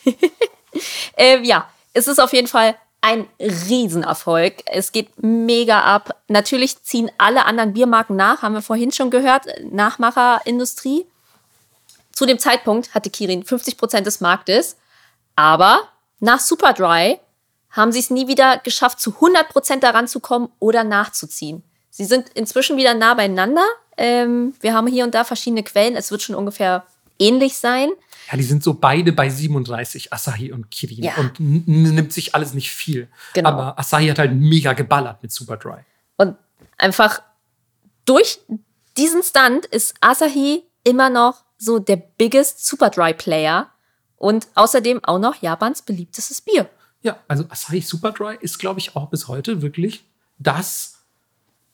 Speaker 1: äh, ja, es ist auf jeden Fall ein Riesenerfolg. Es geht mega ab. Natürlich ziehen alle anderen Biermarken nach, haben wir vorhin schon gehört, Nachmacherindustrie. Zu dem Zeitpunkt hatte Kirin 50 Prozent des Marktes, aber nach Superdry haben sie es nie wieder geschafft, zu 100 Prozent daran zu kommen oder nachzuziehen. Sie sind inzwischen wieder nah beieinander. Ähm, wir haben hier und da verschiedene Quellen. Es wird schon ungefähr ähnlich sein.
Speaker 2: Ja, die sind so beide bei 37, Asahi und Kirin. Ja. Und nimmt sich alles nicht viel. Genau. Aber Asahi hat halt mega geballert mit Superdry.
Speaker 1: Und einfach durch diesen Stunt ist Asahi immer noch so der biggest Superdry-Player und außerdem auch noch Japans beliebtestes Bier.
Speaker 2: Ja, also Asahi Superdry ist, glaube ich, auch bis heute wirklich das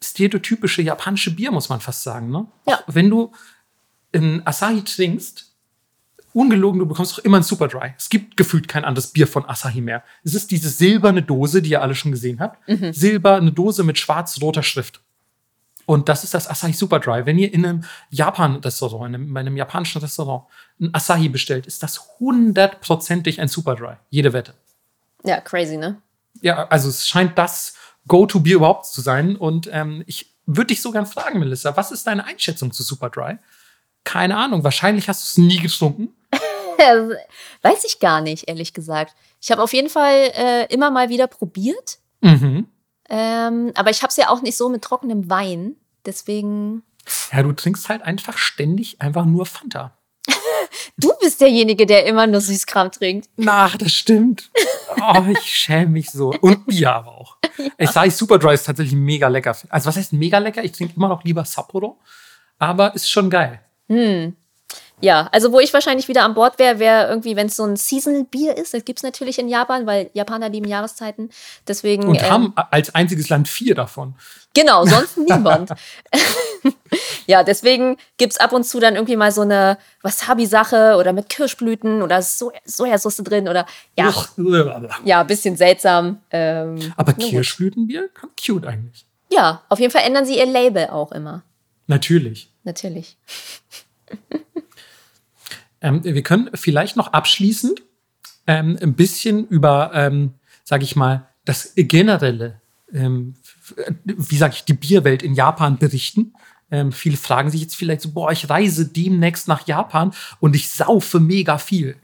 Speaker 2: stereotypische japanische Bier, muss man fast sagen. Ne? Ja. Auch wenn du in Asahi trinkst, ungelogen, du bekommst doch immer ein Superdry. Es gibt gefühlt kein anderes Bier von Asahi mehr. Es ist diese silberne Dose, die ihr alle schon gesehen habt. Mhm. Silber, eine Dose mit schwarz-roter Schrift. Und das ist das Asahi Superdry. Wenn ihr in einem Japan-Restaurant, in einem, in einem japanischen Restaurant, ein Asahi bestellt, ist das hundertprozentig ein Superdry. Jede Wette.
Speaker 1: Ja, crazy, ne?
Speaker 2: Ja, also es scheint das Go-To-Bier überhaupt zu sein. Und ähm, ich würde dich so gern fragen, Melissa, was ist deine Einschätzung zu Superdry? Keine Ahnung, wahrscheinlich hast du es nie getrunken.
Speaker 1: Weiß ich gar nicht, ehrlich gesagt. Ich habe auf jeden Fall äh, immer mal wieder probiert. Mhm. Ähm, aber ich habe es ja auch nicht so mit trockenem Wein. Deswegen.
Speaker 2: Ja, du trinkst halt einfach ständig einfach nur Fanta.
Speaker 1: du bist derjenige, der immer nur Süßkram trinkt.
Speaker 2: Na, das stimmt. Oh, ich schäme mich so. Und Bier aber auch. Ja. Ich sage, Superdry ist tatsächlich mega lecker. Also, was heißt mega lecker? Ich trinke immer noch lieber Sapporo. Aber ist schon geil.
Speaker 1: Hm. Ja, also wo ich wahrscheinlich wieder an Bord wäre, wäre irgendwie, wenn es so ein Seasonal-Bier ist. Das gibt es natürlich in Japan, weil Japaner lieben Jahreszeiten. Deswegen,
Speaker 2: Und ähm, haben als einziges Land vier davon.
Speaker 1: Genau, sonst niemand. ja, deswegen gibt es ab und zu dann irgendwie mal so eine Wasabi-Sache oder mit Kirschblüten oder so Sojasauce drin oder ja. ja, bisschen seltsam. Ähm,
Speaker 2: Aber Kirschblütenbier? Cute eigentlich.
Speaker 1: Ja, auf jeden Fall ändern sie ihr Label auch immer.
Speaker 2: Natürlich.
Speaker 1: Natürlich.
Speaker 2: Ähm, wir können vielleicht noch abschließend ähm, ein bisschen über, ähm, sage ich mal, das generelle, ähm, wie sage ich, die Bierwelt in Japan berichten. Ähm, viele fragen sich jetzt vielleicht so, boah, ich reise demnächst nach Japan und ich saufe mega viel.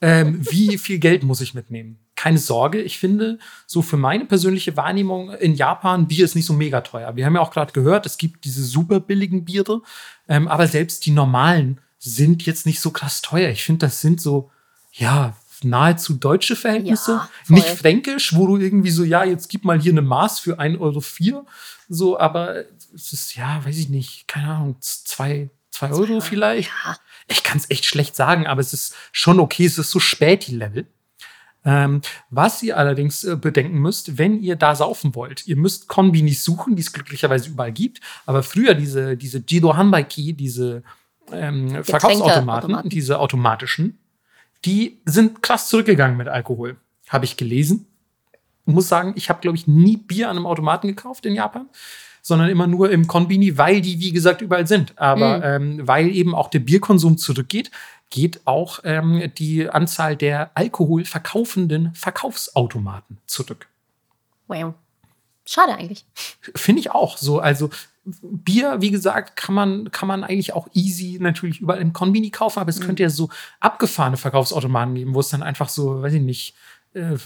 Speaker 2: Ähm, wie viel Geld muss ich mitnehmen? Keine Sorge, ich finde, so für meine persönliche Wahrnehmung in Japan, Bier ist nicht so mega teuer. Wir haben ja auch gerade gehört, es gibt diese super billigen Biere, ähm, aber selbst die normalen sind jetzt nicht so krass teuer. Ich finde, das sind so, ja, nahezu deutsche Verhältnisse. Ja, nicht fränkisch, wo du irgendwie so, ja, jetzt gib mal hier eine Maß für 1,04 Euro. So, aber es ist, ja, weiß ich nicht, keine Ahnung, zwei, zwei Euro vielleicht. Ja. Ich kann es echt schlecht sagen, aber es ist schon okay, es ist so spät die Level. Ähm, was ihr allerdings äh, bedenken müsst, wenn ihr da saufen wollt, ihr müsst Konbinis suchen, die es glücklicherweise überall gibt. Aber früher diese, diese Jido Hanbaiki, diese ähm, Verkaufsautomaten, diese automatischen, die sind krass zurückgegangen mit Alkohol. Habe ich gelesen. Muss sagen, ich habe, glaube ich, nie Bier an einem Automaten gekauft in Japan, sondern immer nur im Konbini, weil die, wie gesagt, überall sind. Aber mhm. ähm, weil eben auch der Bierkonsum zurückgeht, geht auch ähm, die Anzahl der Alkohol verkaufenden Verkaufsautomaten zurück.
Speaker 1: Wow. Schade eigentlich.
Speaker 2: Finde ich auch so. Also Bier, wie gesagt, kann man, kann man eigentlich auch easy natürlich überall im Konbini kaufen, aber es mhm. könnte ja so abgefahrene Verkaufsautomaten geben, wo es dann einfach so, weiß ich nicht, äh,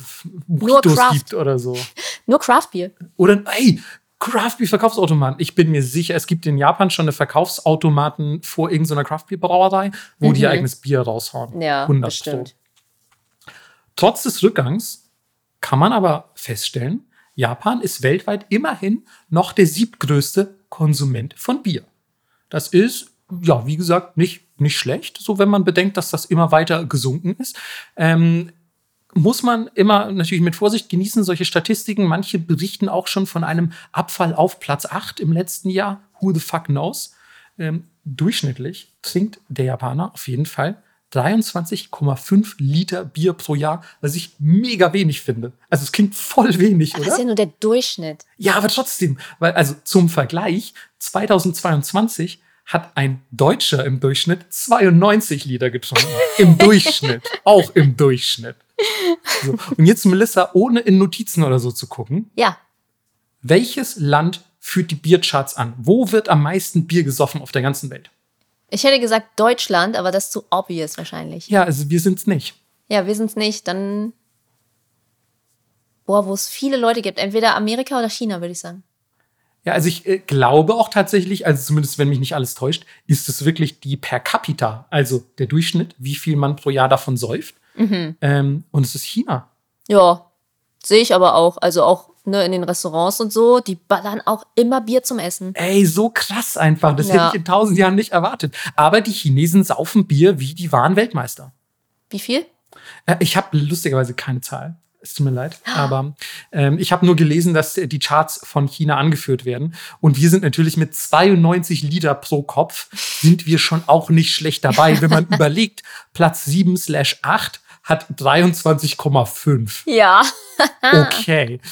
Speaker 2: Mojitos gibt oder so.
Speaker 1: Nur Craftbier.
Speaker 2: Oder, ey, Craftbeer-Verkaufsautomaten. Ich bin mir sicher, es gibt in Japan schon eine Verkaufsautomaten vor irgendeiner Craftbeer-Brauerei, wo mhm. die ihr eigenes Bier raushauen.
Speaker 1: Ja, 100 bestimmt.
Speaker 2: Trotz des Rückgangs kann man aber feststellen, Japan ist weltweit immerhin noch der siebtgrößte Konsument von Bier. Das ist, ja, wie gesagt, nicht, nicht schlecht, so wenn man bedenkt, dass das immer weiter gesunken ist. Ähm, muss man immer natürlich mit Vorsicht genießen, solche Statistiken. Manche berichten auch schon von einem Abfall auf Platz 8 im letzten Jahr. Who the fuck knows? Ähm, durchschnittlich trinkt der Japaner auf jeden Fall 23,5 Liter Bier pro Jahr, was ich mega wenig finde. Also es klingt voll wenig,
Speaker 1: aber
Speaker 2: oder?
Speaker 1: Das ist ja nur der Durchschnitt.
Speaker 2: Ja, aber trotzdem, weil also zum Vergleich 2022 hat ein Deutscher im Durchschnitt 92 Liter getrunken. Im Durchschnitt. Auch im Durchschnitt. So. Und jetzt, Melissa, ohne in Notizen oder so zu gucken.
Speaker 1: Ja.
Speaker 2: Welches Land führt die Biercharts an? Wo wird am meisten Bier gesoffen auf der ganzen Welt?
Speaker 1: Ich hätte gesagt Deutschland, aber das ist zu obvious wahrscheinlich.
Speaker 2: Ja, also wir sind es nicht.
Speaker 1: Ja, wir sind es nicht. Dann. Boah, wo es viele Leute gibt. Entweder Amerika oder China, würde ich sagen.
Speaker 2: Ja, also ich äh, glaube auch tatsächlich, also zumindest wenn mich nicht alles täuscht, ist es wirklich die per capita, also der Durchschnitt, wie viel man pro Jahr davon säuft. Mhm. Ähm, und es ist China.
Speaker 1: Ja, sehe ich aber auch. Also auch ne, in den Restaurants und so, die ballern auch immer Bier zum Essen.
Speaker 2: Ey, so krass einfach. Das ja. hätte ich in tausend Jahren nicht erwartet. Aber die Chinesen saufen Bier wie die wahren Weltmeister.
Speaker 1: Wie viel?
Speaker 2: Äh, ich habe lustigerweise keine Zahl. Es tut mir leid. Aber ähm, ich habe nur gelesen, dass die Charts von China angeführt werden. Und wir sind natürlich mit 92 Liter pro Kopf, sind wir schon auch nicht schlecht dabei, wenn man überlegt, Platz 7 slash 8 hat 23,5.
Speaker 1: Ja.
Speaker 2: okay.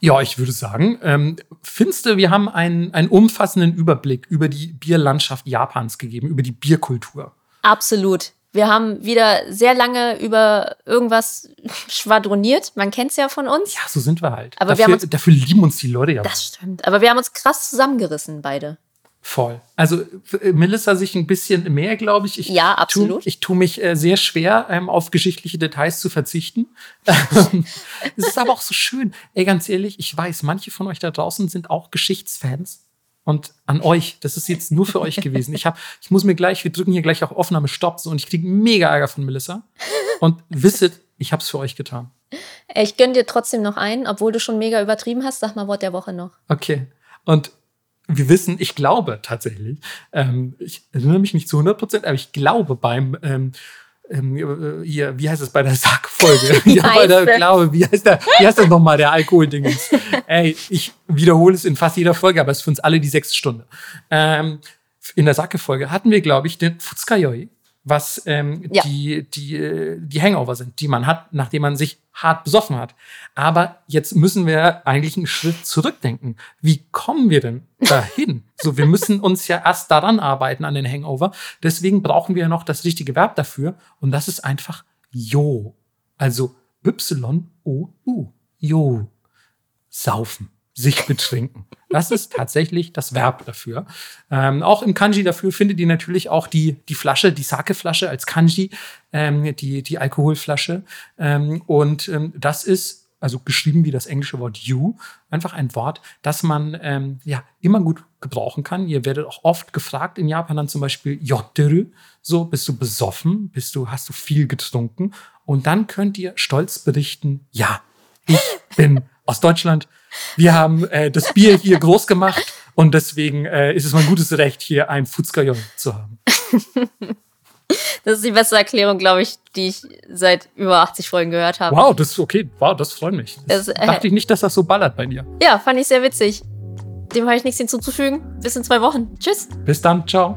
Speaker 2: Ja, ich würde sagen, ähm, findest du, wir haben einen, einen umfassenden Überblick über die Bierlandschaft Japans gegeben, über die Bierkultur.
Speaker 1: Absolut. Wir haben wieder sehr lange über irgendwas schwadroniert. Man kennt es ja von uns.
Speaker 2: Ja, so sind wir halt.
Speaker 1: Aber
Speaker 2: dafür,
Speaker 1: wir uns,
Speaker 2: dafür lieben uns die Leute ja.
Speaker 1: Das stimmt. Aber wir haben uns krass zusammengerissen, beide.
Speaker 2: Voll. Also äh, Melissa sich ein bisschen mehr, glaube ich. ich.
Speaker 1: Ja, absolut.
Speaker 2: Tu, ich tue mich äh, sehr schwer, ähm, auf geschichtliche Details zu verzichten. es ist aber auch so schön. Ey, ganz ehrlich, ich weiß, manche von euch da draußen sind auch Geschichtsfans. Und an euch, das ist jetzt nur für euch gewesen. Ich, hab, ich muss mir gleich, wir drücken hier gleich auf Aufnahme Stopp so, und ich kriege mega Ärger von Melissa. Und wisset, ich habe es für euch getan.
Speaker 1: Ich gönne dir trotzdem noch ein, obwohl du schon mega übertrieben hast. Sag mal Wort der Woche noch.
Speaker 2: Okay. Und wir wissen, ich glaube tatsächlich, ähm, ich erinnere mich nicht zu 100 Prozent, aber ich glaube beim, ähm, ähm, äh, hier, wie heißt es bei der Sackfolge? ja, bei der, glaube, wie heißt, der, wie heißt das nochmal, der Alkoholdingens? Ey, ich wiederhole es in fast jeder Folge, aber es ist für uns alle die sechste Stunde. Ähm, in der Sacke-Folge hatten wir, glaube ich, den Futskayoi was ähm, ja. die, die, äh, die Hangover sind, die man hat, nachdem man sich hart besoffen hat. Aber jetzt müssen wir eigentlich einen Schritt zurückdenken. Wie kommen wir denn dahin? so, wir müssen uns ja erst daran arbeiten, an den Hangover. Deswegen brauchen wir noch das richtige Verb dafür. Und das ist einfach Jo. Also Y-O-U. Jo. Saufen sich betrinken. Das ist tatsächlich das Verb dafür. Ähm, auch im Kanji dafür findet ihr natürlich auch die, die Flasche, die Sake-Flasche als Kanji, ähm, die, die Alkoholflasche. Ähm, und ähm, das ist, also geschrieben wie das englische Wort you, einfach ein Wort, das man ähm, ja immer gut gebrauchen kann. Ihr werdet auch oft gefragt in Japan dann zum Beispiel Yotteru, so bist du besoffen, bist du, hast du viel getrunken? Und dann könnt ihr stolz berichten, ja, ich bin aus Deutschland. Wir haben äh, das Bier hier groß gemacht und deswegen äh, ist es mein gutes Recht, hier ein Futzkajon zu haben.
Speaker 1: Das ist die beste Erklärung, glaube ich, die ich seit über 80 Folgen gehört habe.
Speaker 2: Wow, das ist okay. Wow, das freut mich. Das, das äh, dachte ich nicht, dass das so ballert bei dir.
Speaker 1: Ja, fand ich sehr witzig. Dem habe ich nichts hinzuzufügen. Bis in zwei Wochen. Tschüss.
Speaker 2: Bis dann. Ciao.